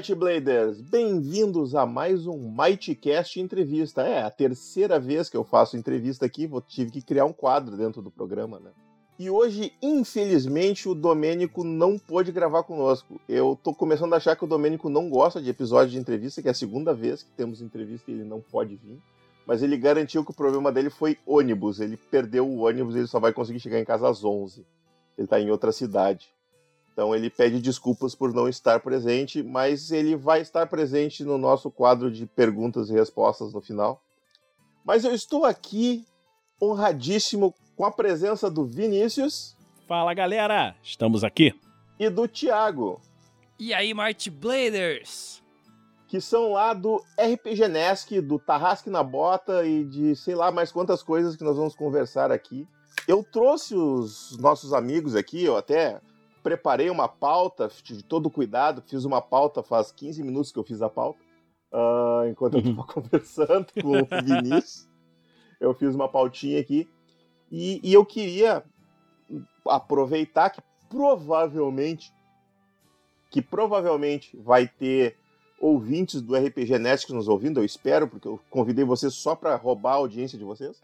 Might Bladers! Bem-vindos a mais um Mightcast Entrevista. É a terceira vez que eu faço entrevista aqui, vou, tive que criar um quadro dentro do programa, né? E hoje, infelizmente, o Domênico não pôde gravar conosco. Eu tô começando a achar que o Domênico não gosta de episódio de entrevista, que é a segunda vez que temos entrevista e ele não pode vir. Mas ele garantiu que o problema dele foi ônibus. Ele perdeu o ônibus e ele só vai conseguir chegar em casa às 11. Ele tá em outra cidade. Então ele pede desculpas por não estar presente, mas ele vai estar presente no nosso quadro de perguntas e respostas no final. Mas eu estou aqui honradíssimo com a presença do Vinícius. Fala galera, estamos aqui. E do Thiago. E aí, Might Bladers? Que são lá do RPG Nesk, do Tarrasque na Bota e de sei lá mais quantas coisas que nós vamos conversar aqui. Eu trouxe os nossos amigos aqui, eu até preparei uma pauta de todo cuidado, fiz uma pauta faz 15 minutos que eu fiz a pauta, uh, enquanto eu estava conversando com o Vinícius. Eu fiz uma pautinha aqui. E, e eu queria aproveitar que provavelmente que provavelmente vai ter ouvintes do RPG Net nos ouvindo, eu espero, porque eu convidei vocês só para roubar a audiência de vocês,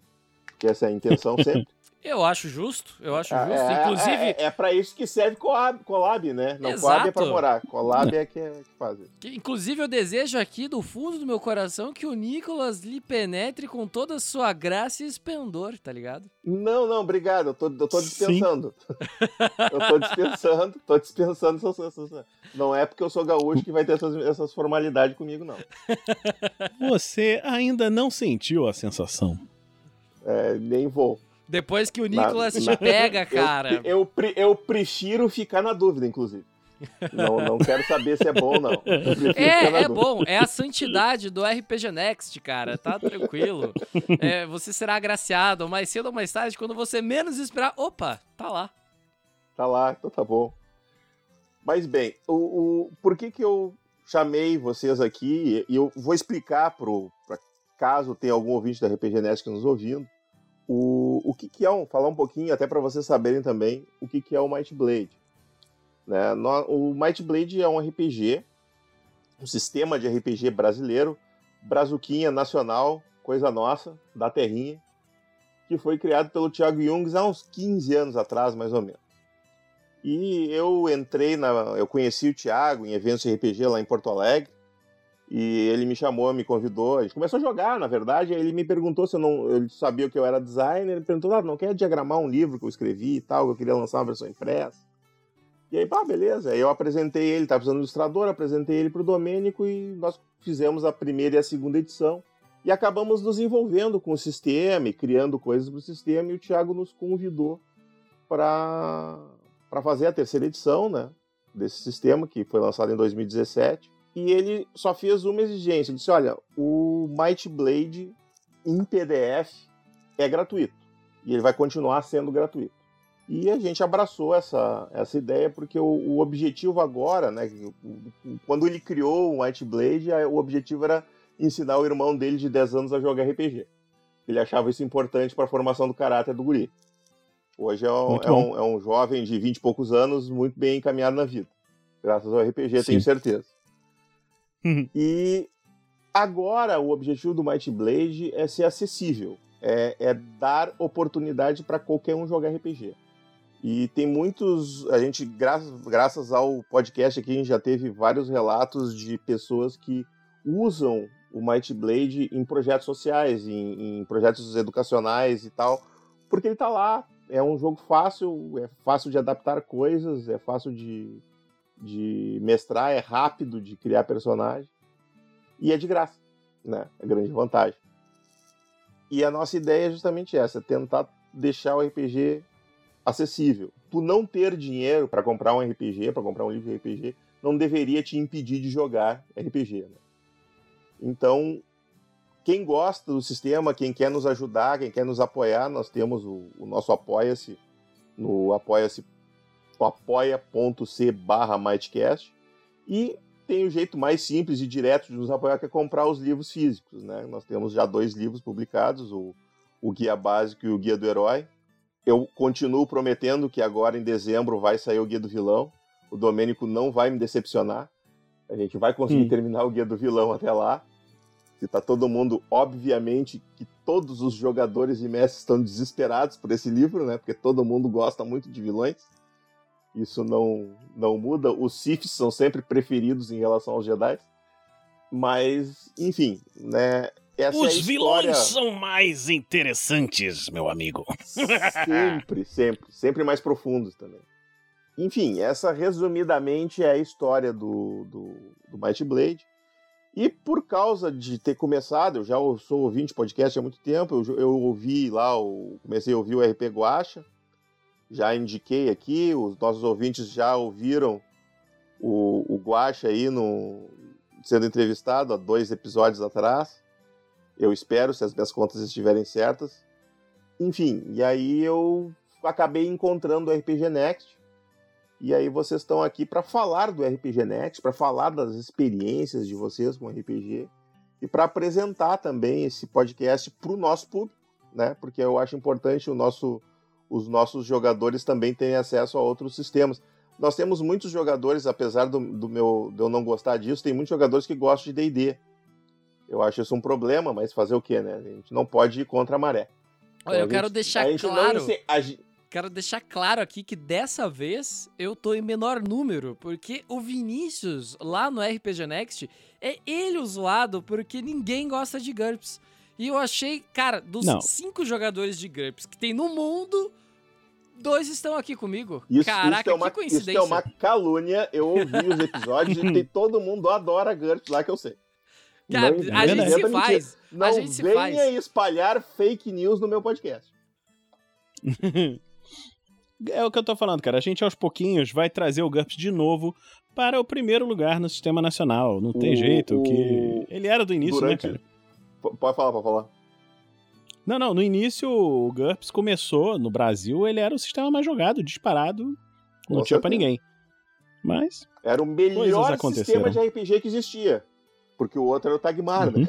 que essa é a intenção sempre. Eu acho justo, eu acho Ah, justo. é, Inclusive, É, é para isso que serve Collab, collab né? Não, Exato. Collab é pra morar. Collab é que, é que faz isso. que- inclusive eu desejo aqui do fundo do meu coração que o Nicolas lhe penetre com toda a sua graça e esplendor, tá ligado? Não, não, obrigado. Eu tô, eu tô dispensando. eu tô dispensando, tô dispensando. essas- essas- Não é porque eu sou gaúcho que vai ter essas, essas formalidades comigo, não. Você ainda não sentiu a sensação? É, nem vou. Depois que o Na- Nicolas te na- pega, Eu- cara. Eu, pre- eu prefiro ficar na dúvida, inclusive. Não, não quero saber se é bom ou não. Eu na É, é bom, é a santidade do RPG Next, cara, tá tranquilo. É, você será agraciado mais cedo ou mais tarde, quando você menos esperar. Opa, tá lá. Tá lá, então tá bom. Mas bem, o, o, por que que eu chamei vocês aqui? E eu vou explicar pro, pra caso tenha algum ouvinte da RPG Nest nos ouvindo, o, o que que é um, falar um pouquinho, até para vocês saberem também, o que que é o Might Blade. Né? No- o Might Blade é um RPG, um sistema de RPG brasileiro, brazuquinha nacional, coisa nossa, da terrinha, que foi criado pelo Thiago Jungs há uns 15 anos atrás, mais ou menos. E eu entrei na. Eu conheci o Thiago em eventos de RPG lá em Porto Alegre. E ele me chamou, me convidou. A gente começou a jogar, na verdade. Ele me perguntou se eu não. Ele sabia que eu era designer. Ele perguntou: ah, não quer diagramar um livro que eu escrevi e tal, que eu queria lançar uma versão impressa. E aí, pá, beleza. Aí eu apresentei ele, tava precisando de ilustrador, apresentei ele pro Domênico e nós fizemos a primeira e a segunda edição. E acabamos nos envolvendo com o sistema e criando coisas pro sistema. E o Thiago nos convidou para para fazer a terceira edição, né, desse sistema que foi lançado em 2017. E ele só fez uma exigência, ele disse: "Olha, o Might Blade em PDF é gratuito e ele vai continuar sendo gratuito". E a gente abraçou essa, essa ideia porque o, o objetivo agora, né, quando ele criou o Might Blade, o objetivo era ensinar o irmão dele de 10 anos a jogar RPG. Ele achava isso importante para a formação do caráter do guri. Hoje é um, é, um, é um jovem de 20 e poucos anos muito bem encaminhado na vida. Graças ao RPG, tenho Sim. certeza. Uhum. E agora o objetivo do Might Blade é ser acessível. É, é dar oportunidade para qualquer um jogar RPG. E tem muitos. A gente, graças, graças ao podcast aqui, a gente já teve vários relatos de pessoas que usam o Might Blade em projetos sociais, em, em projetos educacionais e tal, porque ele tá lá. É um jogo fácil, é fácil de adaptar coisas, é fácil de, de mestrar, é rápido de criar personagem e é de graça, né? É grande vantagem. E a nossa ideia é justamente essa, tentar deixar o RPG acessível. Tu não ter dinheiro para comprar um RPG, para comprar um livro de RPG, não deveria te impedir de jogar RPG. Né? Então, quem gosta do sistema, quem quer nos ajudar, quem quer nos apoiar, nós temos o, o nosso apoia-se no apoia-se apoia.c barra Mightcast e tem o jeito mais simples e direto de nos apoiar que é comprar os livros físicos, né? Nós temos já dois livros publicados, o, o Guia Básico e o Guia do Herói. Eu continuo prometendo que agora em dezembro vai sair o Guia do Vilão. O Domênico não vai me decepcionar. A gente vai conseguir Hum. terminar o Guia do Vilão até lá. Que tá todo mundo, obviamente, que todos os jogadores e mestres estão desesperados por esse livro, né? Porque todo mundo gosta muito de vilões. Isso não, não muda. Os Siths são sempre preferidos em relação aos Jedi. Mas, enfim, né? Essa é Os vilões história... são mais interessantes, meu amigo. Sempre, sempre. Sempre mais profundos também. Enfim, essa resumidamente é a história do, do, do Might Blade. E por causa de ter começado, eu já sou ouvinte de podcast há muito tempo, eu, eu ouvi lá, o, comecei a ouvir o RP Guacha, já indiquei aqui, os nossos ouvintes já ouviram o, o aí no, sendo entrevistado há dois episódios atrás. Eu espero, se as minhas contas estiverem certas. Enfim, e aí eu acabei encontrando o RPG Next. E aí vocês estão aqui para falar do RPG Next, para falar das experiências de vocês com RPG e para apresentar também esse podcast para o nosso público, né? Porque eu acho importante o nosso, os nossos jogadores também terem acesso a outros sistemas. Nós temos muitos jogadores, apesar do, do meu de eu não gostar disso, tem muitos jogadores que gostam de D&D. Eu acho isso um problema, mas fazer o quê, né? A gente não pode ir contra a maré. Olha, Então, eu quero gente- deixar não claro. a Quero deixar claro aqui que dessa vez eu tô em menor número, porque o Vinícius, lá no RPG Next, é ele o zoado porque ninguém gosta de GURPS. E eu achei, cara, dos Não. cinco jogadores de GURPS que tem no mundo, dois estão aqui comigo. Isso, Caraca, isso, é uma, que coincidência. isso é uma calúnia. Eu ouvi os episódios e tem, todo mundo adora GURPS lá que eu sei. Cara, Não a gente se mentira. faz. Não gente se venha faz. espalhar fake news no meu podcast. É o que eu tô falando, cara. A gente aos pouquinhos vai trazer o GURPS de novo para o primeiro lugar no sistema nacional. Não tem O- jeito, o- que ele era do início, Durante- né, cara? Pode falar, pode falar. Não, não, no início o GURPS começou no Brasil, ele era o sistema mais jogado, disparado, não Com tinha pra ninguém. Mas, Era o melhor sistema de RPG que existia. Porque o outro era o Tagmar, né?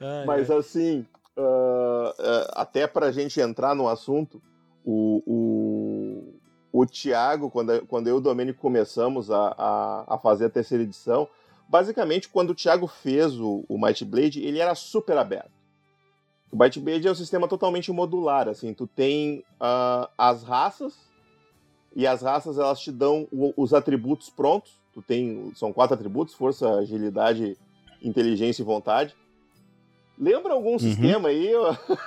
Ai, Mas assim, ah, ah, até pra gente entrar no assunto, o, o, o Thiago, quando, quando eu e o Domênico começamos a, a, a fazer a terceira edição, basicamente quando o Thiago fez o, o Might Blade, ele era super aberto. O Might Blade é um sistema totalmente modular, assim, tu tem ah, as raças, e as raças elas te dão o- os atributos prontos, tu tem, são quatro atributos, força, agilidade, inteligência e vontade. Lembra algum sistema aí?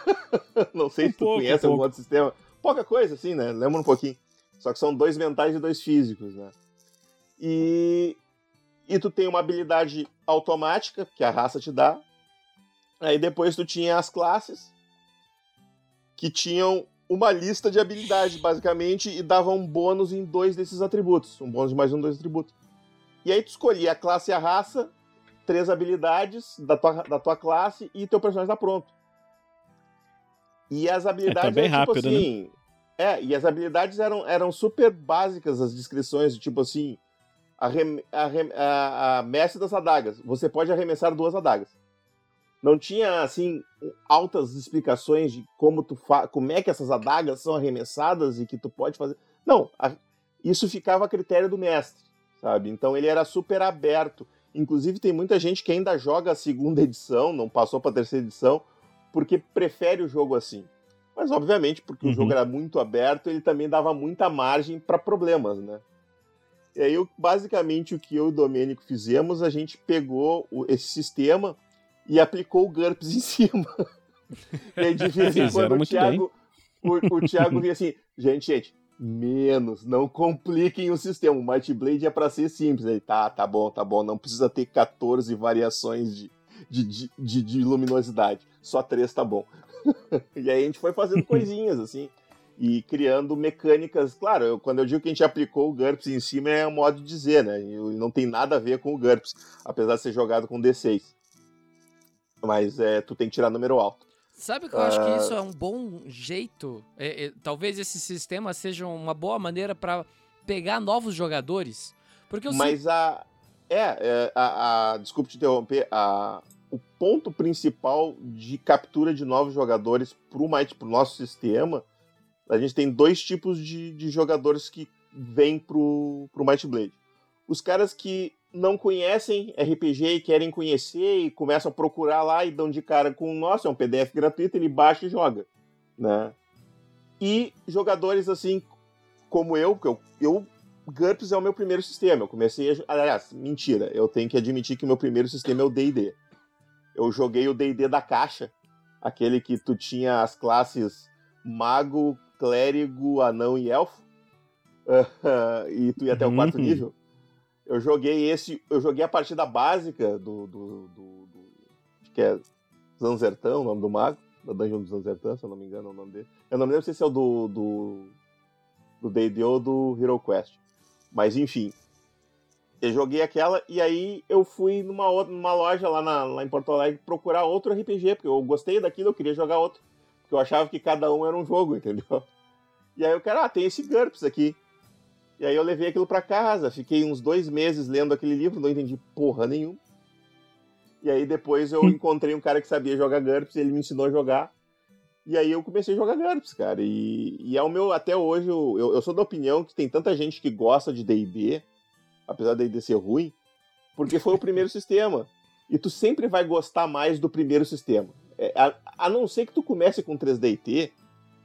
Não sei Um se tu pouco, conhece um algum pouco. outro sistema. Pouca coisa, assim, né? Lembra um pouquinho. Só que são dois mentais e dois físicos, né? E, e tu tem uma habilidade automática, que a raça te dá. Aí depois tu tinha as classes, que tinham uma lista de habilidades, basicamente, e davam um bônus em dois desses atributos. Um bônus de mais um, dois atributos. E aí tu escolhia a classe e a raça, três habilidades da tua, da tua classe e teu personagem tá pronto. E as habilidades bem eram, tipo rápido, né? assim. É, e as habilidades eram, eram super básicas, as descrições, tipo assim. Arrem, arrem, a, a mestre das adagas. Você pode arremessar duas adagas. Não tinha, assim, altas explicações de como tu fa como é que essas adagas são arremessadas e que tu pode fazer. Não, a- isso ficava a critério do mestre, sabe? Então ele era super aberto. Inclusive tem muita gente que ainda joga a segunda edição, não passou para a terceira edição, porque prefere o jogo assim. Mas obviamente, porque Uhum. o jogo era muito aberto, ele também dava muita margem para problemas, né? E aí, eu- basicamente, o que eu e o Domênico fizemos, a gente pegou esse sistema e aplicou o GURPS em cima. e aí, de vez em quando, o Thiago, o, o Thiago vinha assim, gente, gente, menos, não compliquem o sistema. O Might Blade é para ser simples. Aí, tá, tá bom, tá bom, não precisa ter 14 variações de, de, de, de- de luminosidade. Só três tá bom. e aí a gente foi fazendo coisinhas, assim, e criando mecânicas. Claro, eu- quando eu digo que a gente aplicou o GURPS em cima, é um modo de dizer, né? Não tem nada a ver com o GURPS, apesar de ser jogado com D6. Mas é, tu tem que tirar número alto. Sabe que eu acho que Ah. isso é um bom jeito? É, é, talvez esse sistema seja uma boa maneira pra pegar novos jogadores. Porque Mas a. É, é, a, a- desculpe te interromper. A, o ponto principal de captura de novos jogadores Might, pro nosso sistema, a gente tem dois tipos de, de jogadores que vem pro, pro Might Blade. Os caras que não conhecem RPG e querem conhecer e começam a procurar lá e dão de cara com, nossa, é um PDF gratuito, ele baixa e joga, né? E jogadores assim como eu, porque eu, eu GURPS é o meu primeiro sistema. Eu comecei a. Aliás, mentira, eu tenho que admitir que o meu primeiro sistema é o DD. Eu joguei o DD da caixa, aquele que tu tinha as classes mago, clérigo, anão e elfo. e tu ia até o quarto uhum. nível. Eu joguei esse. Eu joguei a partida básica do. do, do, do que é Zanzertão, o nome do mago. Da Dungeon do Zanzertão, se eu não me engano é o nome dele. Eu não me lembro se é o do. do do D&D ou do Hero Quest. Mas enfim, eu joguei aquela e aí eu fui numa, outra, numa loja lá, na, lá em Porto Alegre procurar outro RPG, porque eu gostei daquilo, eu queria jogar outro. Eu achava que cada um era um jogo, entendeu? E aí eu quero, ah, tem esse GURPS aqui. E aí eu levei aquilo para casa, fiquei uns dois meses lendo aquele livro, não entendi porra nenhuma. E aí depois eu encontrei um cara que sabia jogar GURPS, ele me ensinou a jogar. E aí eu comecei a jogar GURPS, cara. E, e é o meu, até hoje, eu, eu sou da opinião que tem tanta gente que gosta de D&D, apesar de D&D ser ruim, porque foi o primeiro sistema. E tu sempre vai gostar mais do primeiro sistema. É, a, a, não ser que tu comece com 3D&T,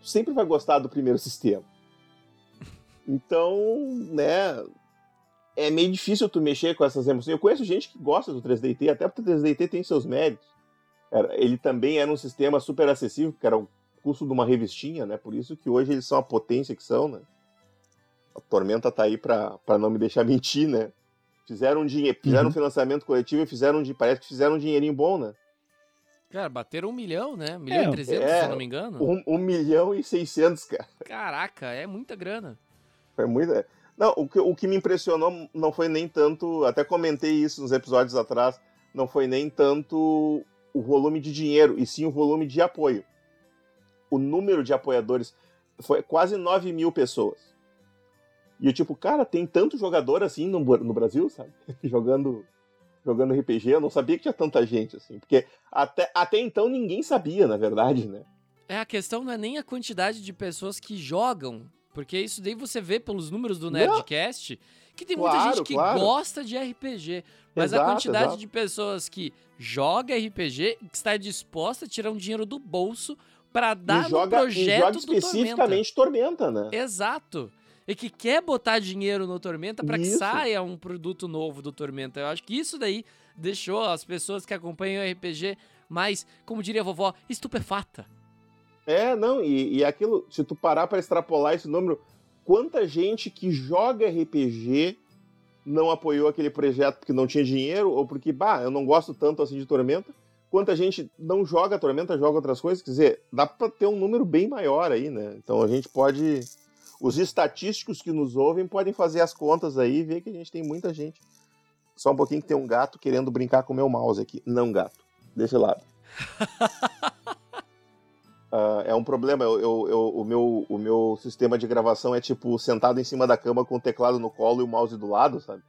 tu sempre vai gostar do primeiro sistema. Então, né, é meio difícil tu mexer com essas emoções. Eu conheço gente que gosta do 3D&T, até porque o 3D&T tem seus méritos. Ele também era um sistema super acessível, que era o custo de uma revistinha, né? Por isso que hoje eles são a potência que são, né? A Tormenta tá aí para não me deixar mentir, né? Fizeram um dinheiro, fizeram uhum. um financiamento coletivo e fizeram parece que fizeram um dinheirinho bom, né? Cara, bateram um milhão, né? Um milhão é, e trezentos, é, se eu não me engano. Um, um, milhão e seiscentos, cara. Caraca, é muita grana. Foi muita. Não, o que, o que me impressionou não foi nem tanto. Até comentei isso nos episódios atrás. Não foi nem tanto o volume de dinheiro, e sim o volume de apoio. O número de apoiadores foi quase 9 mil pessoas. E eu, tipo, cara, tem tanto jogador assim no, no Brasil, sabe? jogando jogando RPG, eu não sabia que tinha tanta gente, assim. Porque até, até então ninguém sabia, na verdade, né? É, a questão não é nem a quantidade de pessoas que jogam, porque isso daí você vê pelos números do Nerdcast, não. que tem muita claro, gente que claro. gosta de RPG. Mas exato, a quantidade exato. de pessoas que joga RPG e que está disposta a tirar um dinheiro do bolso para dar e joga, no projeto e joga especificamente Tormenta. Tormenta, né? Exato. E que quer botar dinheiro no Tormenta para que saia um produto novo do Tormenta. Eu acho que isso daí deixou as pessoas que acompanham o RPG mais, como diria a vovó, estupefata. É, não, e, e aquilo, se tu parar para extrapolar esse número, quanta gente que joga RPG não apoiou aquele projeto porque não tinha dinheiro ou porque, bah, eu não gosto tanto assim de Tormenta. Quanta gente não joga Tormenta, joga outras coisas. Quer dizer, dá para ter um número bem maior aí, né? Então a gente pode. Os estatísticos que nos ouvem podem fazer as contas aí e ver que a gente tem muita gente. Só um pouquinho que tem um gato querendo brincar com o meu mouse aqui. Não gato. Desse lado. Uh, é um problema. Eu, eu, eu, o, meu, o meu sistema de gravação é tipo sentado em cima da cama com o teclado no colo e o mouse do lado, sabe?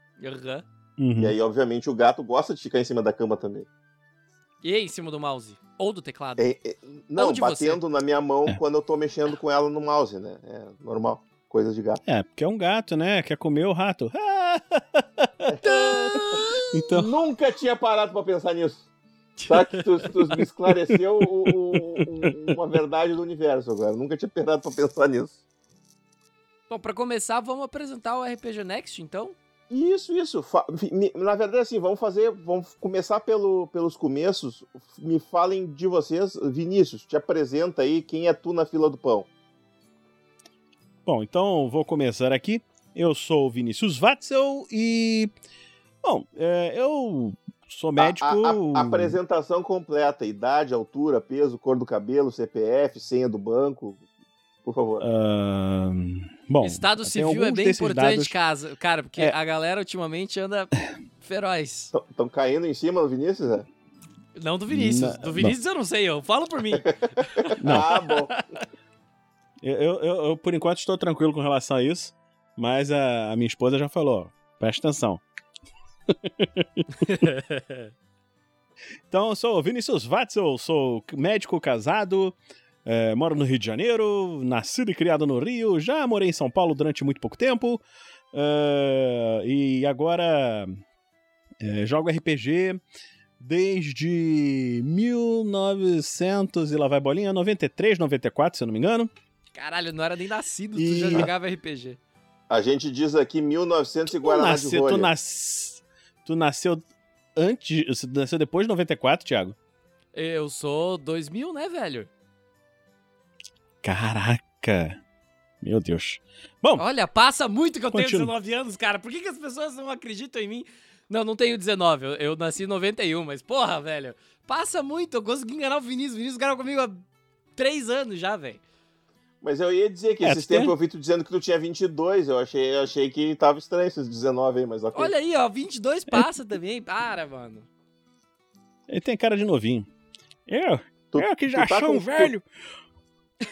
Uhum. E aí, obviamente, o gato gosta de ficar em cima da cama também. E em cima do mouse? Ou do teclado? É, é, não, batendo você? na minha mão é. quando eu tô mexendo com ela no mouse, né? É normal. Coisa de gato. É, porque é um gato, né? Quer comer o rato. então... Nunca tinha parado para pensar nisso. Tá que tu, tu me esclareceu o, o, uma verdade do universo agora. Nunca tinha parado pra pensar nisso. Bom, pra começar, vamos apresentar o RPG Next, então? Isso, isso. Na verdade, assim, vamos fazer. Vamos começar pelo, pelos começos. Me falem de vocês. Vinícius, te apresenta aí quem é tu na fila do pão. Bom, então vou começar aqui. Eu sou o Vinícius Watzel e. Bom, é, eu Sou médico. A, a, a, apresentação completa: idade, altura, peso, cor do cabelo, CPF, senha do banco. Por favor. Uh, bom, Estado civil é bem importante, dados... casa, cara, porque é. a galera ultimamente anda feroz. Estão caindo em cima do Vinícius, é? Não do Vinícius. do Vinícius não. eu não sei, eu falo por mim. Não. ah, bom. Eu, eu, eu, por enquanto, estou tranquilo com relação a isso, mas a, a minha esposa já falou: presta atenção. então, eu sou Vinícius Watzel, sou médico casado, É, moro no Rio de Janeiro, nascido e criado no Rio, já morei em São Paulo durante muito pouco tempo. é, e agora é, jogo RPG desde 1900 e lá vai bolinha, 93, 94, se eu não me engano. Caralho, não era nem nascido, tu E- já jogava RPG. A gente diz aqui 1900 e Tu, Guaraná de nasceu, tu, nas... tu nasceu antes, você nasceu depois de 94, Thiago? Eu sou 2000, né, velho? Caraca. Meu Deus. Bom, Olha, passa muito que eu tenho Continua. 19 anos, cara. Por que, que as pessoas não acreditam em mim? Não, não tenho 19. Eu, eu nasci em 91, mas porra, velho. Passa muito. Eu consegui enganar o Vinícius. O Vinícius grava comigo há 3 anos já, velho. Mas eu ia dizer que É, esses tu tem- tempos eu vi tu dizendo que tu tinha 22. Eu achei, eu achei que tava estranho esses 19 aí, mas ok. Olha aí, ó. 22 passa também. Para, mano. ele tem cara de novinho. Eu, Tu- eu que tu já tá sou com- um velho.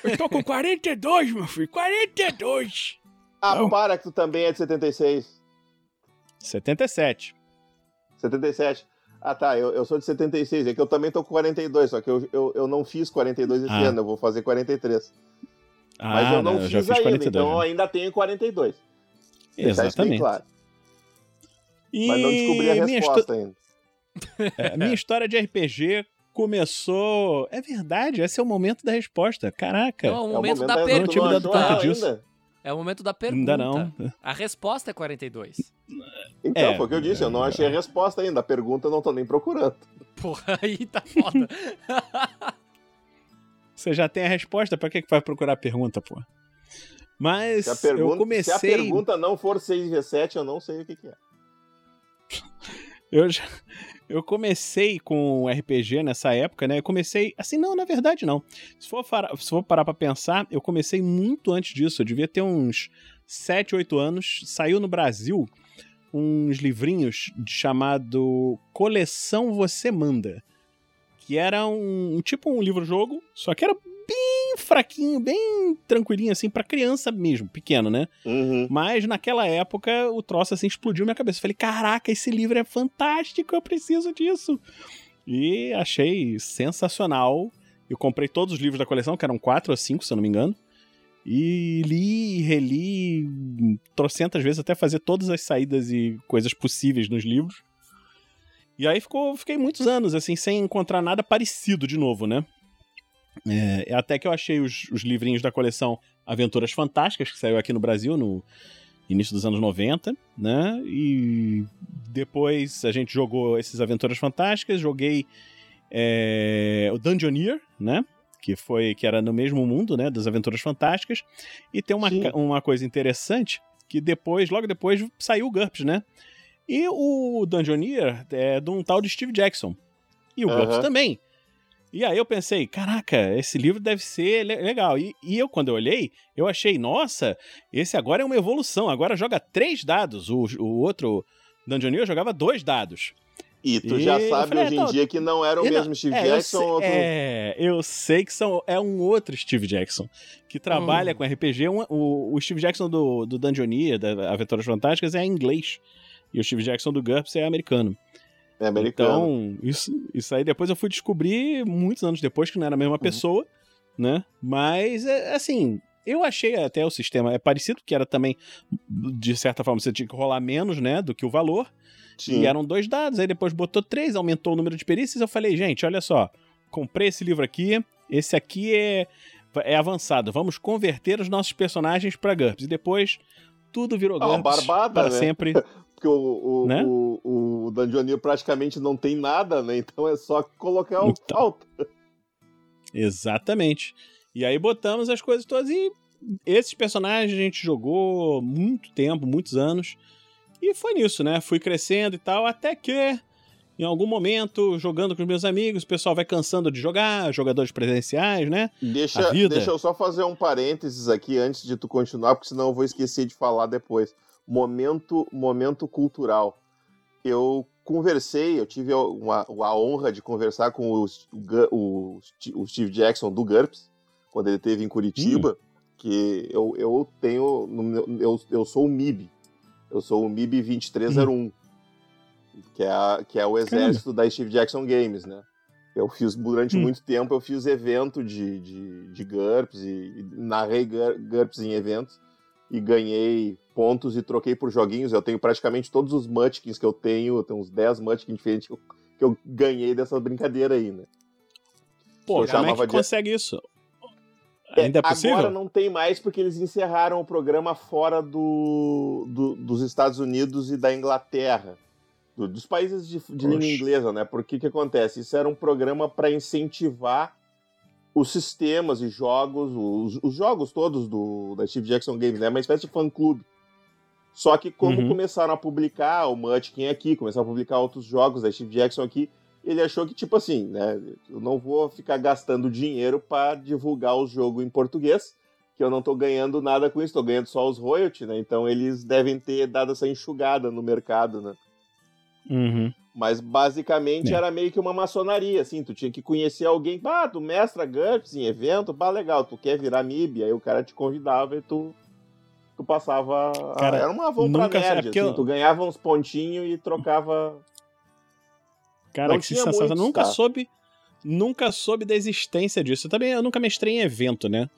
Eu tô com 42, meu filho. 42. Ah, Não. para que tu também é de 76. 77. 77. Ah, tá. Eu, eu sou de 76. É que eu também tô com 42, só que eu, eu, eu não fiz 42 esse Ah. ano. Eu vou fazer 43. Mas Ah, eu não eu fiz já fiz ainda, 42. então eu né? ainda tenho 42. Deixar isso bem Exatamente. claro. E Mas não descobri a minha, resposta ainda. histó- é, minha história de RPG começou. É verdade, esse é o momento da resposta. Caraca. Não, é o É o momento momento da da- Eu não tinha me pergunta. dado conta disso. ainda? É o momento da pergunta. Ainda não. A resposta é 42. Então, É, foi o que eu disse. Eu não achei a resposta ainda. A pergunta eu não tô nem procurando. Porra, aí tá foda. Você já tem a resposta, pra que que vai procurar a pergunta, pô? Mas Se a pergunta, eu comecei. se a pergunta não for 6v7, eu não sei o que, que é. Eu, já- eu comecei com RPG nessa época, né? Eu comecei. Assim, não, na verdade, não. Se for, se for parar pra pensar, eu comecei muito antes disso. Eu devia ter uns 7, 8 anos. Saiu no Brasil uns livrinhos chamado Coleção Você Manda. Que era um, um tipo um livro-jogo, só que era bem fraquinho, bem tranquilinho, assim, pra criança mesmo, pequeno, né? Uhum. Mas naquela época o troço assim explodiu minha cabeça. Eu falei, caraca, esse livro é fantástico, eu preciso disso. E achei sensacional. Eu comprei todos os livros da coleção, que eram quatro ou cinco, se eu não me engano. E li reli trocentas vezes até fazer todas as saídas e coisas possíveis nos livros. E aí ficou, fiquei muitos anos, assim, sem encontrar nada parecido de novo, né? É, até que eu achei os, os livrinhos da coleção Aventuras Fantásticas, que saiu aqui no Brasil no início dos anos 90, né? E depois a gente jogou esses Aventuras Fantásticas, joguei é, o Dungeoneer, né? Que foi que era no mesmo mundo, né? Das Aventuras Fantásticas. E tem uma, Sim. uma coisa interessante que depois, logo depois, saiu o GURPS, né? E o Dungeoneer é de um tal de Steve Jackson. E o Aham. GURPS também. E aí eu pensei, caraca, esse livro deve ser le- legal. E, e eu, quando eu olhei, eu achei, nossa, esse agora é uma evolução. Agora joga três dados. O, o outro Dungeoneer jogava dois dados. E tu E já eu sabe falei, hoje ah, em tá. dia que não era o não- mesmo Steve é, eu Jackson. sei- outro... É, eu sei que são, é um outro Steve Jackson que trabalha Hum. com RPG. Um- o, o Steve Jackson do, do Dungeoneer, da Aventuras Fantásticas, é em inglês. E o Steve Jackson do GURPS é americano. É americano. Então, isso, isso aí depois eu fui descobrir muitos anos depois que não era a mesma Uhum. pessoa, né? Mas, é, assim, eu achei até o sistema é parecido, que era também, de certa forma, você tinha que rolar menos, né, do que o valor. Sim. E eram dois dados, aí depois botou três, aumentou o número de perícias. Eu falei, gente, olha só, comprei esse livro aqui, esse aqui é, é avançado, vamos converter os nossos personagens para GURPS. E depois tudo virou Ah, GURPS barbada, para né? sempre. Porque o, o, Né? o, o praticamente não tem nada, né? Então é só colocar o Então. falta. Exatamente. E aí botamos as coisas todas e esses personagens a gente jogou muito tempo, muitos anos. E foi nisso, né? Fui crescendo e tal, até que em algum momento, jogando com os meus amigos, o pessoal vai cansando de jogar, jogadores presenciais, né? Deixa, deixa eu só fazer um parênteses aqui antes de tu continuar, porque senão eu vou esquecer de falar depois. Momento, momento cultural. Eu conversei, eu tive uma, a honra de conversar com o, o, o Steve Jackson do GURPS, quando ele esteve em Curitiba, que eu, eu tenho. Eu, eu sou o MIB. Eu sou o MIB 2301. Que é, a- que é o exército da Steve Jackson Games, né? Eu fiz, durante Hum. muito tempo, eu fiz evento de, de, de GURPS e, e narrei GUR- GURPS em eventos e ganhei pontos e troquei por joguinhos. Eu tenho praticamente todos os Munchkins que eu tenho, eu tenho uns 10 Munchkins diferentes que eu, que eu ganhei dessa brincadeira aí, né? Pô, Eu como é que de- consegue isso? Ainda é possível? Agora não tem mais porque eles encerraram o programa fora do, do- dos Estados Unidos e da Inglaterra, do- dos países de, de língua inglesa, né? Porque o que acontece? Isso era um programa para incentivar os sistemas e jogos, os, os jogos todos do, da Steve Jackson Games, né? É uma espécie de fã-clube. Só que quando Uhum. começaram a publicar o Munchkin aqui, começaram a publicar outros jogos da Steve Jackson aqui, ele achou que, tipo assim, né? Eu não vou ficar gastando dinheiro para divulgar o jogo em português, que eu não tô ganhando nada com isso, tô ganhando só os royalties, né? Então eles devem ter dado essa enxugada no mercado, né? Uhum. Mas basicamente É. era meio que uma maçonaria, assim, tu tinha que conhecer alguém, ah, tu mestra GURPS em evento, bah, legal, tu quer virar MIB, aí o cara te convidava e tu, tu passava... a- Cara, era uma avó pra nerd, assim, eu- tu ganhava uns pontinhos e trocava... Cara, Não que sensação. muitos, nunca tá? soube. Nunca soube da existência disso. Eu também eu nunca mestrei em evento, né?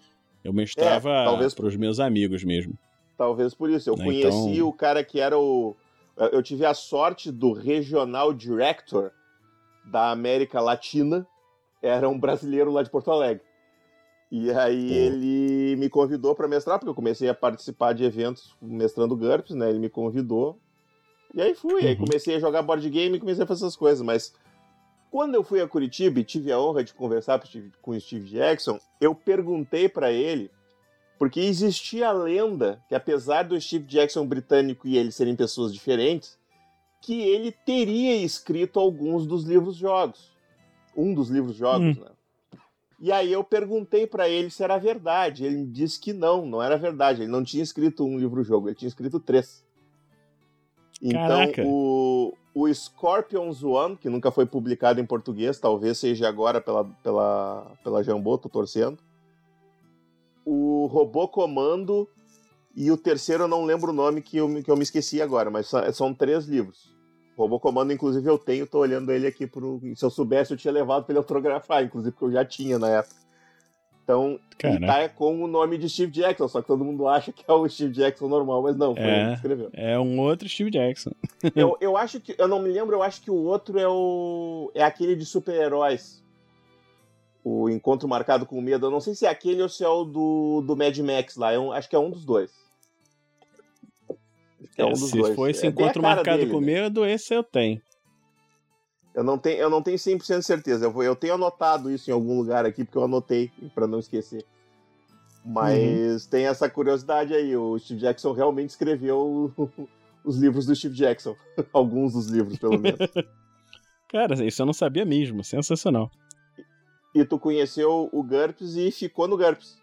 Eu mestrava É, talvez- pros meus amigos mesmo. Talvez por isso. Eu Né, conheci então- o cara que era o. Eu tive a sorte do regional director da América Latina, era um brasileiro lá de Porto Alegre. E aí ele me convidou para mestrar, porque eu comecei a participar de eventos mestrando GURPS, né? Ele me convidou. E aí fui. Aí Uhum. comecei a jogar board game e comecei a fazer essas coisas. Mas quando eu fui a Curitiba e tive a honra de conversar com o Steve- com o Steve Jackson, eu perguntei para ele porque existia a lenda que, apesar do Steve Jackson britânico e ele serem pessoas diferentes, que ele teria escrito alguns dos livros-jogos. Um dos livros-jogos, né? E aí eu perguntei pra ele se era verdade. Ele disse que não, não era verdade. Ele não tinha escrito um livro-jogo, ele tinha escrito três. Então, o, o Scorpions One, que nunca foi publicado em português, talvez seja agora pela, pela, pela Jambô, tô torcendo o Robô Comando e o terceiro eu não lembro o nome que eu, me- que eu me esqueci agora, mas são, são três livros. O Robô Comando, inclusive, eu tenho, tô olhando ele aqui pro. Se eu soubesse, eu tinha levado pra ele autografar, inclusive, porque eu já tinha na época. Então, Caraca. tá com o nome de Steve Jackson, só que todo mundo acha que é o Steve Jackson normal, mas não, foi É. ele que escreveu. É um outro Steve Jackson. Eu, eu acho que. Eu não me lembro, eu acho que o outro é o. É aquele de super-heróis. O Encontro Marcado com Medo. Eu não sei se é aquele ou se é o do, do Mad Max lá. É acho que é um dos dois. Que é, um É, dos se dois. for esse É encontro marcado dele, com né? medo, esse eu tenho. Eu não tenho, eu não tenho 100% de certeza. Eu, vou, eu tenho anotado isso em algum lugar aqui, porque eu anotei pra não esquecer. Mas tem essa curiosidade aí. O Steve Jackson realmente escreveu os livros do Steve Jackson. Alguns dos livros, pelo menos. Cara, isso eu não sabia mesmo. Sensacional. E tu conheceu o GURPS e ficou no GURPS.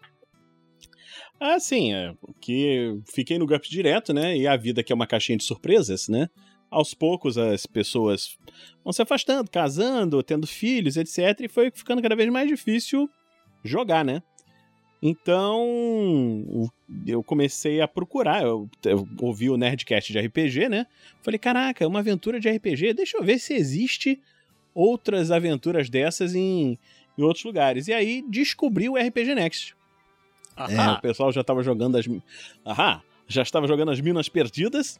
Ah, sim, é, que fiquei no GURPS direto, né? E a vida que é uma caixinha de surpresas, né? Aos poucos as pessoas vão se afastando, casando, tendo filhos, etc. E foi ficando cada vez mais difícil jogar, né? Então, eu comecei a procurar, eu, eu ouvi o Nerdcast de RPG, né? Falei, caraca, uma aventura de RPG, deixa eu ver se existe outras aventuras dessas em, em outros lugares. E aí descobri o RPG Next. É, o pessoal já estava jogando as. Ahá! Já estava jogando as Minas Perdidas.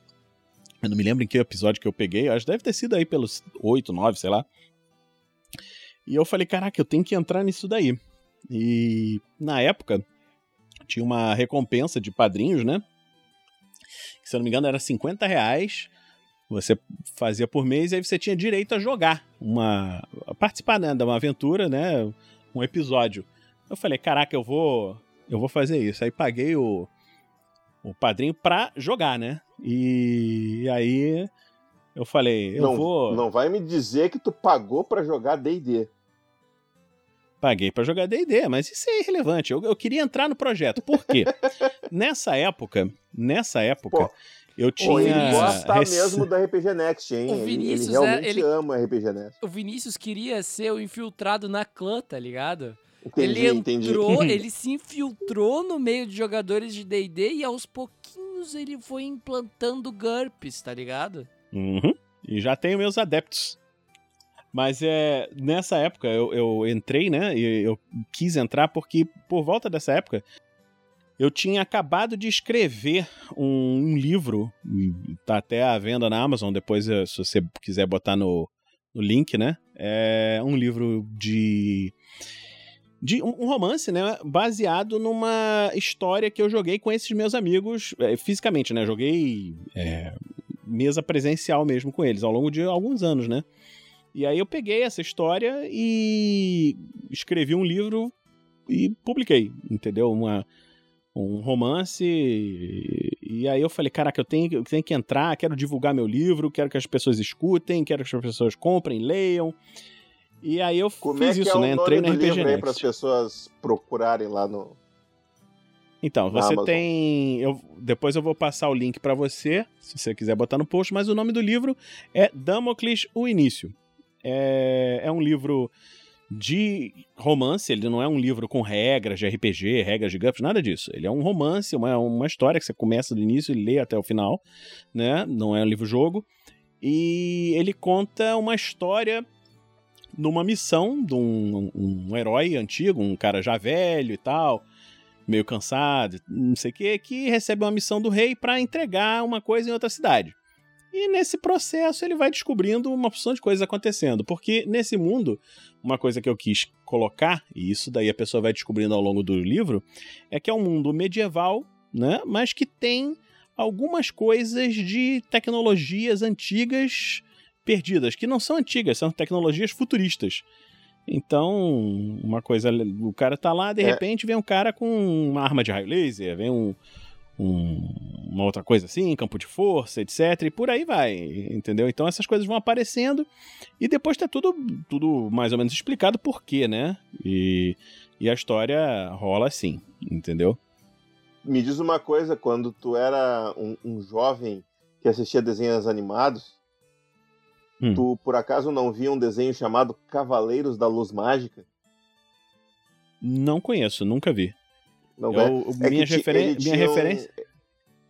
Eu não me lembro em que episódio que eu peguei. Acho que deve ter sido aí pelos 8, 9, sei lá. E eu falei, caraca, eu tenho que entrar nisso daí. E na época tinha uma recompensa de padrinhos, né? Que, se eu não me engano, era 50 reais. Você fazia por mês e aí você tinha direito a jogar uma. a participar né, de uma aventura, né? Um episódio. Eu falei, caraca, eu vou. Eu vou fazer isso. Aí paguei o, o padrinho pra jogar, né? E aí eu falei, eu não, vou. não vai me dizer que tu pagou pra jogar D&D. Paguei pra jogar D&D, mas isso é irrelevante. Eu, eu queria entrar no projeto. Por quê? nessa época, nessa época, Pô, eu tinha... Pô, ele gosta rec- mesmo da RPG Next, hein? O Ele- Vinícius, ele, realmente é- ele- ama RPG Next. O Vinícius queria ser o infiltrado na clã, tá ligado? Entendi, ele entendi. entrou, ele se infiltrou no meio de jogadores de D&D e aos pouquinhos ele foi implantando GURPS, tá ligado? Uhum. E já tenho meus adeptos. Mas é nessa época eu, eu entrei, né? E eu quis entrar porque por volta dessa época eu tinha acabado de escrever um, um livro, tá até à venda na Amazon. Depois, se você quiser botar no, no link, né? É um livro de de um, romance, né, baseado numa história que eu joguei com esses meus amigos é, fisicamente, né? Joguei é, mesa presencial mesmo com eles ao longo de alguns anos, né? E aí eu peguei essa história e escrevi um livro e publiquei, entendeu? Uma, um romance. E, aí eu falei, caraca, eu tenho, eu tenho que entrar, quero divulgar meu livro, quero que as pessoas escutem, quero que as pessoas comprem, leiam. E aí eu Como fiz é isso, é né? Entrei no RPG Next. para as pessoas procurarem lá no. Então, você tem. Eu, depois eu vou passar o link para você, se você quiser botar no post, mas o nome do livro é Damocles O Início. É, é um livro de romance, ele não é um livro com regras de RPG, regras de GURPS, nada disso. Ele é um romance, uma, uma história que você começa do início e lê até o final, né? Não é um livro-jogo. E ele conta uma história numa missão de um, um, herói antigo, um cara já velho e tal, meio cansado, não sei o que, que recebe uma missão do rei para entregar uma coisa em outra cidade. E nesse processo ele vai descobrindo uma opção de coisas acontecendo, porque nesse mundo, uma coisa que eu quis colocar, e isso daí a pessoa vai descobrindo ao longo do livro, é que é um mundo medieval, né, mas que tem algumas coisas de tecnologias antigas perdidas, que não são antigas, são tecnologias futuristas. Então, uma coisa, o cara tá lá, de é. repente vem um cara com uma arma de raio laser, vem um, um, uma outra coisa assim, campo de força, etc. E por aí vai, entendeu? Então essas coisas vão aparecendo e depois tá tudo, tudo mais ou menos explicado por quê, né? E, e a história rola assim, entendeu? Me diz uma coisa, quando tu era um, um jovem que assistia desenhos animados, Hum. Tu, por acaso, não viu um desenho chamado Cavaleiros da Luz Mágica? Não conheço, nunca vi. Não eu, é minha, referen minha referência. Um,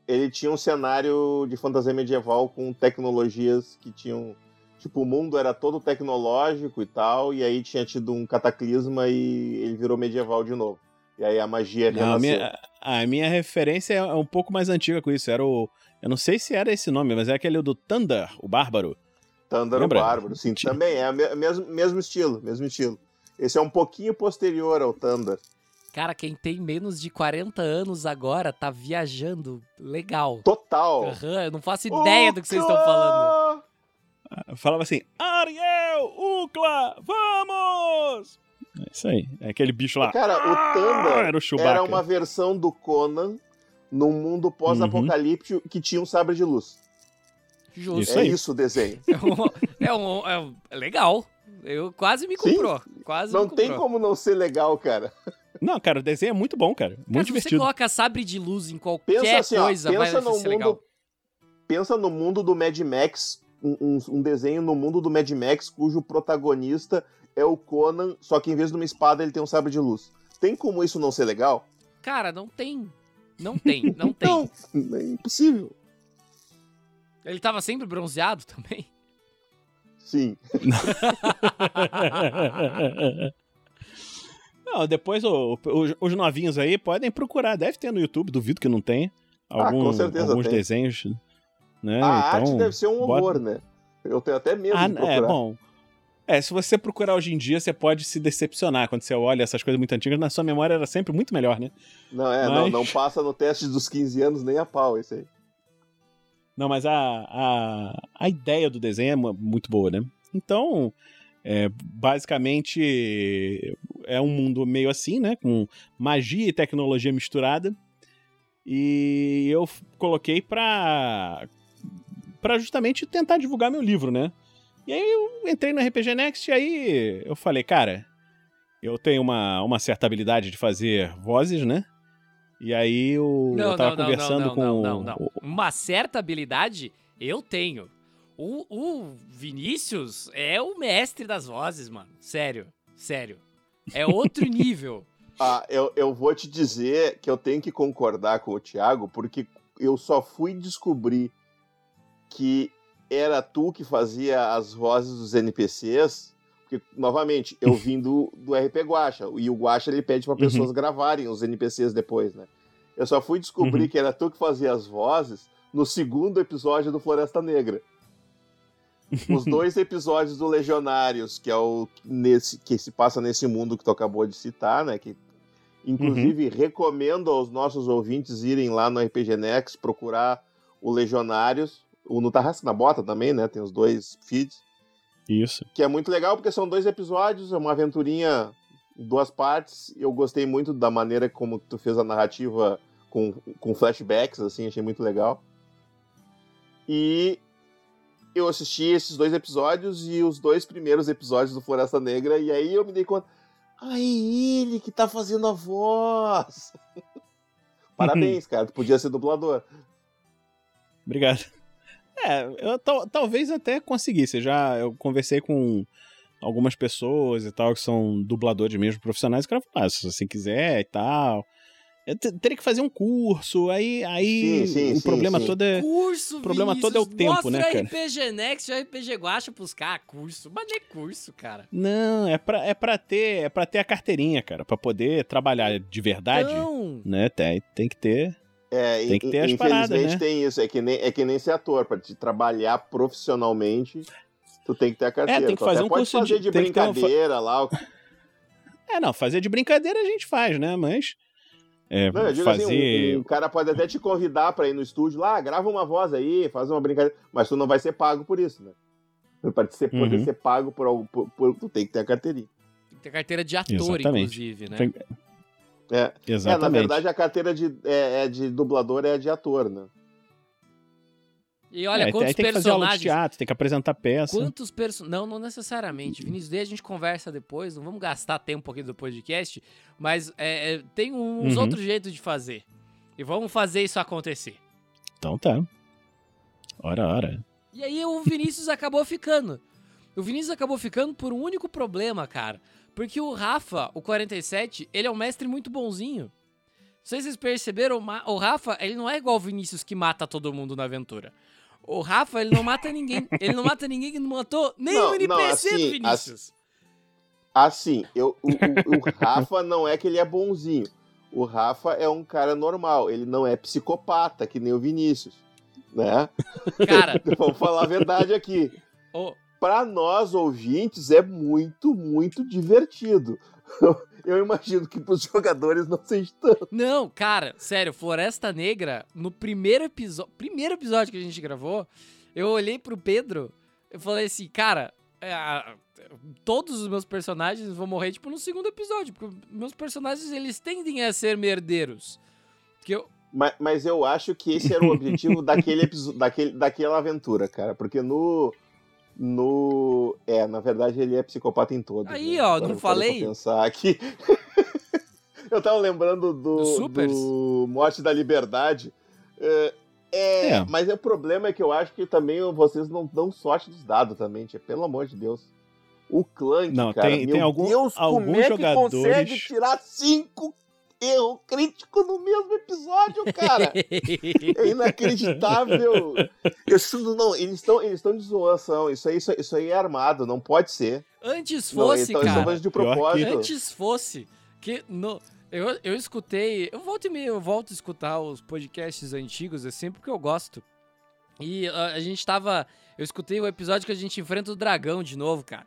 ele tinha um cenário de fantasia medieval com tecnologias que tinham. Tipo, o mundo era todo tecnológico e tal, e aí tinha tido um cataclisma e ele virou medieval de novo. E aí a magia não, a minha, a minha referência é um pouco mais antiga com isso. Era o. Eu não sei se era esse nome, mas é aquele do Thunder, o Bárbaro. Thunder Lembra? Bárbaro, sim, também é o mesmo, mesmo estilo, mesmo estilo. Esse é um pouquinho posterior ao Thunder. Cara, quem tem menos de 40 anos agora tá viajando legal. Total. Uhum, eu não faço ideia do que vocês estão falando. Eu falava assim, Ariel, Ucla, vamos! É isso aí, é aquele bicho lá. Cara, o ah, Thunder era, o era uma versão do Conan num mundo pós-apocalíptico uhum. que tinha um sabre de luz. Justo. Isso é isso o desenho. É, um, é, um, é legal. Eu quase me comprou. Sim. Quase não tem como não ser legal, cara. Não, cara, o desenho é muito bom, cara. Muito cara, divertido. Se você coloca sabre de luz em qualquer pensa assim, coisa, ó, pensa vai no mundo, legal. Pensa no mundo do Mad Max, um, um, desenho no mundo do Mad Max cujo protagonista é o Conan, só que em vez de uma espada ele tem um sabre de luz. Tem como isso não ser legal? Cara, não tem. Não tem, não tem. não, é impossível. Ele tava sempre bronzeado também? Sim. não, depois o, o, os novinhos aí podem procurar. Deve ter no YouTube, duvido que não tenha. Algum, ah, com certeza alguns tem. desenhos. Né? A então, arte deve ser um horror, bota... né? Eu tenho até medo ah, de é, procurar. É, bom. É, se você procurar hoje em dia, você pode se decepcionar quando você olha essas coisas muito antigas. Na sua memória era sempre muito melhor, né? Não, é, Mas... não, não passa no teste dos 15 anos nem a pau, esse aí. Não, mas a, a, a ideia do desenho é muito boa, né? Então, é, basicamente, é um mundo meio assim, né? Com magia e tecnologia misturada. E eu coloquei pra, pra justamente tentar divulgar meu livro, né? E aí eu entrei no RPG Next e aí eu falei, cara, eu tenho uma, uma certa habilidade de fazer vozes, né? E aí o, não, eu tava não, conversando não, com. Não, não, não. Uma certa habilidade eu tenho. O, o Vinícius é o mestre das vozes, mano. Sério, sério. É outro nível. Ah, eu, eu vou te dizer que eu tenho que concordar com o Thiago, porque eu só fui descobrir que era tu que fazia as vozes dos NPCs, porque, novamente, eu vim do, do RP Guacha, e o Guacha ele pede para Uhum. pessoas gravarem os NPCs depois, né? Eu só fui descobrir Uhum. que era tu que fazia as vozes no segundo episódio do Floresta Negra. Os dois episódios do Legionários, que é o nesse, que se passa nesse mundo que tu acabou de citar, né? Que, inclusive, Uhum. recomendo aos nossos ouvintes irem lá no RPG Next procurar o Legionários, o no Tarrasque na Bota também, né? Tem os dois feeds Isso. que é muito legal porque são dois episódios, é uma aventurinha em duas partes. Eu gostei muito da maneira como tu fez a narrativa com, com flashbacks, assim, achei muito legal. E eu assisti esses dois episódios e os dois primeiros episódios do Floresta Negra, e aí eu me dei conta. É ele que tá fazendo a voz! Parabéns, cara, tu podia ser dublador. Obrigado. É, eu tal- talvez até conseguisse. Já eu conversei com algumas pessoas e tal, que são dubladores mesmo profissionais, que falaram, ah, se você quiser e tal. Eu te- teria que fazer um curso, aí, aí Sim, sim, o sim, problema sim. todo é. Curso, o problema todo é o Vinícius, tempo, mostra né, cara? RPG Next e RPG Guacha pros caras, curso. Mas não é curso, cara. Não, é pra, é pra ter é para ter a carteirinha, cara, pra poder trabalhar de verdade, Então, né? Tem, tem que ter. É, Tem que ter as infelizmente paradas, né? tem isso. É que, nem, é que nem ser ator. Pra te trabalhar profissionalmente, tu tem que ter a carteira. É, tem que fazer um pode curso fazer de- de, ter um brincadeira lá. o- É, não, fazer de brincadeira a gente faz, né? Mas. É, Não, eu digo fazer. assim, um, um cara pode até te convidar pra ir no estúdio lá, "Ah, grava uma voz aí, faz uma brincadeira. Mas tu não vai ser pago por isso, né? Pra te ser, poder Uhum. ser pago por, algo- por, por- Tu tem que ter a carteirinha. tem que ter carteira de ator, Exatamente. inclusive, né? Tem- É, é, Exatamente. na verdade a carteira de, é, é de dublador é de ator, né? E olha, É, quantos tem que fazer aula de personagens... teatro, tem que apresentar peça. Quantos personagens. Não, não necessariamente. Vinícius, daí a gente conversa depois. Não vamos gastar tempo aqui do podcast. Mas é, é, tem uns Uhum. outros jeitos de fazer. E vamos fazer isso acontecer. Então tá. Ora, ora. E aí o Vinícius acabou ficando. O Vinícius acabou ficando por um único problema, cara. Porque o Rafa, o 47, ele é um mestre muito bonzinho. Não sei se vocês perceberam, o Rafa, ele não é igual o Vinícius que mata todo mundo na aventura. O Rafa, ele não mata ninguém. Ele não mata ninguém que não matou nem Não, o NPC não, do assim, Vinícius. Assim, eu, o, o- o Rafa não é que ele é bonzinho. O Rafa é um cara normal. Ele não é psicopata, que nem o Vinícius. Né? Cara, Vamos falar a verdade aqui. o- Para nós ouvintes é muito, muito divertido. Eu imagino que para os jogadores não seja tanto. Não, cara, sério, Floresta Negra, no primeiro episódio, primeiro episódio que a gente gravou, eu olhei pro Pedro, eu falei assim, cara, é, todos os meus personagens vão morrer, tipo, no segundo episódio, porque meus personagens, eles tendem a ser merdeiros. Que eu, Mas, mas eu acho que esse era o objetivo daquele episódio, daquele, daquela aventura, cara. Porque no. No. É, na verdade ele é psicopata em todos. Aí, né? ó, Agora não eu falei? pra pensar aqui. eu tava lembrando do. Do Supers? do Morte da Liberdade. É, é, É. mas o problema é que eu acho que também vocês não dão sorte dos dados também, tia, pelo amor de Deus. O Clank, Não, cara, tem- meu tem algum- Deus, como alguns é que jogadores- consegue tirar cinco erros críticos no mesmo episódio, cara? É inacreditável. Isso não, eles estão eles estão de zoação. Isso aí, isso, isso aí é armado, não pode ser. antes Não, fosse, então, eles estão cara, de propósito. antes fosse, que no... Eu, eu escutei, eu volto e meio, eu volto a escutar os podcasts antigos, assim, porque eu gosto. E ah, a gente tava. Eu escutei o episódio que a gente enfrenta o dragão de novo, cara.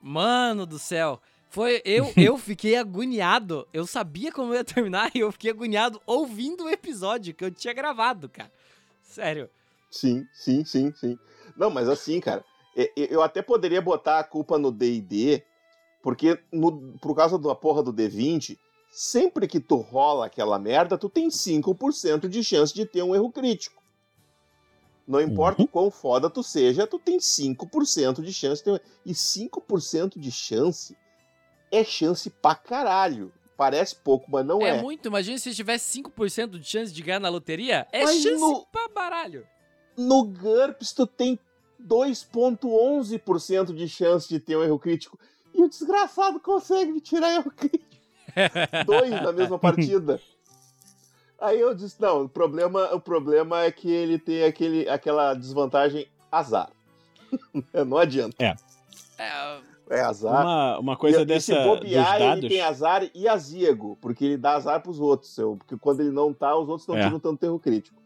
Mano do céu. Foi. Eu, eu fiquei agoniado. Eu sabia como ia terminar e eu fiquei agoniado ouvindo o episódio que eu tinha gravado, cara. Sério. Sim, sim, sim, sim. Não, mas assim, cara, eu até poderia botar a culpa no D&D, porque no, por causa da porra do D20, sempre que tu rola aquela merda, tu tem 5% de chance de ter um erro crítico. Não importa Uhum. o quão foda tu seja, tu tem 5% de chance de ter um... E 5% de chance é chance pra caralho. Parece pouco, mas não é, é. muito. Imagina se tivesse 5% de chance de ganhar na loteria. É Mas chance no- pra baralho. No GURPS, tu tem 2,11% de chance de ter um erro crítico. E o desgraçado consegue me tirar erro crítico. Dois na mesma partida. Aí eu disse, não, o problema, o problema é que ele tem aquele, aquela desvantagem azar. não adianta. É. É, É azar. Uma, uma coisa e, dessa e se bobear, dos dados. ele tem azar e aziego, porque ele dá azar pros outros. seu, Porque quando ele não tá, os outros não É. tiram tanto terro crítico.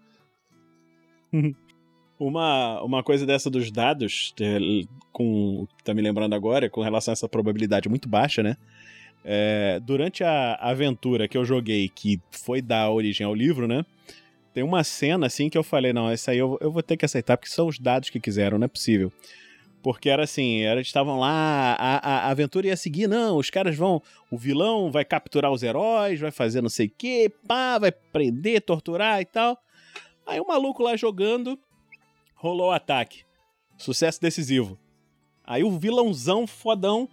Uma, uma coisa dessa dos dados, com tá me lembrando agora, com relação a essa probabilidade muito baixa, né? É, durante a aventura que eu joguei, que foi dar origem ao livro, né? Tem uma cena assim que eu falei: não, essa aí eu, eu vou ter que aceitar, porque são os dados que quiseram, não é possível. Porque era assim, eles estavam lá, a, a, aventura ia seguir, não, os caras vão, o vilão vai capturar os heróis, vai fazer não sei o quê, pá, vai prender, torturar e tal. Aí o maluco lá jogando, rolou o ataque. Sucesso decisivo. Aí o vilãozão fodão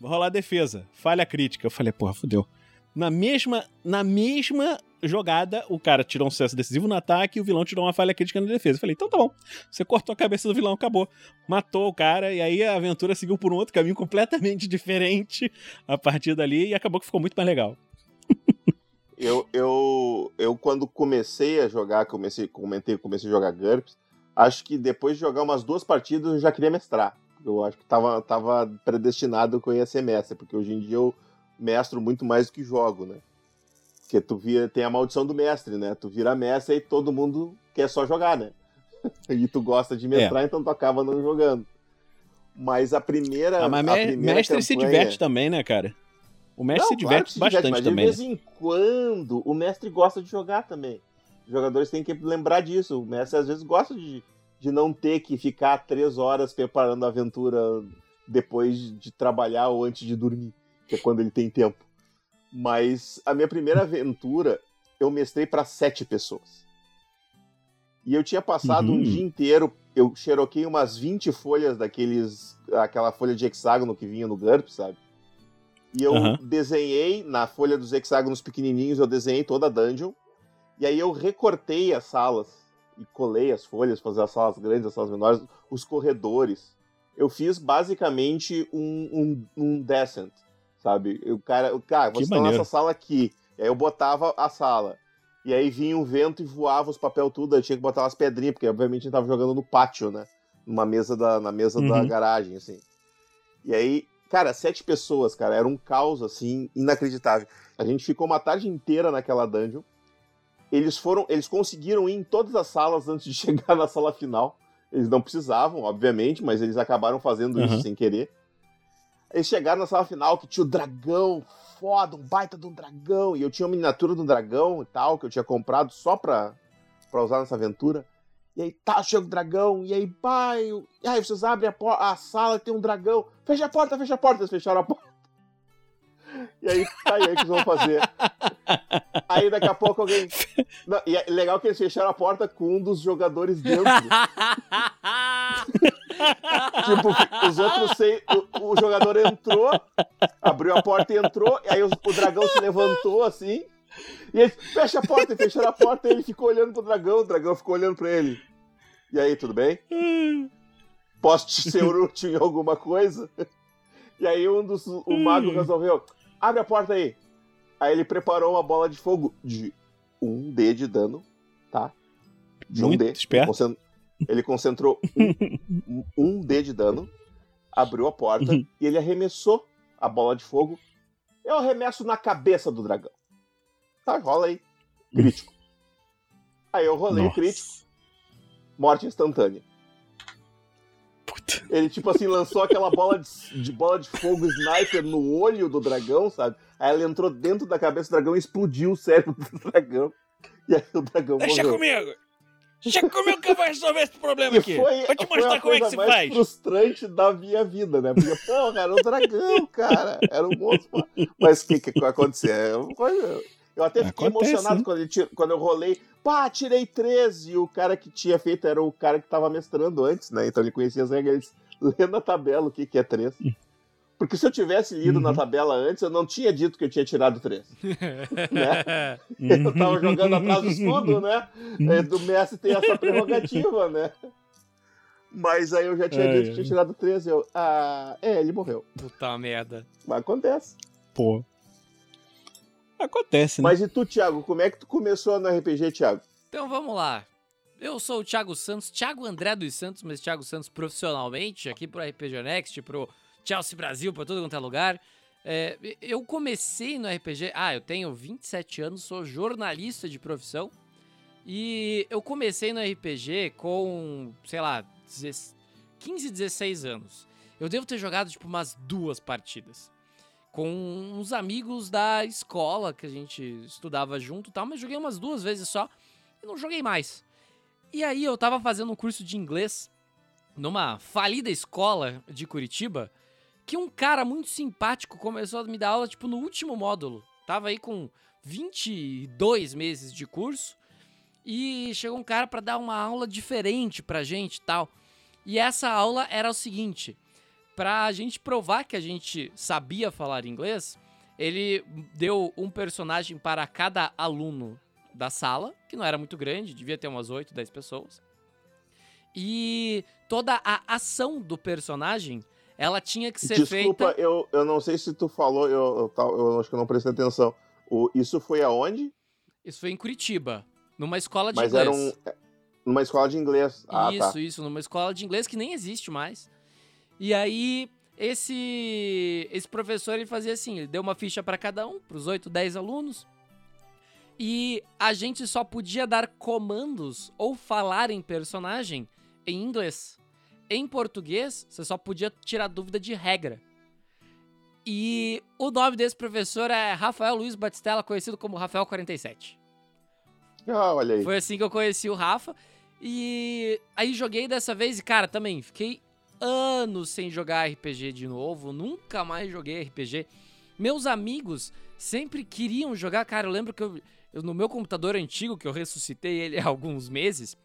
vai rolar a defesa. Falha crítica. Eu falei, porra, fudeu. Na mesma, na mesma jogada, o cara tirou um sucesso decisivo no ataque e o vilão tirou uma falha crítica na defesa. Eu falei, então tá bom. Você cortou a cabeça do vilão, acabou. Matou o cara e aí a aventura seguiu por um outro caminho completamente diferente a partir dali e acabou que ficou muito mais legal. Eu, eu, eu quando comecei a jogar, comecei, comentei, comecei a jogar GURPS, acho que depois de jogar umas duas partidas eu já queria mestrar. Eu acho que tava, tava predestinado que eu ia ser mestre, porque hoje em dia eu mestro muito mais do que jogo, né? Porque tu vira, tem a maldição do mestre, né? Tu vira mestre e todo mundo quer só jogar, né? e tu gosta de mestrar, então tu acaba não jogando. Mas a primeira. Ah, mas a me- primeira mestre se campanha- diverte também, né, cara? O mestre Não, se claro diverte se bastante mas também. né? De vez em quando, o mestre gosta de jogar também. Os jogadores têm que lembrar disso. O mestre às vezes gosta de, de não ter que ficar três horas preparando a aventura depois de trabalhar ou antes de dormir, que é quando ele tem tempo. Mas a minha primeira aventura, eu mestrei para sete pessoas. E eu tinha passado Uhum. um dia inteiro, eu xeroquei umas 20 folhas daqueles, aquela folha de hexágono que vinha no GURP, sabe? E eu Aham. desenhei, na folha dos hexágonos pequenininhos, eu desenhei toda a dungeon. E aí eu recortei as salas e colei as folhas, fazer as salas grandes, as salas menores, os corredores. Eu fiz basicamente um, um, um descent, sabe? O cara, o cara, Que você tá maneiro. nessa sala aqui. E aí eu botava a sala. E aí vinha um vento e voava os papel tudo, eu tinha que botar umas pedrinhas, porque obviamente a gente tava jogando no pátio, né? Numa mesa da, na mesa da Uhum. garagem, assim. E aí, cara, sete pessoas, cara, era um caos, assim, inacreditável. A gente ficou uma tarde inteira naquela dungeon. Eles foram, eles conseguiram ir em todas as salas antes de chegar na sala final. Eles não precisavam, obviamente, mas eles acabaram fazendo isso Uhum. sem querer. Eles chegaram na sala final que tinha o dragão foda, um baita de um dragão. E eu tinha uma miniatura do dragão e tal, que eu tinha comprado só pra, pra usar nessa aventura. E aí tá, chega o dragão, e aí, pai, e aí vocês abrem a, a sala tem um dragão. Fecha a porta, fecha a porta. Eles fecharam a porta. E aí, tá, aí o que eles vão fazer? Aí daqui a pouco alguém. Não, e é legal que eles fecharam a porta com um dos jogadores dentro. Tipo, os outros seis. O, o jogador entrou, abriu a porta e entrou, e aí o, o dragão se levantou assim. E ele fecha a porta e fecharam a porta e ele ficou olhando pro dragão, o dragão ficou olhando pra ele. E aí, tudo bem? Posso te ser útil em alguma coisa? E aí um dos. O mago resolveu. Abre a porta aí. Aí ele preparou uma bola de fogo de um D de dano, tá? De um Muito D. esperto. Concent- Ele concentrou um, um D de dano, abriu a porta Uhum. e ele arremessou a bola de fogo. Eu arremesso na cabeça do dragão. Tá, rola aí. Crítico. Aí eu rolei o Nossa. crítico, morte instantânea. Puta. Ele, tipo assim, lançou aquela bola de, de bola de fogo sniper no olho do dragão, sabe? Aí ela entrou dentro da cabeça do dragão e explodiu o cérebro do dragão. E aí o dragão Deixa morreu. comigo! Deixa comigo que eu vou resolver esse problema E aqui. foi, Vou te mostrar como é que se mais faz. frustrante da minha vida, né? Porque, porra, era um dragão, cara. Era um monstro. Mas o que, que aconteceu? É Eu até fiquei Acontece, emocionado né? quando, ele tira- quando eu rolei. Pá, tirei 13. E o cara que tinha feito era o cara que tava mestrando antes, né? Então ele conhecia as regras. Lê na tabela o que, que é 3. Porque se eu tivesse lido na Uhum. tabela antes, eu não tinha dito que eu tinha tirado 3. né? Eu Uhum. tava jogando atrás do escudo, né? É, Do mestre tem essa prerrogativa, né? Mas aí eu já tinha Ai, dito que tinha tirado 13. Eu, ah, é, ele morreu. Puta merda. Mas acontece. Pô. Acontece, né? Mas e tu, Thiago? Como é que tu começou no RPG, Thiago? Então vamos lá. Eu sou o Thiago Santos, Thiago André dos Santos, mas Thiago Santos profissionalmente, aqui pro RPG Next, pro Chelsea Brasil, pra todo quanto é lugar. É, eu comecei no RPG. Ah, eu tenho 27 anos, sou jornalista de profissão. E eu comecei no RPG com, sei lá, 15, 16 anos. Eu devo ter jogado, tipo, umas duas partidas. Com uns amigos da escola que a gente estudava junto e tal, mas joguei umas duas vezes só e não joguei mais. E aí eu tava fazendo um curso de inglês numa falida escola de Curitiba, que um cara muito simpático começou a me dar aula, tipo, no último módulo. Tava aí com 22 meses de curso e chegou um cara para dar uma aula diferente pra gente tal. E essa aula era o seguinte: pra gente provar que a gente sabia falar inglês, ele deu um personagem para cada aluno da sala, que não era muito grande, devia ter umas 8, 10 pessoas. E toda a ação do personagem, ela tinha que ser Desculpa, feita. Desculpa, eu, eu não sei se tu falou, eu, eu, eu, acho que eu não prestei atenção. O, isso foi aonde? Isso foi em Curitiba, numa escola de Mas inglês. Mas era um, é, numa escola de inglês. Ah, isso, tá. isso, numa escola de inglês que nem existe mais. E aí, esse esse professor ele fazia assim, ele deu uma ficha para cada um, para os 8, 10 alunos. E a gente só podia dar comandos ou falar em personagem em inglês. Em português, você só podia tirar dúvida de regra. E o nome desse professor é Rafael Luiz Batistella, conhecido como Rafael 47. Ah, olha aí. Foi assim que eu conheci o Rafa. E aí joguei dessa vez e, cara, também fiquei anos sem jogar RPG de novo. Nunca mais joguei RPG. Meus amigos sempre queriam jogar. Cara, eu lembro que eu, eu, no meu computador antigo, que eu ressuscitei ele há alguns meses,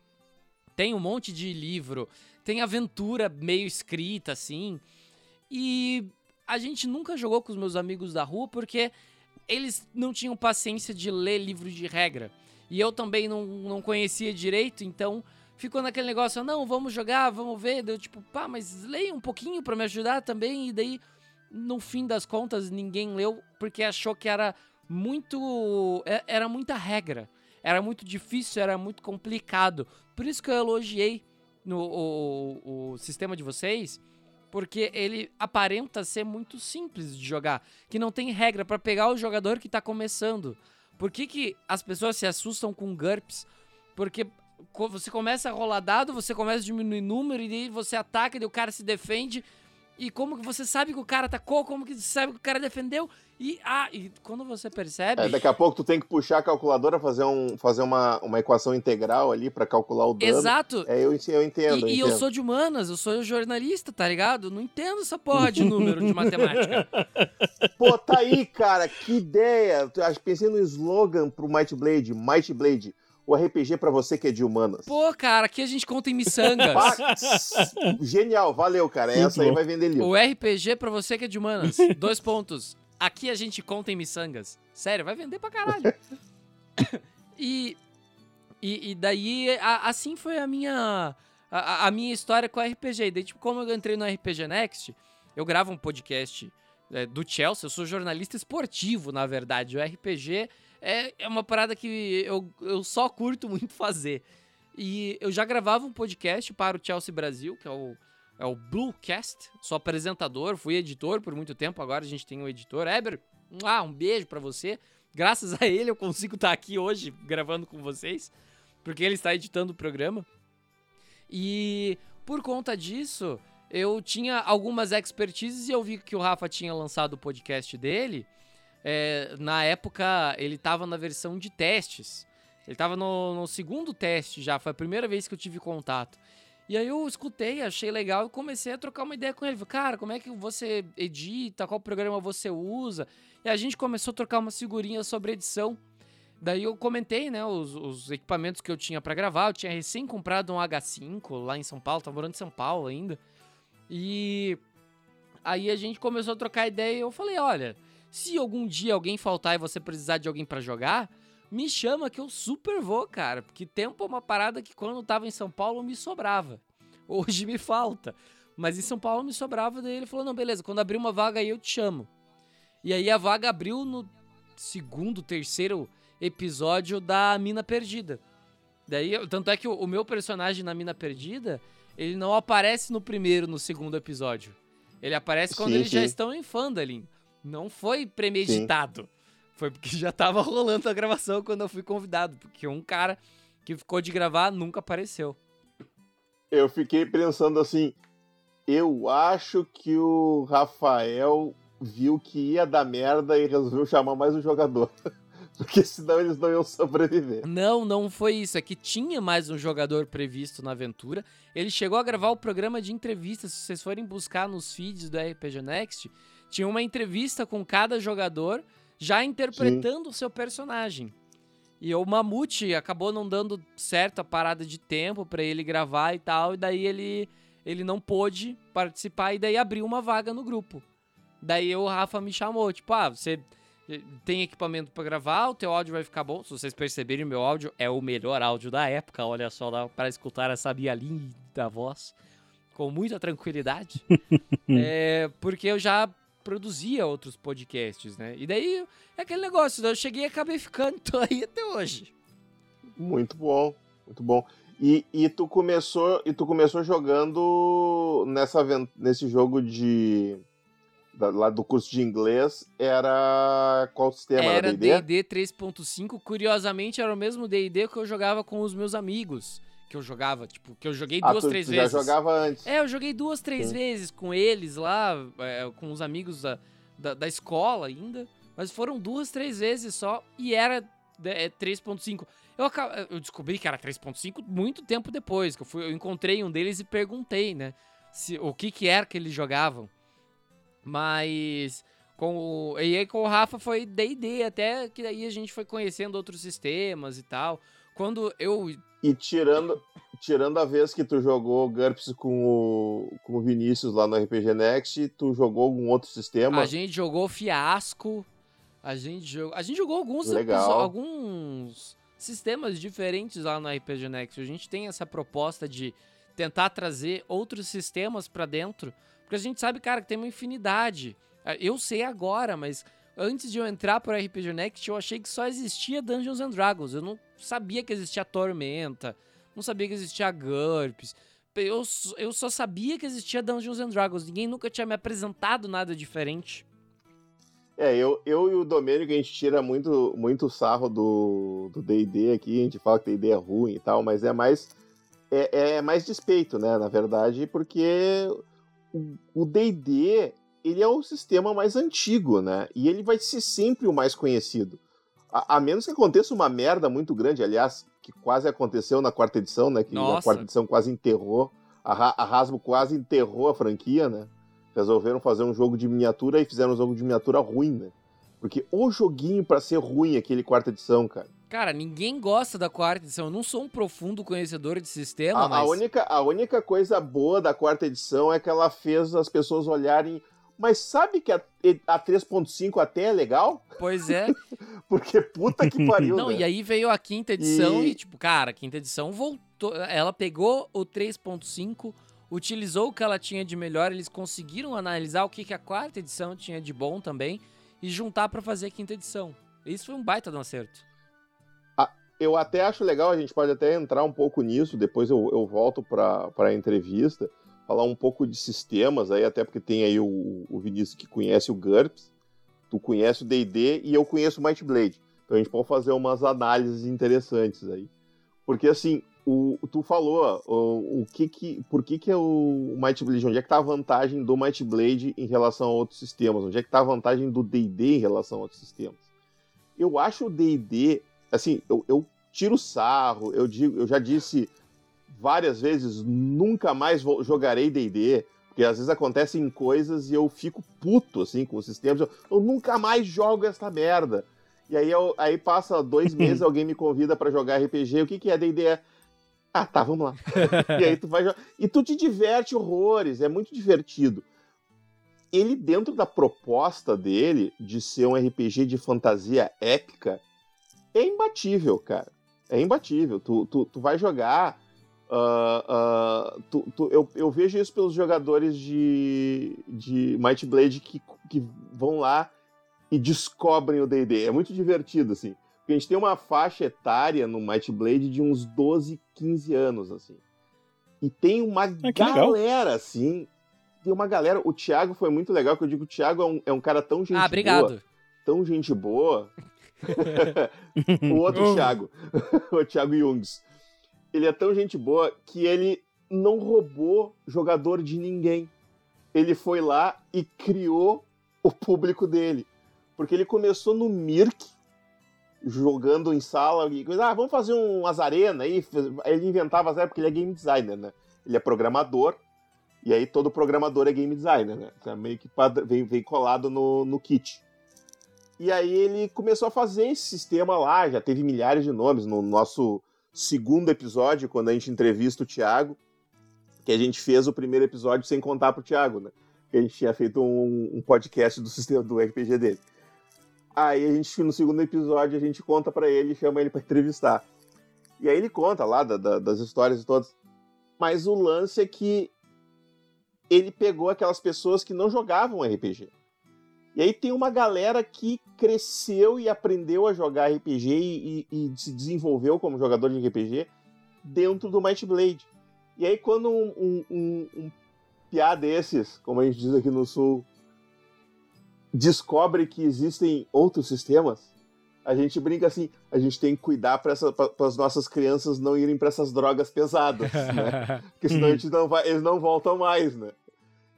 tem um monte de livro, tem aventura meio escrita assim. E a gente nunca jogou com os meus amigos da rua porque eles não tinham paciência de ler livro de regra. E eu também não, não conhecia direito, então ficou naquele negócio, não, vamos jogar, vamos ver. Deu tipo, pá, mas leia um pouquinho para me ajudar também. E daí, no fim das contas, ninguém leu porque achou que era muito. Era muita regra. Era muito difícil, era muito complicado. Por isso que eu elogiei no, o, o sistema de vocês, porque ele aparenta ser muito simples de jogar. Que não tem regra para pegar o jogador que tá começando. Por que, que as pessoas se assustam com GURPS? Porque você começa a rolar dado, você começa a diminuir número, e daí você ataca, e o cara se defende. E como que você sabe que o cara atacou? Como que você sabe que o cara defendeu? E, ah, e quando você percebe. É, daqui a pouco tu tem que puxar a calculadora, fazer, um, fazer uma, uma equação integral ali para calcular o dano. Exato. É, eu, eu entendo. E, eu, e eu sou de humanas, eu sou jornalista, tá ligado? Não entendo essa porra de número de matemática. Pô, tá aí, cara, que ideia. Pensei no slogan pro Might Blade, Might Blade. O RPG para você que é de humanas. Pô, cara, aqui a gente conta em miçangas. Genial, valeu, cara. Essa aí vai vender livro. O RPG para você que é de humanas. Dois pontos. Aqui a gente conta em miçangas. Sério, vai vender pra caralho. e, e, e, daí, a, assim foi a minha, a, a, minha história com o RPG. E daí, tipo, como eu entrei no RPG Next, eu gravo um podcast é, do Chelsea. Eu sou jornalista esportivo, na verdade. O RPG é, é uma parada que eu, eu só curto muito fazer. E eu já gravava um podcast para o Chelsea Brasil, que é o é o Bluecast. Sou apresentador, fui editor por muito tempo, agora a gente tem um editor. Eber, ah, um beijo para você. Graças a ele eu consigo estar aqui hoje gravando com vocês, porque ele está editando o programa. E por conta disso, eu tinha algumas expertises e eu vi que o Rafa tinha lançado o podcast dele. É, na época, ele estava na versão de testes. Ele estava no, no segundo teste já, foi a primeira vez que eu tive contato. E aí eu escutei, achei legal e comecei a trocar uma ideia com ele. Cara, como é que você edita? Qual programa você usa? E a gente começou a trocar umas figurinhas sobre edição. Daí eu comentei, né, os, os equipamentos que eu tinha para gravar. Eu tinha recém comprado um H5 lá em São Paulo, tava morando em São Paulo ainda. E aí a gente começou a trocar ideia e eu falei, olha, se algum dia alguém faltar e você precisar de alguém para jogar, me chama que eu super vou, cara. Porque tempo é uma parada que quando eu tava em São Paulo me sobrava. Hoje me falta. Mas em São Paulo me sobrava, daí ele falou: não, beleza, quando abrir uma vaga aí eu te chamo. E aí a vaga abriu no segundo, terceiro episódio da Mina Perdida. Daí, tanto é que o, o meu personagem na Mina Perdida, ele não aparece no primeiro, no segundo episódio. Ele aparece quando Sim, eles já sim. estão em Phandalin. Não foi premeditado. Foi porque já tava rolando a gravação quando eu fui convidado. Porque um cara que ficou de gravar nunca apareceu. Eu fiquei pensando assim, eu acho que o Rafael viu que ia dar merda e resolveu chamar mais um jogador. Porque senão eles não iam sobreviver. Não, não foi isso. É que tinha mais um jogador previsto na aventura. Ele chegou a gravar o programa de entrevistas. Se vocês forem buscar nos feeds do RPG Next, tinha uma entrevista com cada jogador já interpretando o seu personagem. E o Mamute acabou não dando certo a parada de tempo pra ele gravar e tal, e daí ele, ele não pôde participar, e daí abriu uma vaga no grupo. Daí o Rafa me chamou, tipo, ah, você tem equipamento pra gravar, o teu áudio vai ficar bom. Se vocês perceberem, meu áudio é o melhor áudio da época, olha só, dá para escutar essa minha linda voz com muita tranquilidade. é, porque eu já produzia outros podcasts, né? E daí é aquele negócio, eu cheguei e acabei ficando, tô aí até hoje. Muito bom, muito bom. E, e tu começou e tu começou jogando nessa nesse jogo de da- lá do curso de inglês era qual sistema Era? D&D 3.5, curiosamente era o mesmo D&D que eu jogava com os meus amigos, que eu jogava, tipo, que eu joguei Ah, duas, tu, três tu vezes. já jogava antes. É, eu joguei duas, três Sim. vezes com eles lá, é, com os amigos da, da, da escola ainda. Mas foram duas, três vezes só e era é, 3.5. Eu, eu descobri que era 3.5 muito tempo depois, que eu, fui, eu encontrei um deles e perguntei, né? Se, o que que era que eles jogavam. Mas com o, e aí com o Rafa foi D&D, até que daí a gente foi conhecendo outros sistemas e tal. Quando eu E tirando, tirando a vez que tu jogou GURPS com o, com o Vinícius lá no RPG Next, tu jogou algum outro sistema? A gente jogou Fiasco. A gente jogou, a gente jogou alguns, Legal. alguns sistemas diferentes lá no RPG Next. A gente tem essa proposta de tentar trazer outros sistemas pra dentro, porque a gente sabe, cara, que tem uma infinidade. Eu sei agora, mas antes de eu entrar pro RPG Next, eu achei que só existia Dungeons and Dragons. Eu não sabia que existia Tormenta, não sabia que existia GURPS. Eu, eu só sabia que existia Dungeons and Dragons. Ninguém nunca tinha me apresentado nada diferente. É, eu, eu e o Domênico, a gente tira muito, muito sarro do D&D aqui, a gente fala que D&D é ruim e tal, mas é mais é, é mais despeito, né, na verdade, porque o D&D, ele é o sistema mais antigo, né, e ele vai ser sempre o mais conhecido. A, a menos que aconteça uma merda muito grande, aliás, que quase aconteceu na quarta edição, né, que a Nossa. quarta edição quase enterrou, a, a Hasbro quase enterrou a franquia, né, resolveram fazer um jogo de miniatura e fizeram um jogo de miniatura ruim, né? Porque o joguinho pra ser ruim, aquele quarta edição, cara. Cara, ninguém gosta da quarta edição. Eu não sou um profundo conhecedor de sistema, A, a mas. única, a única coisa boa da quarta edição é que ela fez as pessoas olharem. Mas sabe que a, a 3.5 até é legal? Pois é. Porque puta que pariu. Não, né? e aí veio a quinta edição e... E- tipo, cara, a quinta edição voltou. Ela pegou o 3.5, utilizou o que ela tinha de melhor, eles conseguiram analisar o que, que a quarta edição tinha de bom também e juntar pra fazer a quinta edição. Isso foi um baita de um acerto. Eu até acho legal, a gente pode até entrar um pouco nisso, depois eu, eu volto para a entrevista, falar um pouco de sistemas aí, até porque tem aí o, o Vinícius que conhece o GURPS, tu conhece o D&D e eu conheço o Might Blade. Então a gente pode fazer umas análises interessantes aí. Porque assim, o, tu falou o, o que que, por que que é o Might Blade, onde é que tá a vantagem do Might Blade em relação a outros sistemas? Onde é que tá a vantagem do D&D em relação a outros sistemas? Eu acho o D&D, assim, eu, eu tiro sarro, eu digo, eu já disse várias vezes, nunca mais vou, jogarei D&D, porque às vezes acontecem coisas e eu fico puto, assim, com os sistemas, eu, eu nunca mais jogo essa merda. E aí, eu, aí passa dois meses, alguém me convida pra jogar RPG, o que que é D&D? É, Ah, tá, vamos lá. e aí tu vai jogar. E tu te diverte horrores, é muito divertido. Ele, dentro da proposta dele de ser um RPG de fantasia épica, é imbatível, cara. É imbatível. Tu, tu, tu vai jogar. Ah, ah, tu- tu- eu, eu vejo isso pelos jogadores de, de Might Blade que, que vão lá e descobrem o DD. É muito divertido, assim. Porque a gente tem uma faixa etária no Might Blade de uns 12, 15 anos, assim. E tem uma Ah, galera, legal. assim. Tem uma galera. O Thiago foi muito legal, que eu digo, o Thiago é um, é um cara tão gente ah, boa. obrigado. Tão gente boa. o outro. Thiago. o Thiago Jungs. Ele é tão gente boa que ele não roubou jogador de ninguém. Ele foi lá e criou o público dele. Porque ele começou no Mirk, jogando em sala, e coisa, ah, vamos fazer umas arenas aí. Ele inventava as arenas porque ele é game designer, né? Ele é programador, e aí todo programador é game designer, né? Então, meio que vem, vem colado no, no kit. E aí ele começou a fazer esse sistema lá, já teve milhares de nomes. No nosso segundo episódio, quando a gente entrevista o Thiago, que a gente fez o primeiro episódio sem contar pro Thiago, né? Que a gente tinha feito um, um podcast do sistema do RPG dele. Aí a gente, no segundo episódio, a gente conta pra ele e chama ele pra entrevistar. E aí ele conta lá da- da- das histórias e todas. Mas o lance é que ele pegou aquelas pessoas que não jogavam RPG. E aí tem uma galera que cresceu e aprendeu a jogar RPG e, e- e se desenvolveu como jogador de RPG dentro do Might Blade. E aí quando um, um, um, um piá desses, como a gente diz aqui no sul, descobre que existem outros sistemas, a gente brinca assim, a gente tem que cuidar para as nossas crianças não irem para essas drogas pesadas, né? Porque senão a gente não vai, eles não voltam mais, né?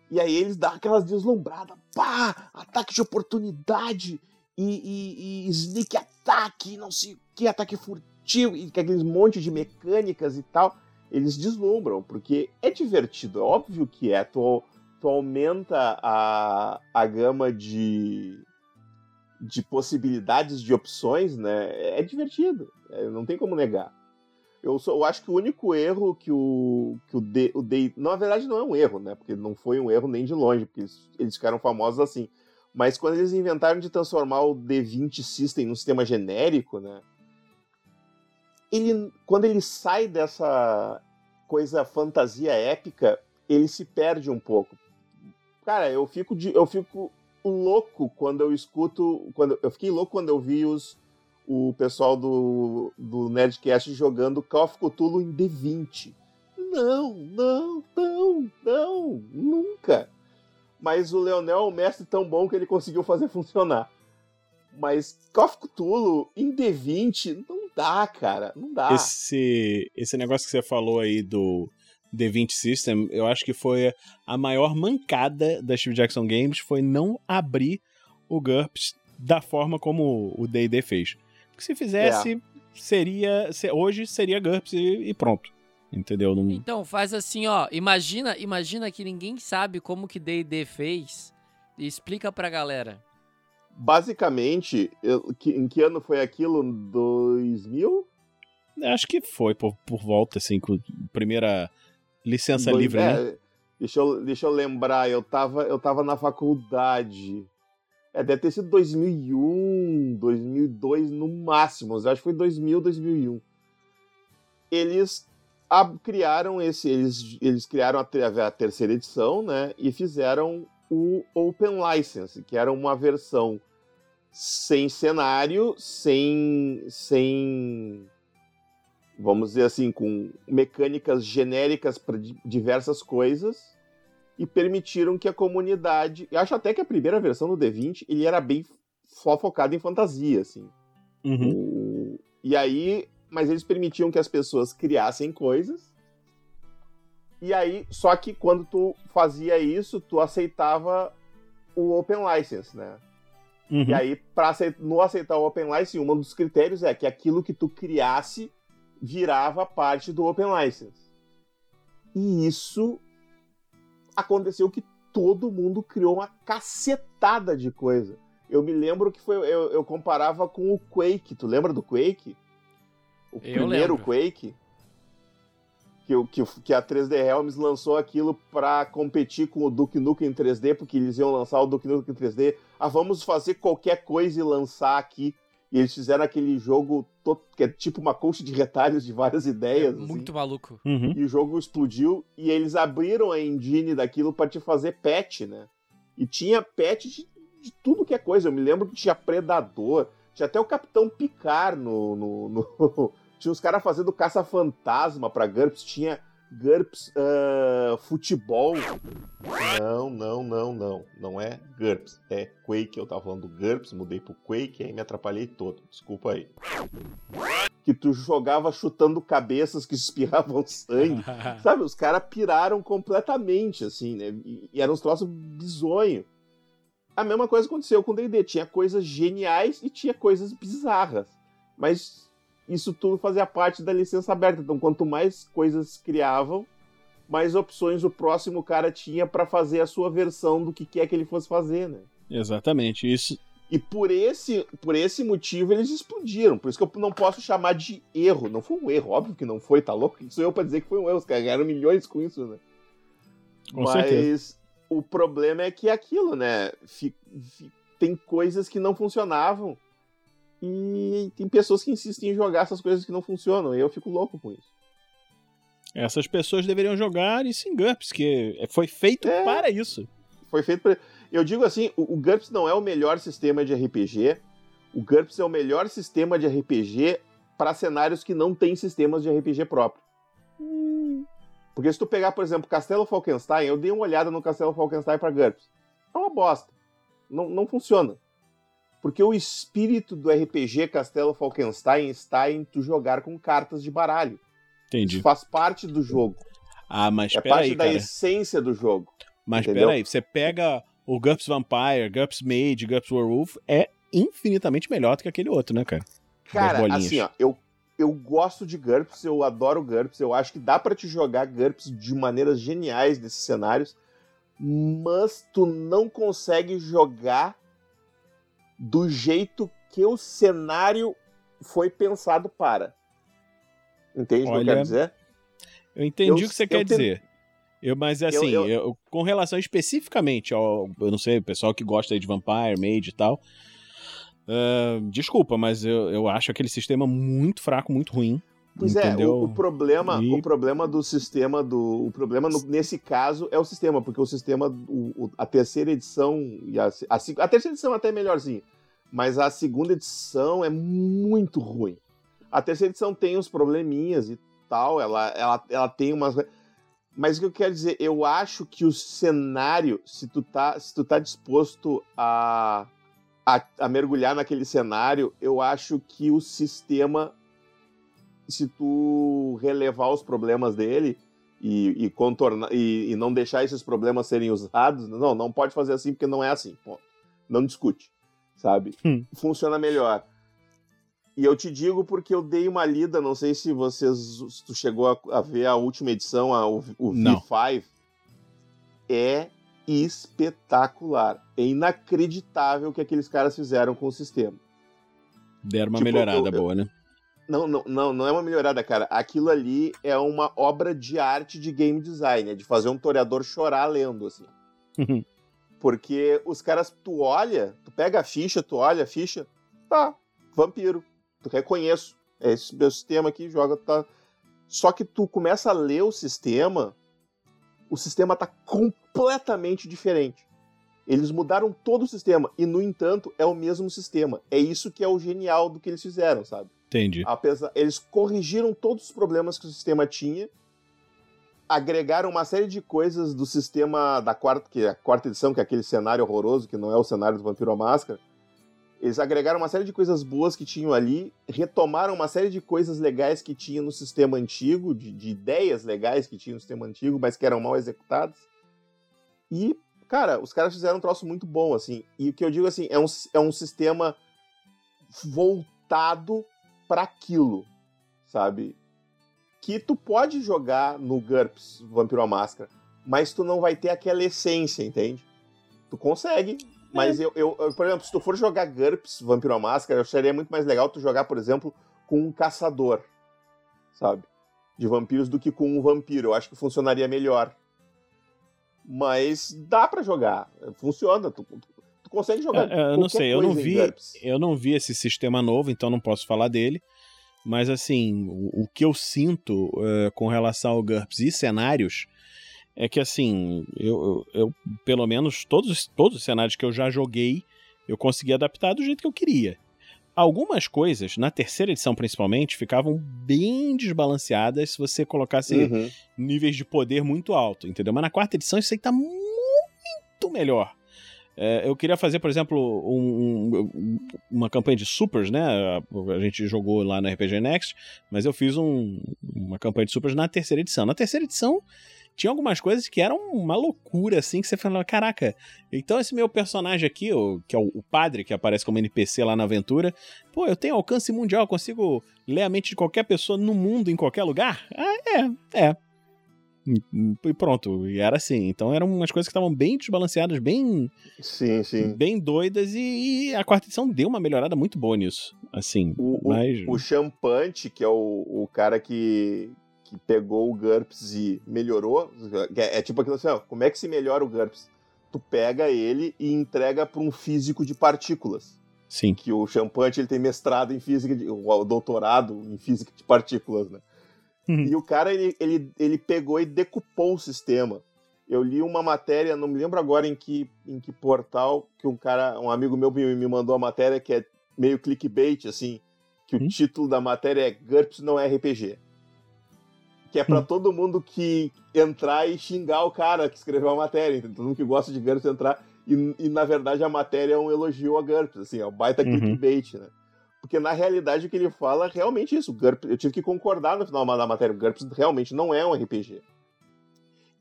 E aí eles dão aquelas deslumbradas, pá, ataque de oportunidade e, e, e sneak attack, não sei que, ataque furtivo, e aqueles monte de mecânicas e tal. Eles deslumbram, porque é divertido, é óbvio que é. Tu, tu aumenta a, a gama de, de possibilidades, de opções, né? É divertido, é, não tem como negar. Eu, sou, eu acho que o único erro que o, que o, D, o D. Na verdade, não é um erro, né? Porque não foi um erro nem de longe, porque eles, eles ficaram famosos assim. Mas quando eles inventaram de transformar o D20 System num sistema genérico, né? Ele, quando ele sai dessa coisa fantasia épica, ele se perde um pouco. Cara, eu fico, de, eu fico louco quando eu escuto. Quando, eu fiquei louco quando eu vi os, o pessoal do, do Nerdcast jogando Call of Cthulhu em D20. Não, não, não, não, nunca. Mas o Leonel é um mestre tão bom que ele conseguiu fazer funcionar. Mas Call of Cthulhu em D20 não dá, cara, não dá. Esse, esse negócio que você falou aí do D20 System, eu acho que foi a maior mancada da Steve Jackson Games, foi não abrir o GURPS da forma como o D&D fez. Porque se fizesse, seria se- hoje seria GURPS e, e pronto. Entendeu? Não, Então, faz assim, ó. Imagina, imagina que ninguém sabe como que D&D fez e explica pra galera. Basicamente, eu- que- em que ano foi aquilo? 2000? acho que foi por, por volta, assim, com a primeira licença Dois- livre, é, né? Deixa eu, deixa eu lembrar, eu tava, eu tava na faculdade. É, deve ter sido 2001, 2002 no máximo. Eu acho que foi 2000, 2001. Eles criaram esse, eles, eles criaram a, a terceira edição, né? E fizeram o Open License, que era uma versão sem cenário, sem, sem vamos dizer assim, com mecânicas genéricas para diversas coisas e permitiram que a comunidade, eu acho até que a primeira versão do D20 ele era bem só focado em fantasia, assim. Uhum. E aí, mas eles permitiam que as pessoas criassem coisas. E aí, só que quando tu fazia isso, tu aceitava o Open License, né? Uhum. E aí, para aceitar, no aceitar o Open License, um dos critérios é que aquilo que tu criasse virava parte do Open License. E isso aconteceu que todo mundo criou uma cacetada de coisa. Eu me lembro que foi. Eu, eu comparava com o Quake. Tu lembra do Quake? O Eu primeiro lembro. Quake? Que, que, que a 3D Realms lançou aquilo pra competir com o Duke Nukem 3D, porque eles iam lançar o Duke Nukem 3D. Ah, vamos fazer qualquer coisa e lançar aqui. E eles fizeram aquele jogo to- que é tipo uma colcha de retalhos de várias ideias. assim. Muito maluco. Uhum. E o jogo explodiu e eles abriram a engine daquilo pra te fazer patch, né? E tinha patch de, de tudo que é coisa. Eu me lembro que tinha Predador, Tinha até o Capitão Picar no. no, no... tinha os caras fazendo caça-fantasma pra GURPS. Tinha GURPS uh, Futebol. Não, não, não, não. Não é GURPS. É Quake. Eu tava falando do GURPS, mudei pro Quake, aí me atrapalhei todo. Desculpa aí. Que tu jogava chutando cabeças que espirravam sangue. Sabe, os caras piraram completamente, assim, né? E, e eram uns troços bizonhos. A mesma coisa aconteceu com o D&D. Tinha coisas geniais e tinha coisas bizarras. Mas isso tudo fazia parte da licença aberta. Então, quanto mais coisas criavam, mais opções o próximo cara tinha para fazer a sua versão do que quer que ele fosse fazer, né? Exatamente. Isso. E por esse, por esse motivo eles explodiram. Por isso que eu não posso chamar de erro. Não foi um erro, óbvio que não foi, tá louco? Isso eu para dizer que foi um erro. Os caras ganharam milhões com isso, né? Com Mas certeza. o problema é que é aquilo, né? Tem coisas que não funcionavam e tem pessoas que insistem em jogar essas coisas que não funcionam. E eu fico louco com isso. Essas pessoas deveriam jogar isso em GURPS, que foi feito É. para isso. Foi feito pra... Eu digo assim, o, o GURPS não é o melhor sistema de RPG. O GURPS é o melhor sistema de RPG para cenários que não têm sistemas de RPG próprio. Porque se tu pegar, por exemplo, Castelo Falkenstein, eu dei uma olhada no Castelo Falkenstein para GURPS. É uma bosta. Não, não funciona. Porque o espírito do RPG Castelo Falkenstein está em tu jogar com cartas de baralho. Entendi. Isso faz parte do jogo. Ah, mas é parte da cara. essência do jogo. Mas entendeu? peraí, você pega o GURPS Vampire, GURPS Mage, GURPS Werewolf, é infinitamente melhor do que aquele outro, né, cara? Cara, assim, ó, eu, eu gosto de GURPS, eu adoro GURPS, eu acho que dá pra te jogar GURPS de maneiras geniais nesses cenários, mas tu não consegue jogar do jeito que o cenário foi pensado para. Entende o que eu Olha, quero dizer? Eu entendi Eu- o que você quer dizer. Eu, mas assim, eu- eu- com relação especificamente ao, eu não sei, o pessoal que gosta de Vampire, Mage e tal, ah, desculpa, mas eu, eu acho aquele sistema muito fraco, muito ruim. Pois entendeu? é, o, o problema, E- o problema do sistema do, o problema no- nesse caso é o sistema, porque o sistema, o- o- a terceira edição e a, a, a terceira edição até é melhorzinha, mas a segunda edição é muito ruim. A terceira edição tem uns probleminhas e tal, ela, ela, ela tem umas, mas o que eu quero dizer, eu acho que o cenário, se tu tá, se tu tá disposto a, a, a mergulhar naquele cenário, eu acho que o sistema se tu relevar os problemas dele e, e contornar e, e não deixar esses problemas serem usados, não, não pode fazer assim porque não é assim, ponto. Não discute, sabe? Hum. Funciona melhor. E eu te digo porque eu dei uma lida, não sei se vocês, se tu chegou a, a ver a última edição, a, o, o Não. V5, é espetacular. É inacreditável o que aqueles caras fizeram com o sistema. Deram uma Tipo, melhorada eu- boa, né? Não, não, não, não é uma melhorada, cara. Aquilo ali é uma obra de arte de game design, é de fazer um toreador chorar lendo, assim. Porque os caras, tu olha, tu pega a ficha, tu olha a ficha, tá, vampiro, tu reconheço. É esse meu sistema aqui, joga, tá. Só que tu começa a ler o sistema, o sistema tá completamente diferente. Eles mudaram todo o sistema, e no entanto, é o mesmo sistema. É isso que é o genial do que eles fizeram, sabe? Entendi. Apesar, eles corrigiram todos os problemas que o sistema tinha, agregaram uma série de coisas do sistema da quarta, que é a quarta edição, que é aquele cenário horroroso, que não é o cenário do Vampiro à Máscara. Eles agregaram uma série de coisas boas que tinham ali, retomaram uma série de coisas legais que tinha no sistema antigo, de, de ideias legais que tinha no sistema antigo, mas que eram mal executadas. E, cara, os caras fizeram um troço muito bom, assim. E o que eu digo, assim, é um, é um sistema voltado para aquilo, sabe? Que tu pode jogar no GURPS Vampiro à Máscara, mas tu não vai ter aquela essência, entende? Tu consegue, mas eu, eu, eu, por exemplo, se tu for jogar GURPS Vampiro à Máscara, eu acharia muito mais legal tu jogar, por exemplo, com um caçador, sabe? De vampiros do que com um vampiro. Eu acho que funcionaria melhor. Mas dá pra jogar, funciona. Tu, tu consegue jogar. É, é, eu não sei, eu não vi, eu não vi esse sistema novo, então não posso falar dele. Mas assim, o, o que eu sinto eh, com relação ao GURPS e cenários é que assim, eu, eu, eu, pelo menos todos, os- todos os cenários que eu já joguei, eu consegui adaptar do jeito que eu queria. algumas coisas, na terceira edição principalmente, ficavam bem desbalanceadas se você colocasse Uhum. níveis de poder muito alto, entendeu? Mas na quarta edição isso aí tá muito melhor. É, eu queria fazer, por exemplo, um- um- uma campanha de supers, né? A, a gente jogou lá no RPG Next, mas eu fiz um- uma campanha de supers na terceira edição. Na terceira edição tinha algumas coisas que eram uma loucura, assim, que você falava, caraca, então esse meu personagem aqui, que é o, padre, que aparece como NPC lá na aventura, pô, eu tenho alcance mundial, consigo ler a mente de qualquer pessoa no mundo, em qualquer lugar? Ah, é, é. E pronto, e era assim. Então eram umas coisas que estavam bem desbalanceadas, bem, Sim, sim. bem doidas, e, e a quarta edição deu uma melhorada muito boa nisso. Assim, O, o, mas. o Champante, que é o, o cara que, que pegou o GURPS e melhorou, é, é tipo aquilo assim, ó, como é que se melhora o GURPS? Tu pega ele e entrega para um físico de partículas. Sim. Que o Champante ele tem mestrado em física, de, o doutorado em física de partículas, né? Uhum. E o cara, ele, ele, ele pegou e decupou o sistema. Eu li uma matéria, não me lembro agora em que, em que portal, que um cara, um amigo meu me, me mandou a matéria que é meio clickbait, assim, que Hum. o título da matéria é GURPS não é RPG. Que é pra Hum. todo mundo que entrar e xingar o cara que escreveu a matéria, todo mundo que gosta de GURPS entrar, e, e, na verdade a matéria é um elogio a GURPS, assim, é um baita Uhum. clickbait, né? Porque na realidade o que ele fala é realmente isso. O GURPS, eu tive que concordar no final da matéria. O GURPS realmente não é um RPG.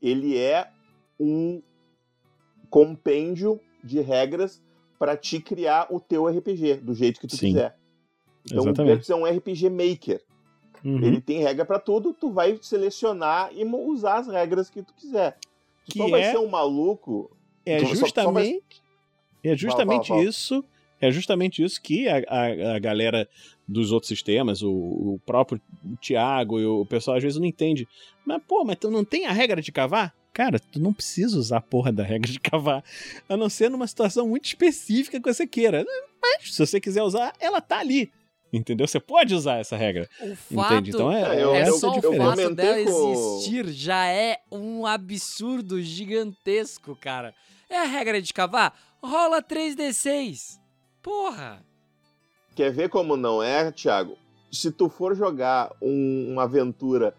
Ele é um compêndio de regras para te criar o teu RPG do jeito que tu Sim. quiser. Então Exatamente. o GURPS é um RPG maker. Uhum. Ele tem regra para tudo, tu vai selecionar e usar as regras que tu quiser. Tu Que só vai é- ser um maluco. É Só- só- só justamente. É justamente fala, fala. isso. É justamente isso que a, a, a galera dos outros sistemas, o, o próprio Thiago e o pessoal às vezes não entende. Mas, pô, mas tu não tem a regra de cavar? Cara, tu não precisa usar a porra da regra de cavar. A não ser numa situação muito específica que você queira. Mas, se você quiser usar, ela tá ali. Entendeu? Você pode usar essa regra. O fato Entende? Então é, É, eu- é só o fato dela com- existir já é um absurdo gigantesco, cara. É a regra de cavar? Rola 3D6. Porra! Quer ver como não é, Thiago? Se tu for jogar um- uma aventura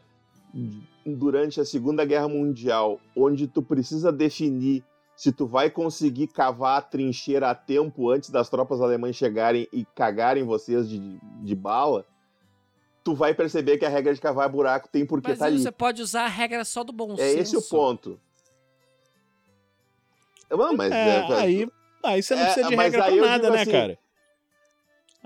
durante a Segunda Guerra Mundial, onde tu precisa definir se tu vai conseguir cavar a trincheira a tempo antes das tropas alemãs chegarem e cagarem vocês de, de bala, tu vai perceber que a regra de cavar buraco tem porque Mas tá ali. você pode usar a regra só do bom É senso. esse o ponto. Não, mas É, é, aí, aí você não É, precisa de regra pra nada, né, assim- cara?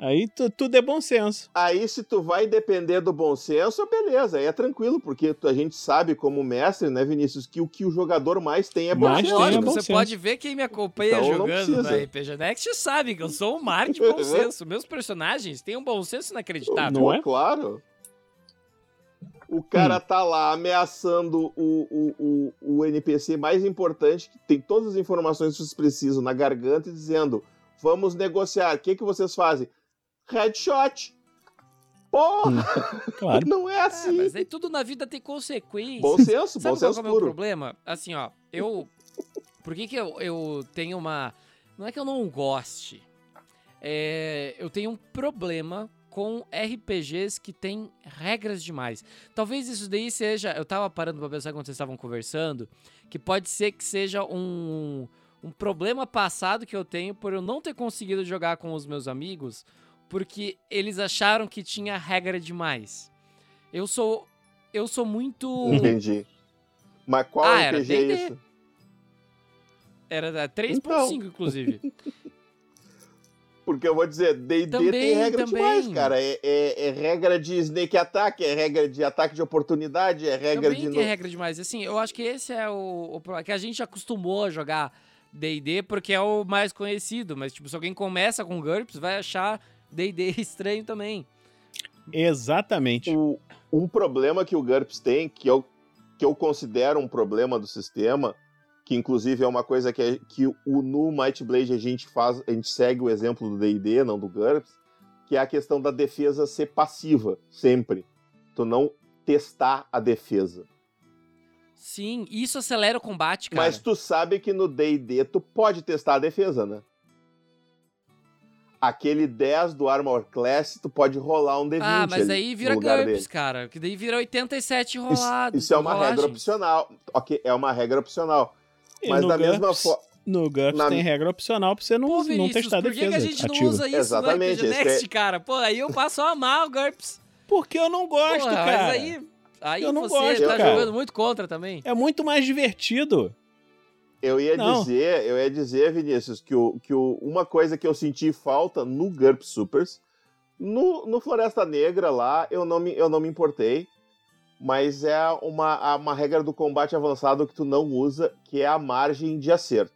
Aí tu- tudo é bom senso. Aí, se tu vai depender do bom senso, beleza, aí é tranquilo, porque a gente sabe, como mestre, né, Vinícius, que o que o jogador mais tem é bom Mais senso. tem é Lógico, bom você senso. pode ver quem me acompanha Então jogando precisa. RPG Next sabe que eu sou um mar de bom senso. Meus personagens têm um bom senso inacreditável. Não é? Claro. O cara tá lá ameaçando o, o, o, o NPC mais importante, que tem todas as informações que vocês precisam na garganta, e dizendo: Vamos negociar. O que, que vocês fazem? Headshot. Porra, Claro. não é Ah, assim. mas aí tudo na vida tem consequências. Bom senso, Sabe bom qual senso que é o meu problema? Assim, ó, eu. Por que, que eu, eu tenho uma. Não é que eu não goste. É, eu tenho um problema com RPGs que tem regras demais. Talvez isso daí seja. Eu tava parando pra pensar quando vocês estavam conversando. Que pode ser que seja um, um problema passado que eu tenho por eu não ter conseguido jogar com os meus amigos. Porque eles acharam que tinha regra demais. Eu sou. Eu sou muito. Entendi. Mas qual Ah, RPG é isso? Era da 3.5, Então. inclusive. Porque eu vou dizer, D&D tem Também, regra também. demais, cara. É, é- é regra de snake attack, é regra de ataque de oportunidade, é regra Também de... tem no- regra demais. Assim, eu acho que esse é o, o pro- que a gente acostumou a jogar D&D porque é o mais conhecido. Mas, tipo, se alguém começa com GURPS, vai achar D&D estranho também. Exatamente. O- um problema que o GURPS tem, que eu, que eu considero um problema do sistema, que inclusive é uma coisa que, é- que o no Might Blade a gente faz, a gente segue o exemplo do D&D, não do GURPS, que é a questão da defesa ser passiva, sempre. Tu não testar a defesa. Sim, isso acelera o combate, cara. Mas tu sabe que no D&D tu pode testar a defesa, né? aquele 10 do Armor Class, tu pode rolar um D20 Ah, mas aí vira GURPS, cara. Que daí vira 87 Isso, rolado. isso é uma rolagem. regra opcional. Ok, é uma regra opcional. E Mas no da mesma GURPS- forma. No GURPS Na- tem regra opcional pra você não, Pô, não testar por que, defesa que a gente não ativa. usa isso Exatamente, no Next, é- cara? Pô, aí eu passo a amar o GURPS. Porque eu não gosto, Porra, cara. Mas aí, aí Eu não você gosto, tá cara. jogando muito contra também. É muito mais divertido. Eu ia Não. dizer, eu ia dizer, Vinícius, que, o, que o, uma coisa que eu senti falta no GURP Supers, no, no Floresta Negra lá, eu não, me, eu não me importei, mas é uma, uma regra do combate avançado que tu não usa, que é a margem de acerto.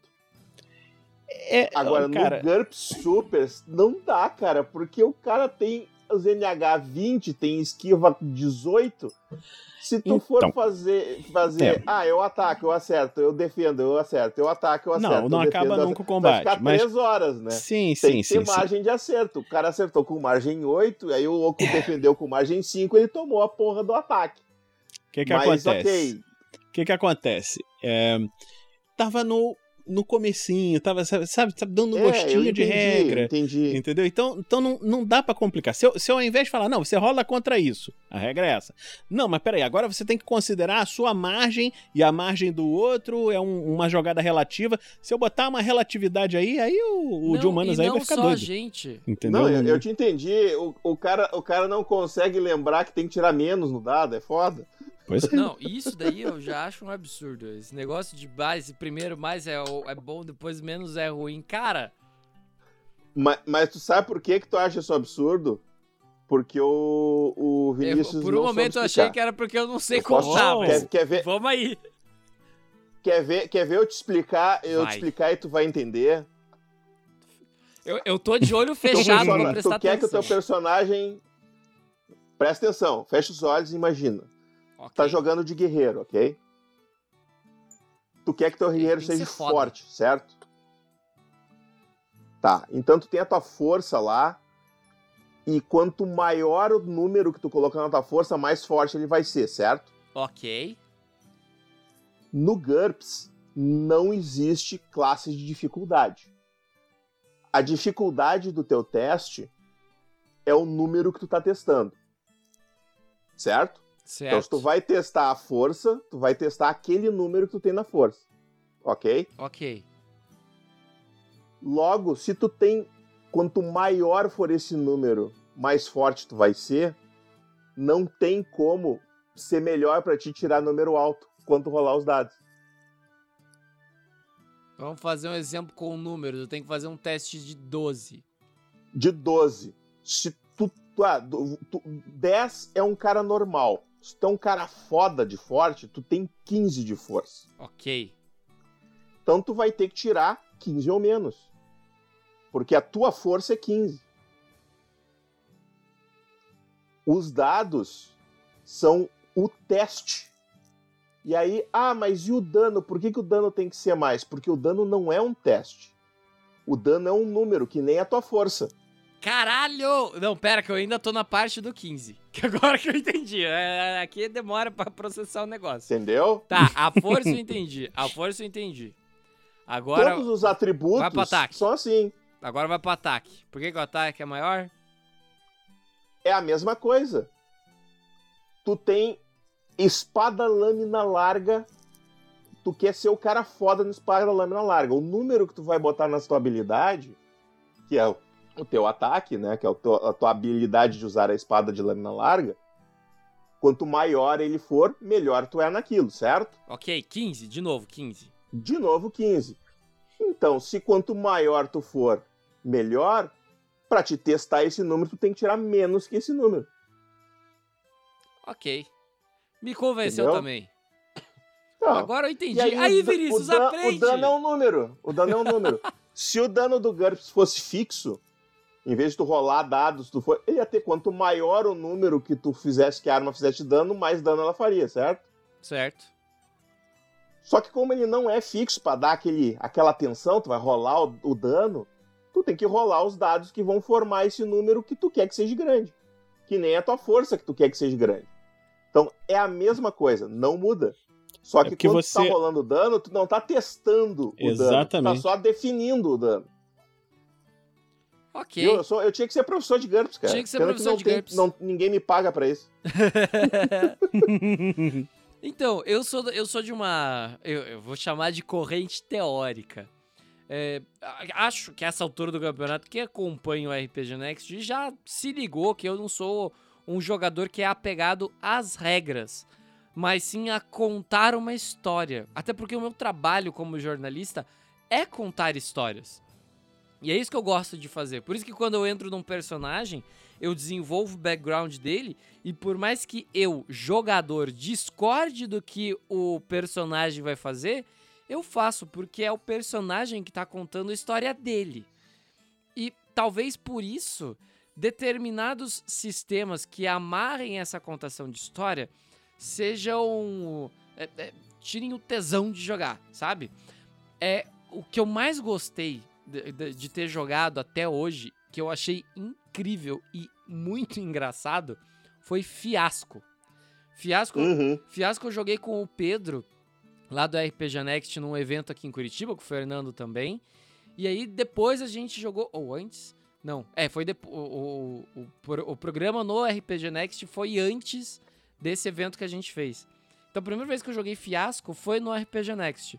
É, Agora, cara, no GURP Supers, não dá, cara, porque o cara tem os NH 20, tem esquiva 18. Se tu for Então. fazer, fazer É. ah, eu ataco, eu acerto, eu defendo, eu acerto, eu ataco, eu acerto. não, não eu defendo, acaba nunca o combate. Vai ficar Mas três horas, né? sim, Tem sim, que sim, ter sim. margem de acerto. O cara acertou com margem 8, aí o outro defendeu com margem 5, ele tomou a porra do ataque. O que que Mas acontece? O que que acontece? É, tava no, no comecinho, tava, sabe, sabe, dando um é, gostinho eu de entendi, regra. Entendi. Entendeu? Então, então não, não dá pra complicar. Se eu, se eu, ao invés de falar, não, você rola contra isso, a regra é essa. Não, mas peraí, agora você tem que considerar a sua margem e a margem do outro é um- uma jogada relativa. Se eu botar uma relatividade aí, aí o, o de Não, humanos e aí não vai ficar só doido. a gente. Entendeu? Não, eu, eu te entendi. O, o, cara, o cara não consegue lembrar que tem que tirar menos no dado, é foda. Pois é. Não, isso daí eu já acho um absurdo. Esse negócio de base, primeiro mais é, é bom, depois menos é ruim. Cara, Mas, mas tu sabe por que, que tu acha isso absurdo? Porque o, o eu- Vinícius. por um não momento eu achei que era porque eu não sei Eu posso- contar, Oh. mas Quer, quer, ver, vamos aí. quer, ver, quer ver eu te explicar? Eu Vai. te explicar e tu vai entender. Eu, eu tô de olho Tu, fechado, funciona- vou tu prestar quer que o atenção. teu personagem. Presta atenção, fecha os olhos e imagina. Ok. Tá jogando de guerreiro, ok? Tu quer que teu guerreiro que seja forte, certo? Tá, então tu tem a tua força lá. E quanto maior o número que tu colocar na tua força, mais forte ele vai ser, certo? Ok. No GURPS não existe classe de dificuldade. A dificuldade do teu teste é o número que tu tá testando. Certo? Certo. Então, se tu vai testar a força, tu vai testar aquele número que tu tem na força. Ok? Ok. Logo, se tu tem. Quanto maior for esse número, mais forte tu vai ser. Não tem como ser melhor pra te tirar número alto quando tu rolar os dados. Vamos fazer um exemplo com números. Eu tenho que fazer um teste de 12. De 12. Se tu. tu, ah, tu 10 é um cara normal. Se tu é um cara foda de forte, tu tem 15 de força. Ok. Então tu vai ter que tirar 15 ou menos. Porque a tua força é 15. Os dados são o teste. E aí, ah, mas e o dano? Por que, que o dano tem que ser mais? Porque o dano não é um teste. O dano é um número, que nem a tua força. Caralho! Não, pera, que eu ainda tô na parte do 15. Que agora que eu entendi. É, aqui demora pra processar o negócio. Entendeu? Tá, a força eu entendi. A força eu entendi. Agora, Todos os vai atributos pro ataque. são assim. agora vai pro ataque. Por que, que o ataque é maior? é a mesma coisa. Tu tem espada lâmina larga. Tu quer ser o cara foda no espada lâmina larga. O número que tu vai botar na tua habilidade, que é o, teu ataque, né? Que é teu- a tua habilidade de usar a espada de lâmina larga. Quanto maior ele for, melhor tu é naquilo, certo? Ok, 15, de novo, 15. De novo, 15. Então, se quanto maior tu for, melhor, pra te testar esse número, tu tem que tirar menos que esse número. Ok. Me convenceu Entendeu? também. Então, Agora eu entendi. Aí, aí, Vinícius, o dan- aprende. O dano é um número. O dano é um número. Se o dano do GURPS fosse fixo, em vez de tu rolar dados, tu for, ele ia ter quanto maior o número que tu fizesse, que a arma fizesse dano, mais dano ela faria, certo? Certo. Só que como ele não é fixo pra dar aquele, aquela tensão, tu vai rolar o, o dano, tu tem que rolar os dados que vão formar esse número que tu quer que seja grande. Que nem a tua força que tu quer que seja grande. Então é a mesma coisa, não muda. Só É que porque quando você- tu tá rolando dano, tu não tá testando o dano. Tu Exatamente. tá só definindo o dano. Ok. Eu, eu, sou, eu tinha que ser professor de GURPS, cara. Tinha que ser Pena professor não de tem- GURPS. não- ninguém me paga pra isso. Então, eu sou, eu sou de uma. Eu, eu vou chamar de corrente teórica. É, acho que essa altura do campeonato, quem acompanha o RPG Next já se ligou que eu não sou um jogador que é apegado às regras, mas sim a contar uma história. Até porque o meu trabalho como jornalista é contar histórias. E é isso que eu gosto de fazer. Por isso que quando eu entro num personagem, eu desenvolvo o background dele e por mais que eu, jogador, discorde do que o personagem vai fazer, eu faço porque é o personagem que tá contando a história dele. E talvez por isso, determinados sistemas que amarrem essa contação de história sejam. é, é, tirem o tesão de jogar, sabe? É o que eu mais gostei de, de- ter jogado até hoje, que eu achei incrível e muito engraçado, foi Fiasco. Fiasco, Uhum. Fiasco eu joguei com o Pedro, lá do RPG Next, num evento aqui em Curitiba, com o Fernando também. E aí depois a gente jogou. Ou antes? Não. É, foi depois. O, o, o, o programa no RPG Next foi antes desse evento que a gente fez. Então a primeira vez que eu joguei Fiasco foi no RPG Next.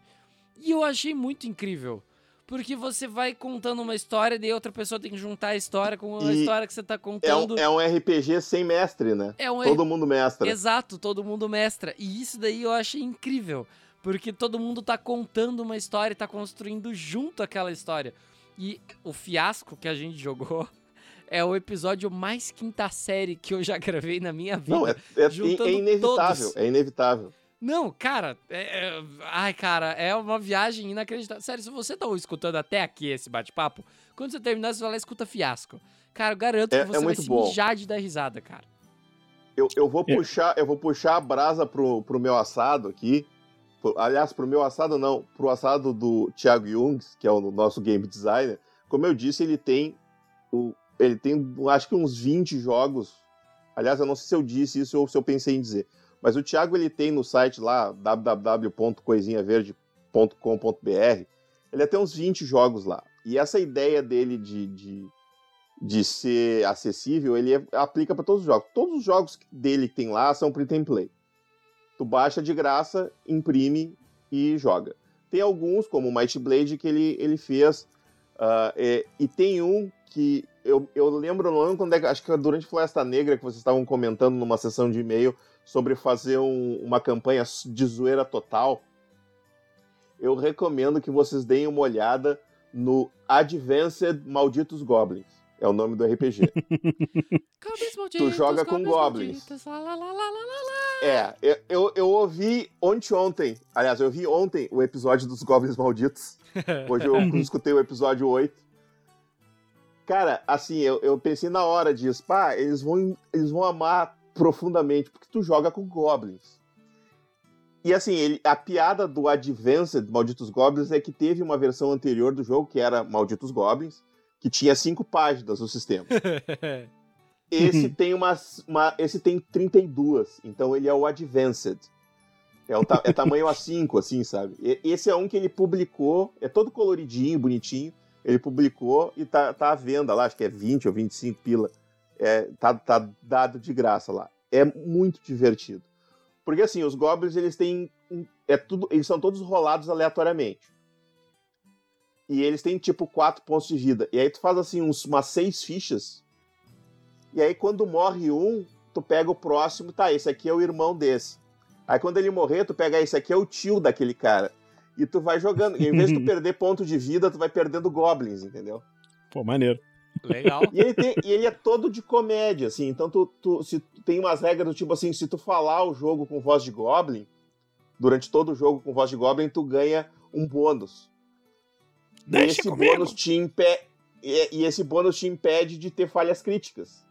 E eu achei muito incrível. Porque você vai contando uma história, daí outra pessoa tem que juntar a história com a E história que você tá É, contando. um, é um RPG sem mestre, né? É um Todo mundo mestra. Exato, todo mundo mestra. E isso daí eu achei incrível. Porque todo mundo tá contando uma história e tá construindo junto aquela história. E o fiasco que a gente jogou é o episódio mais quinta série que eu já gravei na minha vida. Não, é, é- é inevitável. todos. É inevitável. Não, cara, é- é- ai, cara, é uma viagem inacreditável. Sério, se você tá escutando até aqui esse bate-papo, quando você terminar, você vai lá e escuta fiasco. Cara, eu garanto É- que é você vai muito se bom. mijar de dar risada, cara. Eu, eu vou É. puxar, eu vou puxar a brasa pro, pro meu assado aqui. Pro- aliás, pro meu assado não, pro assado do Thiago Jungs, que é o nosso game designer. Como eu disse, ele tem o, ele tem acho que uns 20 jogos. Aliás, eu não sei se eu disse isso ou se eu pensei em dizer. Mas o Thiago ele tem no site lá www.coisinhaverde.com.br, ele tem uns 20 jogos lá. E essa ideia dele de, de de ser acessível, ele é- aplica para todos os jogos. Todos os jogos dele que tem lá são print and play. Tu baixa de graça, imprime e joga. Tem alguns, como o Might Blade, que ele, ele fez. ah, é, e tem um que eu, eu lembro, não lembro quando é. Acho que é durante Floresta Negra que vocês estavam comentando numa sessão de e-mail sobre fazer um- uma campanha de zoeira total. Eu recomendo que vocês deem uma olhada no Advanced Malditos Goblins. É o nome do RPG. Tu joga com goblins. É, eu, eu, eu ouvi ontem, ontem, aliás, eu vi ontem o episódio dos Goblins Malditos. Hoje eu escutei o episódio 8. Cara, assim, eu, eu pensei na hora disso, pá, eles vão, eles vão amar profundamente, porque tu joga com Goblins. E assim, ele, a piada do Advanced Malditos Goblins é que teve uma versão anterior do jogo, que era Malditos Goblins, que tinha cinco páginas no sistema. Esse tem umas, uma, esse tem 32, então ele é o Advanced. É, o ta- é tamanho A5, assim, sabe? E- Esse é um que ele publicou, é todo coloridinho, bonitinho. Ele publicou e tá, tá à venda lá, acho que é 20 ou 25 pila. É, tá, tá dado de graça lá. É muito divertido. Porque assim, os goblins, eles têm. É tudo, eles são todos rolados aleatoriamente. E eles têm tipo quatro pontos de vida. E aí tu faz assim uns, umas seis fichas. E aí quando morre um, tu pega o próximo, tá, esse aqui é o irmão desse. Aí quando ele morrer, tu pega esse aqui é o tio daquele cara. E tu vai jogando. E em vez de tu perder ponto de vida, tu vai perdendo goblins, entendeu? Pô, maneiro. Legal. E ele, tem- e ele é todo de comédia, assim. Então, tu, tu- se tem umas regras do tipo assim, se tu falar o jogo com voz de Goblin, durante todo o jogo com voz de Goblin, tu ganha um bônus. E Deixa esse comigo. bônus te impede. E, e esse bônus te impede de ter falhas críticas.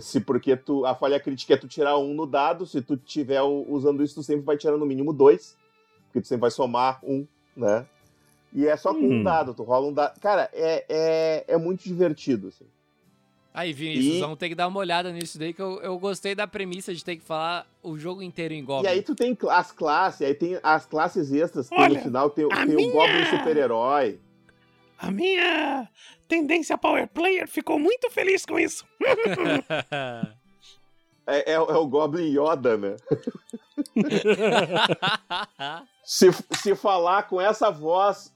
Se porque tu, a falha crítica é tu tirar um no dado, se tu tiver usando isso, tu sempre vai tirar no mínimo dois. Porque tu sempre vai somar um, né? E é só com um Hum. dado, tu rola um dado. Cara, é, é, é muito divertido, assim. Aí, Vinícius, E- vamos ter que dar uma olhada nisso daí, que eu, eu gostei da premissa de ter que falar o jogo inteiro em Goblin. E aí tu tem as classes, aí tem as classes extras, que Olha, no final tem, tem minha- o Goblin super-herói. A minha tendência Power Player ficou muito feliz com isso. É, é, é, o Goblin Yoda, né? se, se falar com essa voz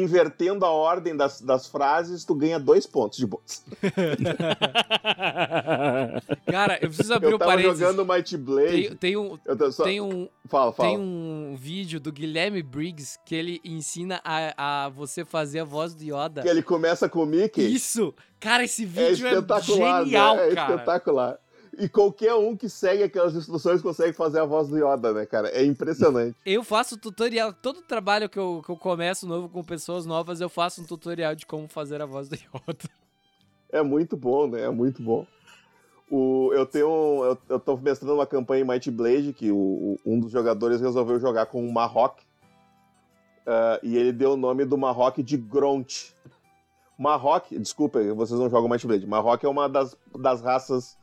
invertendo a ordem das, das frases, tu ganha dois pontos de bônus. Cara, eu preciso abrir eu um parênteses. jogando Might Blade. Tem, tem um, só... tem um, fala, fala. tem um vídeo do Guilherme Briggs que ele ensina a, a você fazer a voz do Yoda. Que ele começa com o Mickey. Isso! Cara, esse é vídeo é, espetacular, genial, né? É cara. espetacular. E qualquer um que segue aquelas instruções consegue fazer a voz do Yoda, né, cara? É impressionante. Eu faço tutorial, todo trabalho que eu, que eu começo novo com pessoas novas, eu faço um tutorial de como fazer a voz do Yoda. É muito bom, né? É muito bom. O, eu tenho. Eu, eu tô mestrando uma campanha em Might Blade que o, um dos jogadores resolveu jogar com um Marrock. Uh, e ele deu o nome do Marrock de Gront. Marrock, desculpa, vocês não jogam Might Blade. Marrock é uma das, das raças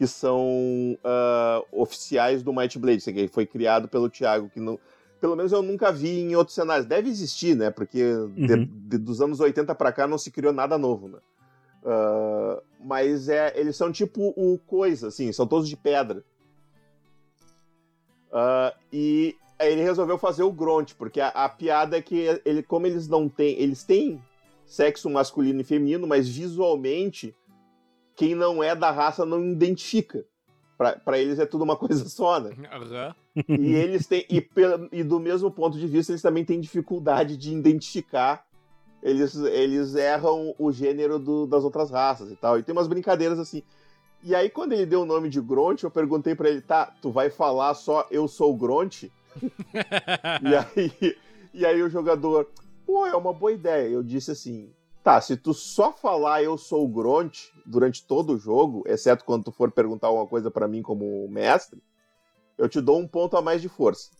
que são uh, oficiais do Might Blade, que foi criado pelo Thiago, que não, pelo menos eu nunca vi em outros cenários. Deve existir, né? Porque uhum. de, de, dos anos 80 para cá não se criou nada novo, né? Uh, mas é, eles são tipo o coisa, assim, são todos de pedra. Uh, e ele resolveu fazer o Gront, porque a, a, piada é que ele, como eles não têm, eles têm sexo masculino e feminino, mas visualmente quem não é da raça não identifica. Para eles é tudo uma coisa só, né? Uhum. E eles têm. E, e, do mesmo ponto de vista, eles também têm dificuldade de identificar. Eles, eles erram o gênero do, das outras raças e tal. E tem umas brincadeiras assim. E aí, quando ele deu o nome de Gront, eu perguntei para ele: tá, tu vai falar só eu sou Gront? e, aí, e aí o jogador, pô, é uma boa ideia. Eu disse assim: Tá, se tu só falar eu sou o Gront durante todo o jogo, exceto quando tu for perguntar alguma coisa para mim como mestre, eu te dou um ponto a mais de força.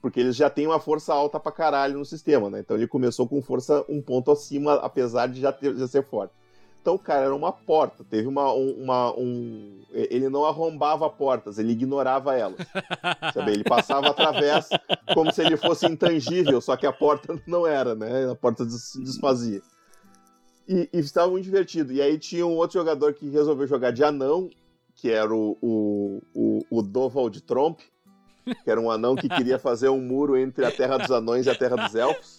Porque eles já têm uma força alta pra caralho no sistema, né? Então ele começou com força um ponto acima, apesar de já, ter, já ser forte. Então, cara, era uma porta. Teve uma, um, uma, um. Ele não arrombava portas, ele ignorava elas. sabe? Ele passava através como se ele fosse intangível, só que a porta não era, né? A porta se desfazia. E, e estava muito divertido. E aí tinha um outro jogador que resolveu jogar de anão, que era o, o, o, o Dovald Trump, que era um anão que queria fazer um muro entre a Terra dos Anões e a Terra dos Elfos.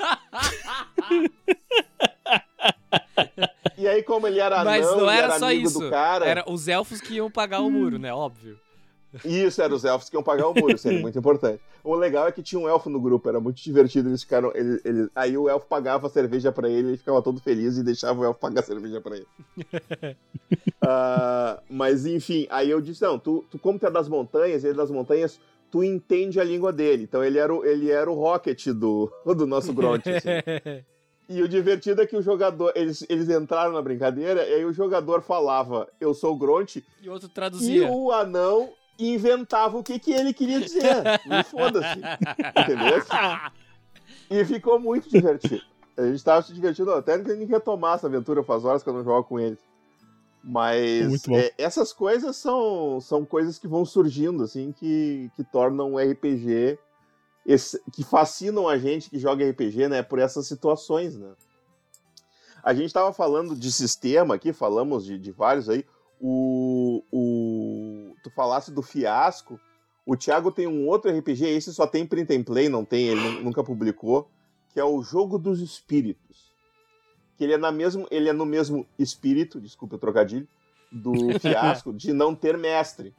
E aí, como ele era Mas anão, não era, era só amigo isso. do cara. Era os elfos que iam pagar o muro, né? Óbvio. Isso, eram os elfos que iam pagar o muro, isso era muito importante. O legal é que tinha um elfo no grupo, era muito divertido, eles ficaram. Ele, ele... Aí o elfo pagava a cerveja para ele, ele ficava todo feliz e deixava o elfo pagar a cerveja para ele. uh, mas enfim, aí eu disse: não, tu, tu, como tu é das montanhas, ele é das montanhas, tu entende a língua dele. Então ele era o, ele era o Rocket do, do nosso Gront. Assim. E o divertido é que o jogador. Eles, eles entraram na brincadeira, e aí o jogador falava, eu sou o Gront. E o outro traduzia. E o anão inventava o que, que ele queria dizer. Não foda-se. Entendeu? E ficou muito divertido. A gente tava se divertindo até que nem retomar essa aventura, faz horas que eu não jogo com eles. Mas é, essas coisas são, são coisas que vão surgindo, assim, que, que tornam o RPG. Esse, que fascinam a gente que joga RPG, né? Por essas situações, né? A gente estava falando de sistema aqui, falamos de, de vários aí. O, o, tu falasse do fiasco. O Thiago tem um outro RPG, esse só tem print and play, não tem, ele nunca publicou, que é o Jogo dos Espíritos. Que ele é, na mesmo, ele é no mesmo espírito, desculpa o trocadilho, do fiasco, de não ter mestre.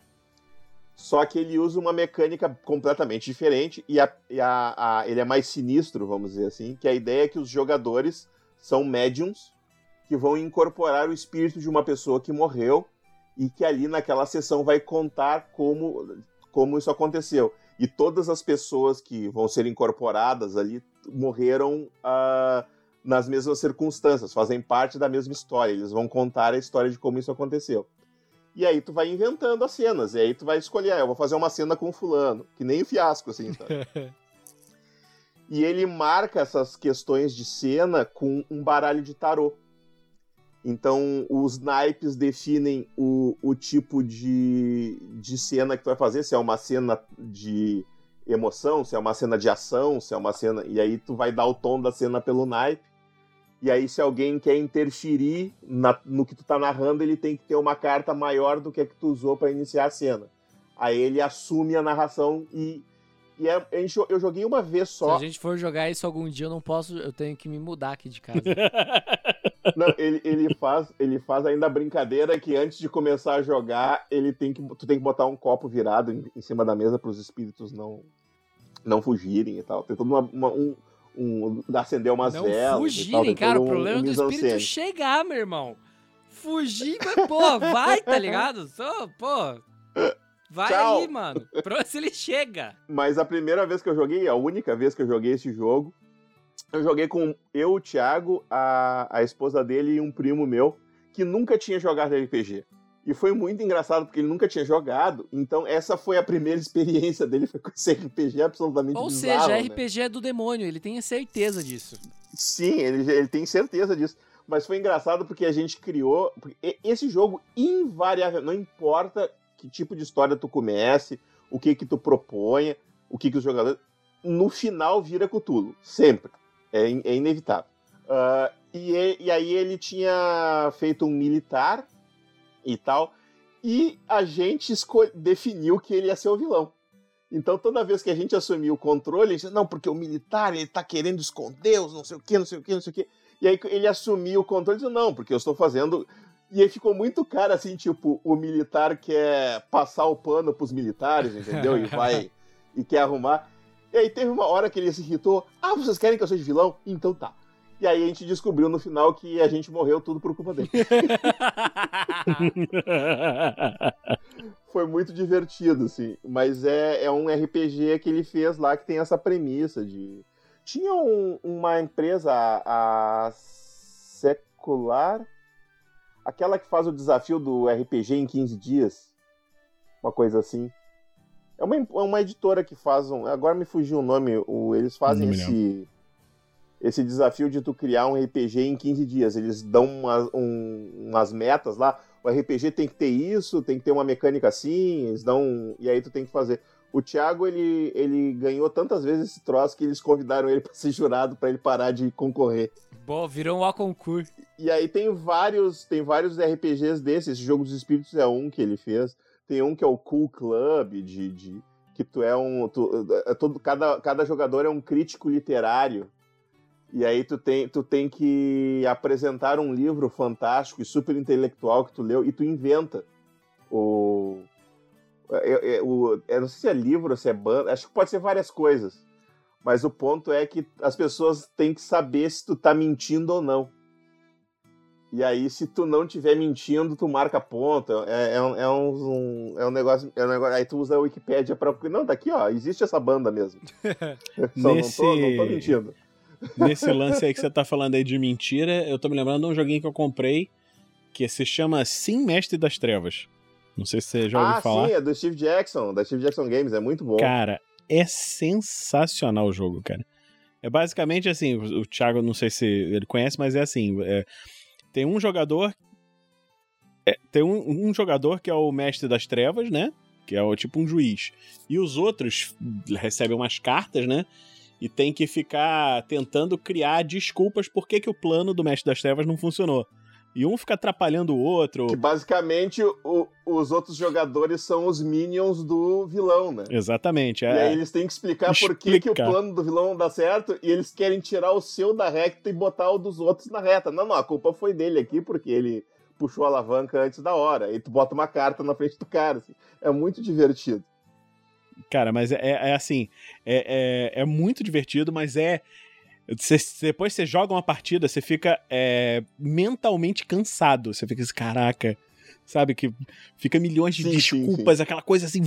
Só que ele usa uma mecânica completamente diferente e, a, e a, a, ele é mais sinistro, vamos dizer assim, que a ideia é que os jogadores são médiums que vão incorporar o espírito de uma pessoa que morreu e que ali naquela sessão vai contar como, como isso aconteceu. E todas as pessoas que vão ser incorporadas ali morreram uh, nas mesmas circunstâncias, fazem parte da mesma história. Eles vão contar a história de como isso aconteceu. E aí tu vai inventando as cenas, e aí tu vai escolher, ah, eu vou fazer uma cena com fulano, que nem o fiasco, assim, e ele marca essas questões de cena com um baralho de tarô. Então, os naipes definem o, o tipo de, de cena que tu vai fazer, se é uma cena de emoção, se é uma cena de ação, se é uma cena. E aí tu vai dar o tom da cena pelo naipe. E aí, se alguém quer interferir na, no que tu tá narrando, ele tem que ter uma carta maior do que a que tu usou para iniciar a cena. Aí ele assume a narração e. E é, eu joguei uma vez só. Se a gente for jogar isso algum dia, eu não posso. Eu tenho que me mudar aqui de casa. Não, ele, ele, faz, ele faz ainda a brincadeira que antes de começar a jogar, ele tem que, tu tem que botar um copo virado em, em cima da mesa para os espíritos não, não fugirem e tal. Tem todo uma, uma, um, um, acender umas não velas. Não fugirem, cara. Um, o problema um do espírito chegar, meu irmão. Fugir, mas, pô, vai, tá ligado? Só, pô. Vai Tchau. aí, mano. Pra se ele chega. Mas a primeira vez que eu joguei, a única vez que eu joguei esse jogo, eu joguei com eu, o Thiago, a, a esposa dele e um primo meu, que nunca tinha jogado RPG. E foi muito engraçado porque ele nunca tinha jogado, então essa foi a primeira experiência dele foi com esse RPG absolutamente Ou bizarro, seja, né? RPG é do demônio, ele tem certeza disso. Sim, ele, ele tem certeza disso. Mas foi engraçado porque a gente criou. Esse jogo, invariável, não importa que tipo de história tu comece, o que que tu proponha, o que que os jogadores. No final vira Cthulhu, sempre. É, é inevitável. Uh, e, e aí ele tinha feito um militar e tal. E a gente definiu que ele ia ser o vilão. Então, toda vez que a gente assumiu o controle, a gente não, porque o militar, ele tá querendo esconder os não sei o que, não sei o que, não sei o que. E aí ele assumiu o controle e disse, não, porque eu estou fazendo... E aí ficou muito cara, assim, tipo, o militar quer passar o pano pros militares, entendeu? E vai... e quer arrumar. E aí teve uma hora que ele se irritou. Ah, vocês querem que eu seja vilão? Então tá. E aí a gente descobriu no final que a gente morreu tudo por culpa dele. Foi muito divertido, assim. Mas é, é um RPG que ele fez lá que tem essa premissa de. Tinha um, uma empresa, a Secular, aquela que faz o desafio do RPG em 15 dias. Uma coisa assim. É uma, é uma editora que faz um. Agora me fugiu o nome. O, eles fazem esse esse desafio de tu criar um RPG em 15 dias. Eles dão uma, um, umas metas lá. O RPG tem que ter isso, tem que ter uma mecânica assim, eles dão. E aí tu tem que fazer. O Thiago, ele, ele ganhou tantas vezes esse troço que eles convidaram ele para ser jurado para ele parar de concorrer. Bom, virou um A concurso. E aí tem vários, tem vários RPGs desses. Esse Jogo dos Espíritos é um que ele fez. Tem um que é o Cool Club, de, de que tu é um. Tu, é todo, cada, cada jogador é um crítico literário. E aí tu tem, tu tem que apresentar um livro fantástico e super intelectual que tu leu e tu inventa o. Eu, eu, eu não sei se é livro, se é banda, acho que pode ser várias coisas. Mas o ponto é que as pessoas têm que saber se tu tá mentindo ou não. E aí, se tu não tiver mentindo, tu marca ponto. É, é, um, é, um, é um negócio. É um negócio. Aí tu usa a Wikipédia pra. Não, tá aqui, ó. Existe essa banda mesmo. Só Nesse... não, tô, não tô mentindo. Nesse lance aí que você tá falando aí de mentira, eu tô me lembrando de um joguinho que eu comprei que se chama Sim Mestre das Trevas. Não sei se você já ouviu ah, falar. Ah, sim, é do Steve Jackson, da Steve Jackson Games, é muito bom. Cara, é sensacional o jogo, cara. É basicamente assim, o Thiago, não sei se ele conhece, mas é assim, é, tem um jogador é, tem um, um, jogador que é o mestre das trevas, né? Que é o, tipo um juiz. E os outros recebem umas cartas, né? e tem que ficar tentando criar desculpas por que, que o plano do Mestre das Trevas não funcionou. E um fica atrapalhando o outro. Que basicamente o, os outros jogadores são os minions do vilão, né? Exatamente. É. E aí eles têm que explicar, explicar. por que, que o plano do vilão não dá certo e eles querem tirar o seu da reta e botar o dos outros na reta. Não, não, a culpa foi dele aqui porque ele puxou a alavanca antes da hora. E tu bota uma carta na frente do cara. Assim. É muito divertido. Cara, mas é, é assim, é, é, é, muito divertido, mas é. Cê, depois você joga uma partida, você fica é, mentalmente cansado. Você fica assim, caraca, sabe? Que fica milhões de sim, desculpas, sim, sim. aquela coisa assim,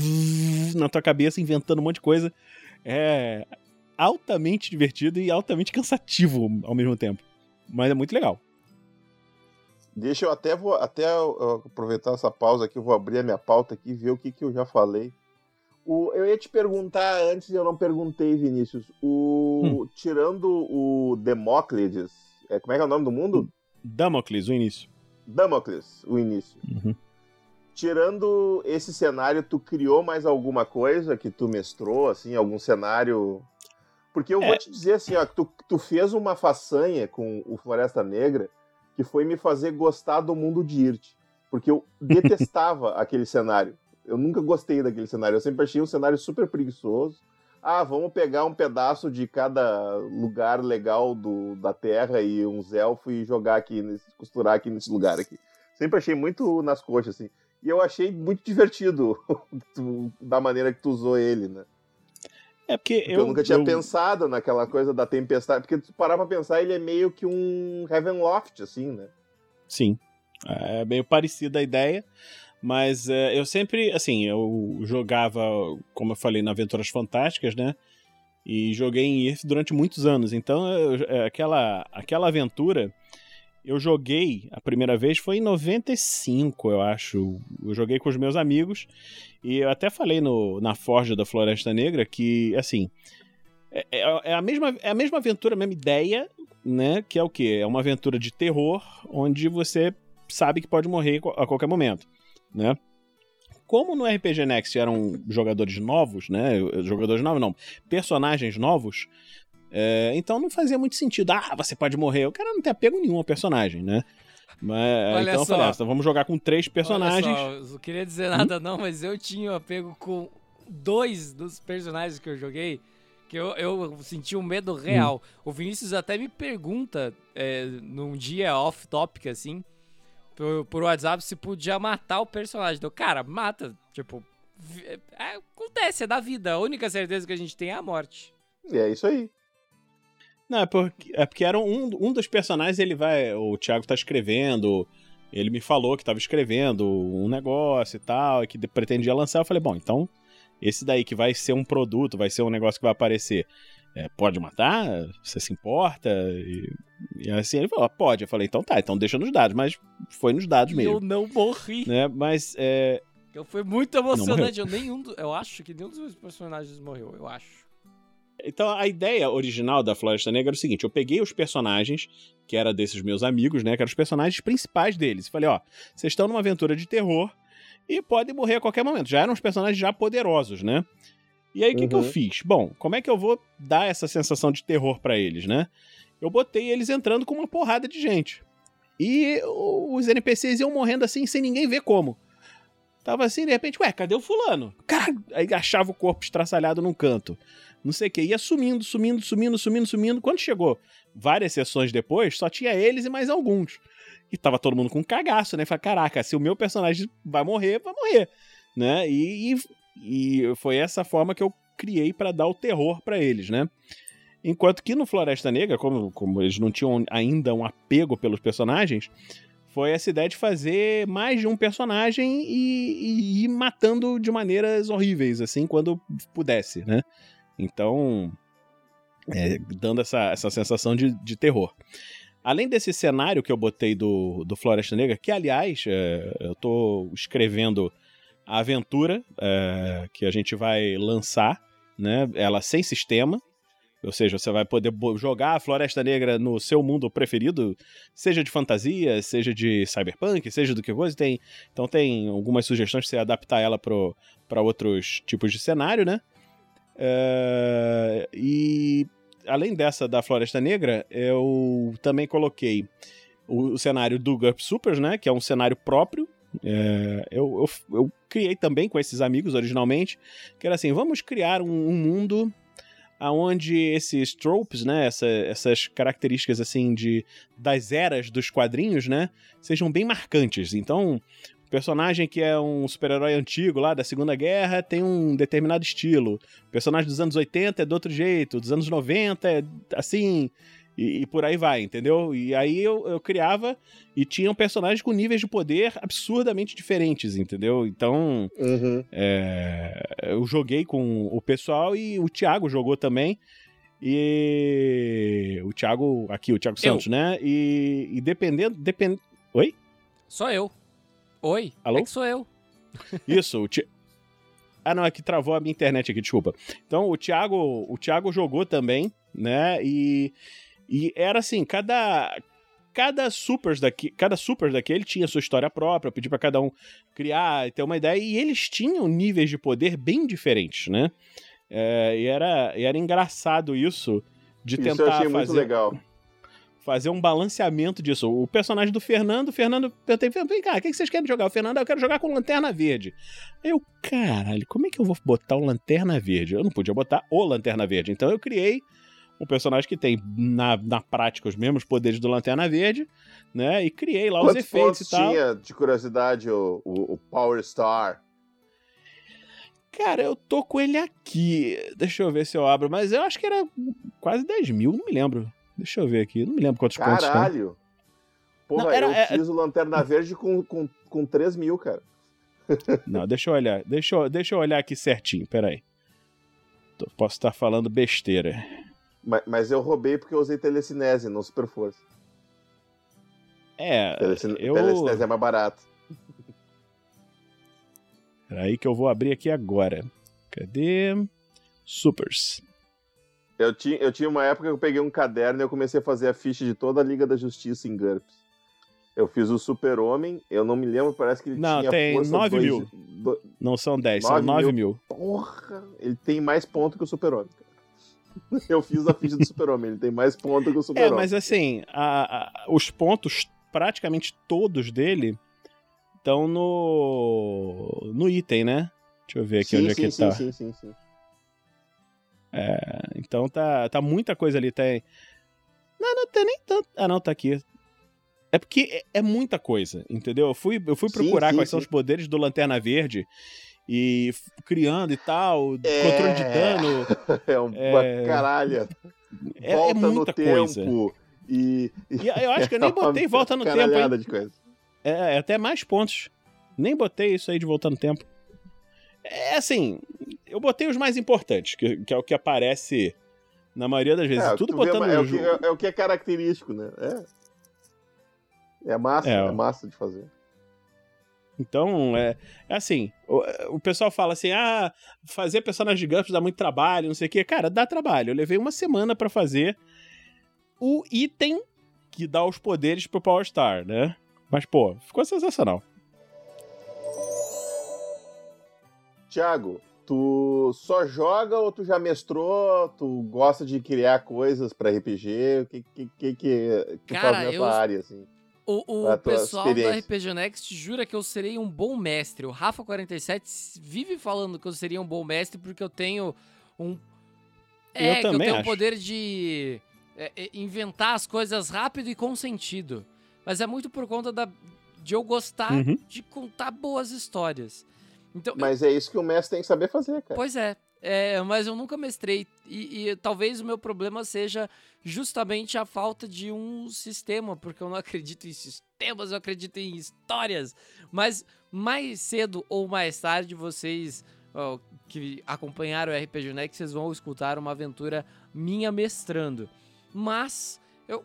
na tua cabeça, inventando um monte de coisa. É altamente divertido e altamente cansativo ao mesmo tempo. Mas é muito legal. Deixa eu até vou até aproveitar essa pausa aqui, eu vou abrir a minha pauta aqui e ver o que, que eu já falei. O, eu ia te perguntar antes, eu não perguntei, Vinícius. O, hum. Tirando o Demóclides, é, como é que é o nome do mundo? Damocles, o início. Damocles, o início. Uhum. Tirando esse cenário, tu criou mais alguma coisa que tu mestrou, assim, algum cenário? Porque eu é. vou te dizer assim, ó, que tu, tu fez uma façanha com o Floresta Negra que foi me fazer gostar do mundo de Irt. Porque eu detestava aquele cenário. Eu nunca gostei daquele cenário. Eu sempre achei um cenário super preguiçoso. Ah, vamos pegar um pedaço de cada lugar legal do, da Terra e uns elfos e jogar aqui, nesse, costurar aqui nesse lugar aqui. Sempre achei muito nas coxas, assim. E eu achei muito divertido da maneira que tu usou ele, né? É porque, porque eu, eu, nunca tinha eu... pensado naquela coisa da tempestade. Porque se parar pra pensar, ele é meio que um Heavenloft, assim, né? Sim. É meio parecida a ideia. Mas é, eu sempre, assim, eu jogava, como eu falei, na Aventuras Fantásticas, né? E joguei em Earth durante muitos anos. Então, eu, é, aquela, aquela aventura eu joguei a primeira vez foi em 95, eu acho. Eu joguei com os meus amigos e eu até falei no, na Forja da Floresta Negra que, assim, é, é, é, a mesma, é a mesma aventura, a mesma ideia, né? Que é o quê? É uma aventura de terror onde você sabe que pode morrer a qualquer momento, né? Como no RPG Next eram jogadores novos, né? Jogadores novos não, personagens novos, é, então não fazia muito sentido. Ah, você pode morrer. O cara não tem apego nenhum ao personagem, né? Mas, Olha então só. eu falei, ah, então vamos jogar com três personagens. Só, eu não queria dizer nada hum? não, mas eu tinha um apego com dois dos personagens que eu joguei, que eu, eu senti um medo real. Hum. O Vinícius até me pergunta, é, num dia off-topic, assim, por, por WhatsApp, se podia matar o personagem. Então, cara, mata. Tipo, é, acontece, é da vida. A única certeza que a gente tem é a morte. E é isso aí. Não, é porque, é porque era um, um dos personagens, ele vai. O Thiago tá escrevendo. Ele me falou que tava escrevendo um negócio e tal, e que pretendia lançar. Eu falei, bom, então, esse daí que vai ser um produto, vai ser um negócio que vai aparecer. É, pode matar? Você se importa? E, e, assim ele falou, ah, pode. Eu falei, então tá, então deixa nos dados, mas foi nos dados mesmo. Eu não morri. Né? Mas é. Eu foi muito emocionante. Eu, nenhum eu acho que nenhum dos meus personagens morreu, eu acho. Então a ideia original da Floresta Negra era o seguinte: eu peguei os personagens, que era desses meus amigos, né? Que eram os personagens principais deles. E falei, ó, vocês estão numa aventura de terror e podem morrer a qualquer momento. Já eram os personagens já poderosos, né? E aí o uhum. que, que eu uhum. fiz? Bom, como é que eu vou dar essa sensação de terror para eles, né? Eu botei eles entrando com uma porrada de gente. E os NPCs iam morrendo assim sem ninguém ver como. Tava assim, de repente, ué, cadê o fulano? Cara, aí achava o corpo estraçalhado num canto não sei o que. Ia sumindo, sumindo, sumindo, sumindo, sumindo. Quando chegou várias sessões depois, só tinha eles e mais alguns. E tava todo mundo com um cagaço, né? Falei, caraca, se o meu personagem vai morrer, vai morrer. Né? E, e, e foi essa forma que eu criei para dar o terror para eles, né? Enquanto que no Floresta Negra, como, como eles não tinham ainda um apego pelos personagens, foi essa ideia de fazer mais de um personagem e, e ir matando de maneiras horríveis, assim, quando pudesse, né? Então, é, dando essa, essa sensação de, de terror. Além desse cenário que eu botei do, do Floresta Negra, que aliás, é, eu estou escrevendo a aventura é, que a gente vai lançar, né? Ela sem sistema. Ou seja, você vai poder jogar a Floresta Negra no seu mundo preferido, seja de fantasia, seja de cyberpunk, seja do que coisa. Tem, então tem algumas sugestões para você adaptar ela para outros tipos de cenário, né? É, e além dessa da Floresta Negra, eu também coloquei o, o cenário do GURP Supers, né? Que é um cenário próprio. É, eu, eu, eu, criei também com esses amigos originalmente, que era assim, vamos criar um, um mundo aonde esses tropes, né, essa, essas características assim de das eras dos quadrinhos, né, sejam bem marcantes. Então, personagem que é um super-herói antigo lá da Segunda Guerra tem um determinado estilo. O personagem dos anos 80 é do outro jeito, dos anos 90 é assim. E, e por aí vai, entendeu? E aí eu, eu criava e tinham personagens com níveis de poder absurdamente diferentes, entendeu? Então uhum. é, eu joguei com o pessoal e o Thiago jogou também. E o Thiago, aqui, o Thiago Santos, eu. né? E, e dependendo. Depend... Oi? Só eu. Oi? Alô? É que sou eu. Isso, o Ti... Ah, não, é que travou a minha internet aqui, desculpa. Então, o Thiago, o Thiago jogou também, né? E, e era assim, cada cada super daqui, cada super daquele tinha sua história própria, eu pedi para cada um criar e ter uma ideia, e eles tinham níveis de poder bem diferentes, né? É, e, era, e era engraçado isso de Isso tentar eu achei muito fazer, legal. fazer um balanceamento disso. O personagem do Fernando, o Fernando, eu perguntei, vem cá, o que vocês querem jogar? O Fernando, "Ah, eu quero jogar com Lanterna Verde. Aí eu, caralho, como é que eu vou botar o Lanterna Verde? Eu não podia botar o Lanterna Verde. Então eu criei um personagem que tem, na, na prática, os mesmos poderes do Lanterna Verde, né? E criei lá os Quantos efeitos pontos e tal. tinha, de curiosidade, o, o, o Power Star? Cara, eu tô com ele aqui. Deixa eu ver se eu abro, mas eu acho que era quase 10 mil, não me lembro. Deixa eu ver aqui, não me lembro quantos pontos estão. Caralho! Porra, Não, era- eu é- fiz o Lanterna Verde com, com, com 3 mil, cara. Não, deixa eu olhar. Deixa eu, deixa eu olhar aqui certinho, peraí. Posso estar falando besteira. Mas, mas eu roubei porque eu usei telecinese, não super força. É, Telecine... eu. Telecinese é mais barato. Peraí que eu vou abrir aqui agora. Cadê? Supers. Eu tinha, eu tinha uma época que eu peguei um caderno e eu comecei a fazer a ficha de toda a Liga da Justiça em GURPS. Eu fiz o Super-Homem, eu não me lembro, parece que ele Não, tinha tem força 9 dois- mil. do- Não são 10, são 9 9 mil. Porra! Ele tem mais ponto que o Super-Homem. cara. Eu fiz a ficha do Super-Homem, ele tem mais ponto que o É, Super-Homem. mas assim, a- a- os pontos, praticamente todos dele, estão no. no item, né? Deixa eu ver aqui sim, onde é sim, que sim, tá. sim, sim, sim. Então tá, tá muita coisa ali. Tem. Não, não tem nem tanto. Ah, não, tá aqui. É porque é, é muita coisa, entendeu? Eu fui, eu fui Sim, procurar sim, quais são sim. os poderes do Lanterna Verde e criando e tal, É. controle de dano. É uma É. caralha. É, é volta no muita coisa. tempo. E, E eu acho que eu nem É botei volta no tempo, de coisa. É, é até mais pontos. Nem botei isso aí de voltar no tempo. É assim, eu botei os mais importantes, que, que é o que aparece na maioria das vezes. É, Tudo tu vê, botando é, no o que, é, é o que é característico, né? É. É massa, É, é, massa de fazer. Então, é, é assim, o, o pessoal fala assim, ah, fazer personagem de GURPS dá muito trabalho, não sei o quê. Cara, dá trabalho. Eu levei uma semana pra fazer o item que dá os poderes pro Power Star, né? Mas, pô, ficou sensacional. Tiago, tu só joga ou tu já mestrou? Tu gosta de criar coisas pra RPG? O que que, que, que tu Cara, faz nessa eu- área, assim? O, o A tua pessoal do. RPG Next jura que eu serei um bom mestre. O Rafa47 vive falando que eu seria um bom mestre porque eu tenho um. É, que eu tenho o acho. poder de é, é, inventar as coisas rápido e com sentido. Mas é muito por conta da, de eu gostar Uhum. de contar boas histórias. Então, Mas é isso que o mestre tem que saber fazer, cara. Pois é, é, mas eu nunca mestrei. E, e talvez o meu problema seja justamente a falta de um sistema, porque eu não acredito em sistemas, eu acredito em histórias. Mas mais cedo ou mais tarde, vocês ó, que acompanharam o RPG Next, vocês vão escutar uma aventura minha mestrando. Mas eu.